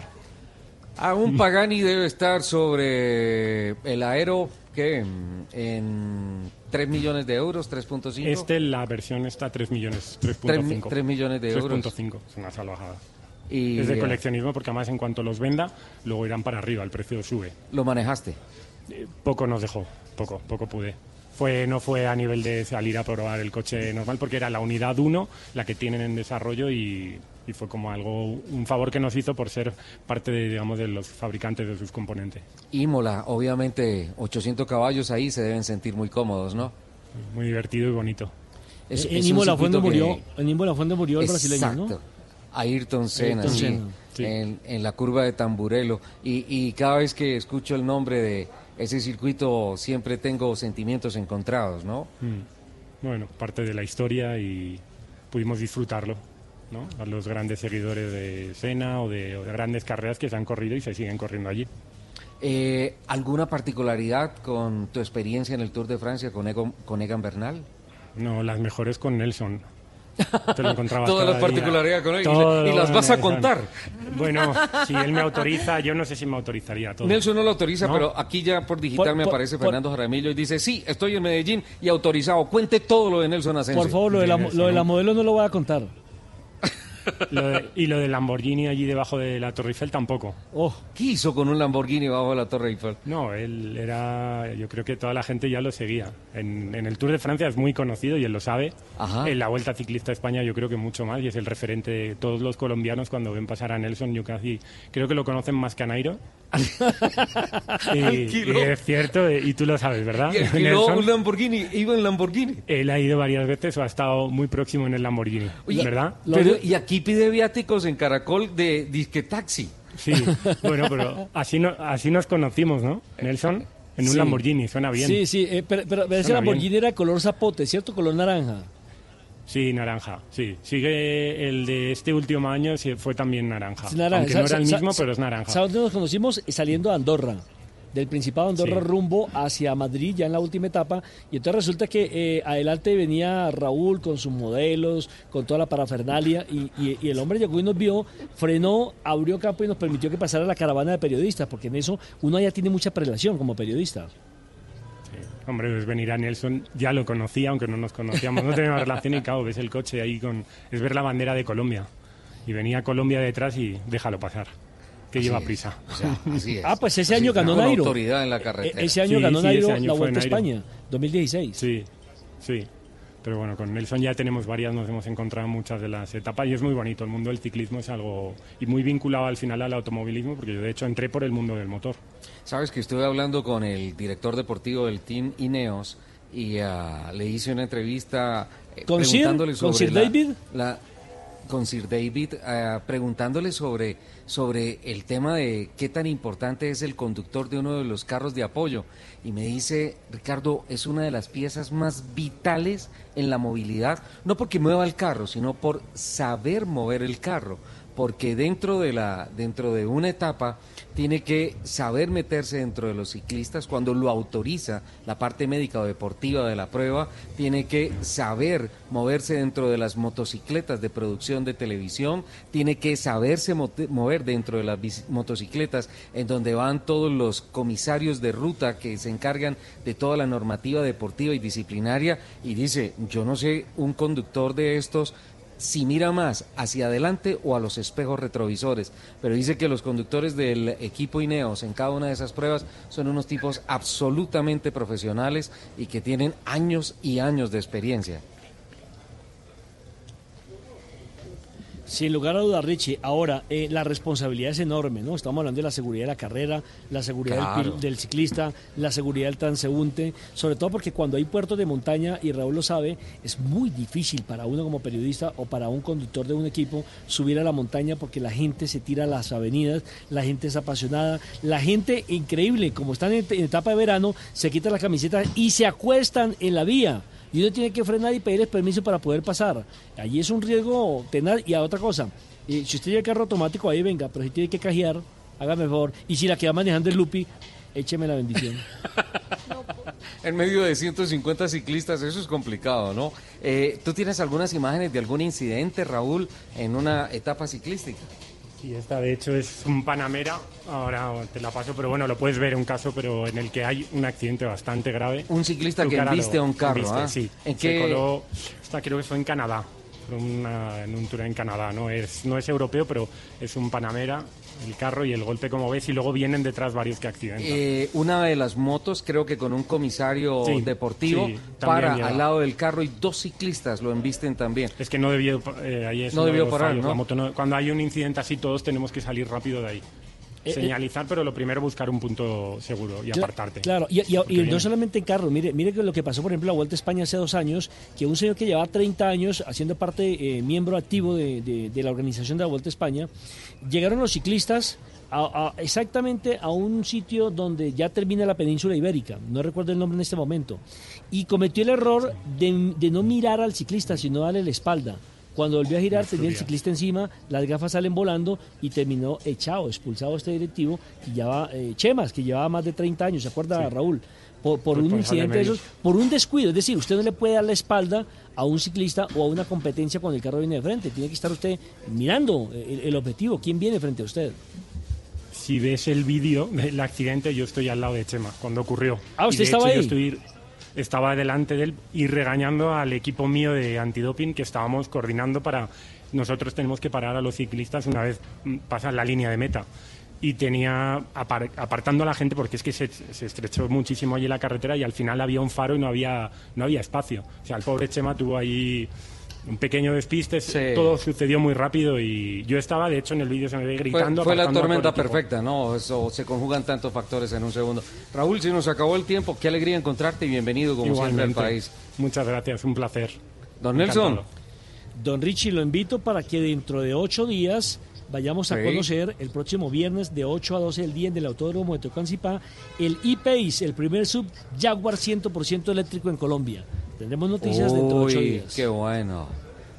Ah, un Pagani debe estar sobre el Aero, ¿qué? En 3 millones de euros, 3.5. Este, la versión está a 3 millones, 3.5. Tres mi- tres millones de euros. 3.5, es una salvajada. Y, es de coleccionismo porque además en cuanto los venda, luego irán para arriba, el precio sube. ¿Lo manejaste? Eh, Poco nos dejó, poco, poco pude. Fue, no fue a nivel de salir a probar el coche normal porque era la unidad 1 la que tienen en desarrollo y, y fue como algo, un favor que nos hizo por ser parte de, digamos, de los fabricantes de sus componentes. Imola, obviamente 800 caballos ahí se deben sentir muy cómodos, ¿no? Muy divertido y bonito. Es- en es Imola fue donde murió, que- en Imola fue donde murió el brasileño, Exacto. ¿no? Ayrton Senna, Ayrton sí, Senna, En, en la curva de Tamburelo. Y, y cada vez que escucho el nombre de ese circuito siempre tengo sentimientos encontrados, ¿no? Mm. Bueno, parte de la historia y pudimos disfrutarlo, ¿no? A los grandes seguidores de Sena o de, o de grandes carreras que se han corrido y se siguen corriendo allí. Eh, ¿Alguna particularidad con tu experiencia en el Tour de Francia con, Egon- con Egan Bernal? No, las mejores con Nelson. Te lo encontrabas Todas las particularidades con él, y Todo le- y las vas a contar. Bueno, si él me autoriza, yo no sé si me autorizaría todo. Nelson no lo autoriza, ¿No? pero aquí ya por digital Por- me por- aparece por- Fernando Jaramillo y dice, sí, estoy en Medellín y autorizado. Cuente todo lo de Nelson Asensio. Por favor, lo de, la, lo de la modelo no lo voy a contar. Lo de- y lo del Lamborghini allí debajo de la Torre Eiffel tampoco. Oh. ¿Qué hizo con un Lamborghini bajo la Torre Eiffel? No, él era, yo creo que toda la gente ya lo seguía. En, en el Tour de Francia es muy conocido y él lo sabe. Ajá. En la Vuelta Ciclista a España yo creo que mucho más y es el referente de todos los colombianos cuando ven pasar a Nelson, yo casi creo que lo conocen más que a Nairo. y, y es cierto, eh, y tú lo sabes, ¿verdad? Y Nelson, un Lamborghini, iba en Lamborghini. él ha ido varias veces o ha estado muy próximo en el Lamborghini, Oye, ¿verdad? Pero, y aquí pide viáticos en Caracol de disque taxi. Sí, bueno, pero así, no, así nos conocimos, ¿no? Nelson, en un Sí. Lamborghini, suena bien. Sí, sí, eh, pero, pero ese Suena Lamborghini era color zapote, ¿cierto? Color naranja. Sí, naranja, sí. Sigue el de este último año, sí, fue también naranja. Es naranja. Aunque no era el mismo, pero es naranja. ¿Sabes dónde nos conocimos? Eh, Saliendo de Andorra. Del Principado de Andorra Sí. rumbo hacia Madrid, ya en la última etapa. Y entonces resulta que eh, adelante venía Raúl con sus modelos, con toda la parafernalia. Y, y- y el hombre llegó y nos vio, frenó, abrió campo y nos permitió que pasara la caravana de periodistas, porque en eso uno ya tiene mucha prelación como periodista. Hombre, pues venir a Nelson, ya lo conocía, aunque no nos conocíamos, no teníamos relación y claro, ves el coche ahí con... Es ver la bandera de Colombia. Y venía Colombia detrás y déjalo pasar, que Así lleva es. prisa. O sea, así es. Ah, pues ese Así año ganó con Nairo. autoridad en la carretera. E- Ese año Sí, ganó sí, Nairo año la Vuelta a. España, 2016. Sí, sí. Pero bueno, con Nelson ya tenemos varias, nos hemos encontrado en muchas de las etapas y es muy bonito. El mundo del ciclismo es algo... Y muy vinculado al final al automovilismo, porque yo de hecho entré por el mundo del motor. Sabes que estuve hablando con el director deportivo del Team Ineos y ah, le hice una entrevista eh, ¿Con Sir? preguntándole ¿Con sobre Sir la- David? la- con Sir David, ah, preguntándole sobre, sobre el tema de qué tan importante es el conductor de uno de los carros de apoyo. Y me dice, Ricardo, es una de las piezas más vitales en la movilidad, no porque mueva el carro, sino por saber mover el carro. Porque dentro de, la, dentro de una etapa tiene que saber meterse dentro de los ciclistas. Cuando lo autoriza la parte médica o deportiva de la prueba, tiene que saber moverse dentro de las motocicletas de producción de televisión, tiene que saberse mover dentro de las motocicletas en donde van todos los comisarios de ruta que se encargan de toda la normativa deportiva y disciplinaria y dice, yo no sé un conductor de estos si mira más hacia adelante o a los espejos retrovisores. Pero dice que los conductores del equipo Ineos en cada una de esas pruebas son unos tipos absolutamente profesionales y que tienen años y años de experiencia. Sin lugar a dudas, Richie. Ahora, eh, la responsabilidad es enorme, ¿no? Estamos hablando de la seguridad de la carrera, la seguridad del, Claro. pil- del ciclista, la seguridad del transeúnte, sobre todo porque cuando hay puertos de montaña, y Raúl lo sabe, es muy difícil para uno como periodista o para un conductor de un equipo subir a la montaña porque la gente se tira a las avenidas, la gente es apasionada, la gente, increíble, como están en, en etapa de verano, se quitan las camisetas y se acuestan en la vía y uno tiene que frenar y pedirles permiso para poder pasar. Allí es un riesgo tenaz. Y a otra cosa, eh, si usted tiene carro automático, ahí venga, pero si tiene que cajear, hágame favor. Y si la que va manejando es Lupi, écheme la bendición. En medio de 150 ciclistas, eso es complicado, ¿no? Eh, ¿Tú tienes algunas imágenes de algún incidente, Raúl, en una etapa ciclística? Sí, esta de hecho es un Panamera, ahora te la paso, pero bueno, lo puedes ver un caso, pero en el que hay un accidente bastante grave. Un ciclista que lo- a un carro, embiste, ¿ah? Sí, ¿En se qué- coló, esta creo que fue en Canadá, una- en un tour en Canadá, ¿no? Es, no es europeo, pero es un Panamera, el carro y el golpe como ves, y luego vienen detrás varios que accidentan. Eh, una de las motos, creo que con un comisario Sí, deportivo, sí, para lleva. al lado del carro y dos ciclistas lo embisten también. Es que no debió, eh, ahí es No debió parar, la moto no- Cuando hay un incidente así, todos tenemos que salir rápido de ahí. Eh, Señalizar, pero lo primero buscar un punto seguro y apartarte. Claro, y, y- y Porque no solamente en carro, mire, mire que lo que pasó, por ejemplo, en la Vuelta a España hace dos años, que un señor que llevaba 30 años haciendo parte, eh, miembro activo de, de- de la organización de la Vuelta a España, llegaron los ciclistas a- a- exactamente a un sitio donde ya termina la península ibérica, no recuerdo el nombre en este momento, y cometió el error de, de no mirar al ciclista, sino darle la espalda. Cuando volvió a girar, tenía el ciclista encima, las gafas salen volando y terminó echado, expulsado este directivo que llevaba, eh, Chemas, que llevaba más de 30 años, ¿se acuerda Raúl? Por, por un por incidente de esos, por un descuido, es decir, usted no le puede dar la espalda a un ciclista o a una competencia cuando el carro viene de frente, tiene que estar usted mirando el, el objetivo, quién viene frente a usted. Si ves el vídeo del accidente, yo estoy al lado de Chema cuando ocurrió. Ah, Y ¿usted de estaba hecho, yo ahí? estoy- estaba delante de él y regañando al equipo mío de antidoping que estábamos coordinando para. Nosotros tenemos que parar a los ciclistas una vez mm, pasan la línea de meta. Y tenía apar- apartando a la gente porque es que se, se estrechó muchísimo allí la carretera y al final había un faro y no había, no había espacio. O sea, el pobre Chema tuvo ahí un pequeño despiste, todo sucedió muy rápido y yo estaba, de hecho, en el vídeo se me ve gritando. fue la tormenta perfecta, ¿no? Eso, se conjugan tantos factores en un segundo. Raúl, si nos acabó el tiempo, qué alegría encontrarte y bienvenido como siempre al país. Muchas gracias, un placer. Don Nelson. Encantado. Don Richie, lo invito para que dentro de ocho días vayamos a Sí. conocer el próximo viernes de 8 a 12 del día en el Autódromo de Tocancipá el E-Pace, el primer sub Jaguar 100% eléctrico en Colombia. Tendremos noticias dentro de ocho Uy, días. qué bueno,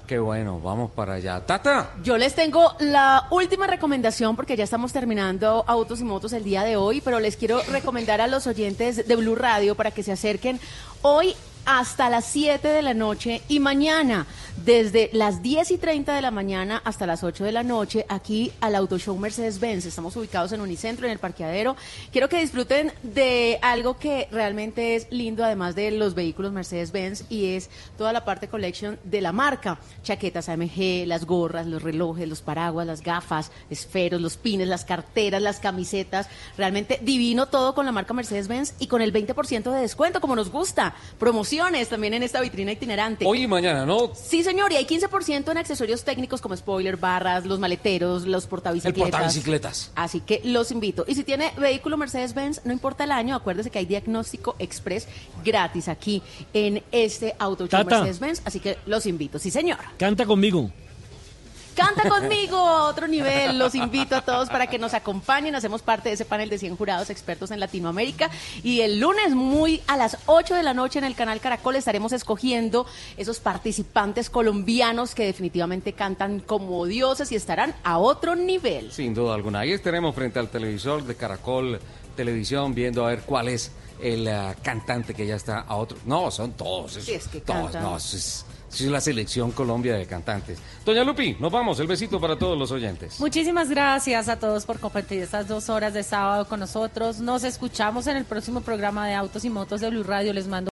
qué bueno, vamos para allá. Tata, Yo les tengo la última recomendación porque ya estamos terminando Autos y Motos el día de hoy, pero les quiero recomendar a los oyentes de Blue Radio para que se acerquen hoy hasta las 7 de la noche y mañana desde las 10 y 30 de la mañana hasta las 8 de la noche aquí al Auto Show Mercedes-Benz. Estamos ubicados en Unicentro, en el parqueadero. Quiero que disfruten de algo que realmente es lindo, además de los vehículos Mercedes-Benz, y es toda la parte collection de la marca. Chaquetas AMG, las gorras, los relojes, los paraguas, las gafas, esferos, los pines, las carteras, las camisetas. Realmente divino todo con la marca Mercedes-Benz y con el 20% de descuento, como nos gusta. Promociones también en esta vitrina itinerante. hoy y mañana, ¿no? Sí, señor, y hay 15% en accesorios técnicos como spoiler, barras, los maleteros, los El portabicicletas. portabicicletas. Así que los invito. Y si tiene vehículo Mercedes-Benz, no importa el año, acuérdese que hay diagnóstico express gratis aquí en este auto. Mercedes-Benz. Así que los invito. Sí, señor. Canta conmigo. Canta conmigo a otro nivel. Los invito a todos para que nos acompañen. Hacemos parte de ese panel de 100 jurados expertos en Latinoamérica. Y el lunes, muy a las 8 de la noche, en el canal Caracol, estaremos escogiendo esos participantes colombianos que definitivamente cantan como dioses y estarán a otro nivel. Sin duda alguna. Ahí estaremos frente al televisor de Caracol Televisión viendo a ver cuál es el ah, cantante que ya está a otro. No, son todos. Sí, es que todos, cantan. no, es, es la selección Colombia de cantantes. Doña Lupi, nos vamos. El besito para todos los oyentes. Muchísimas gracias a todos por compartir estas dos horas de sábado con nosotros. Nos escuchamos en el próximo programa de Autos y Motos de Blue Radio. Les mando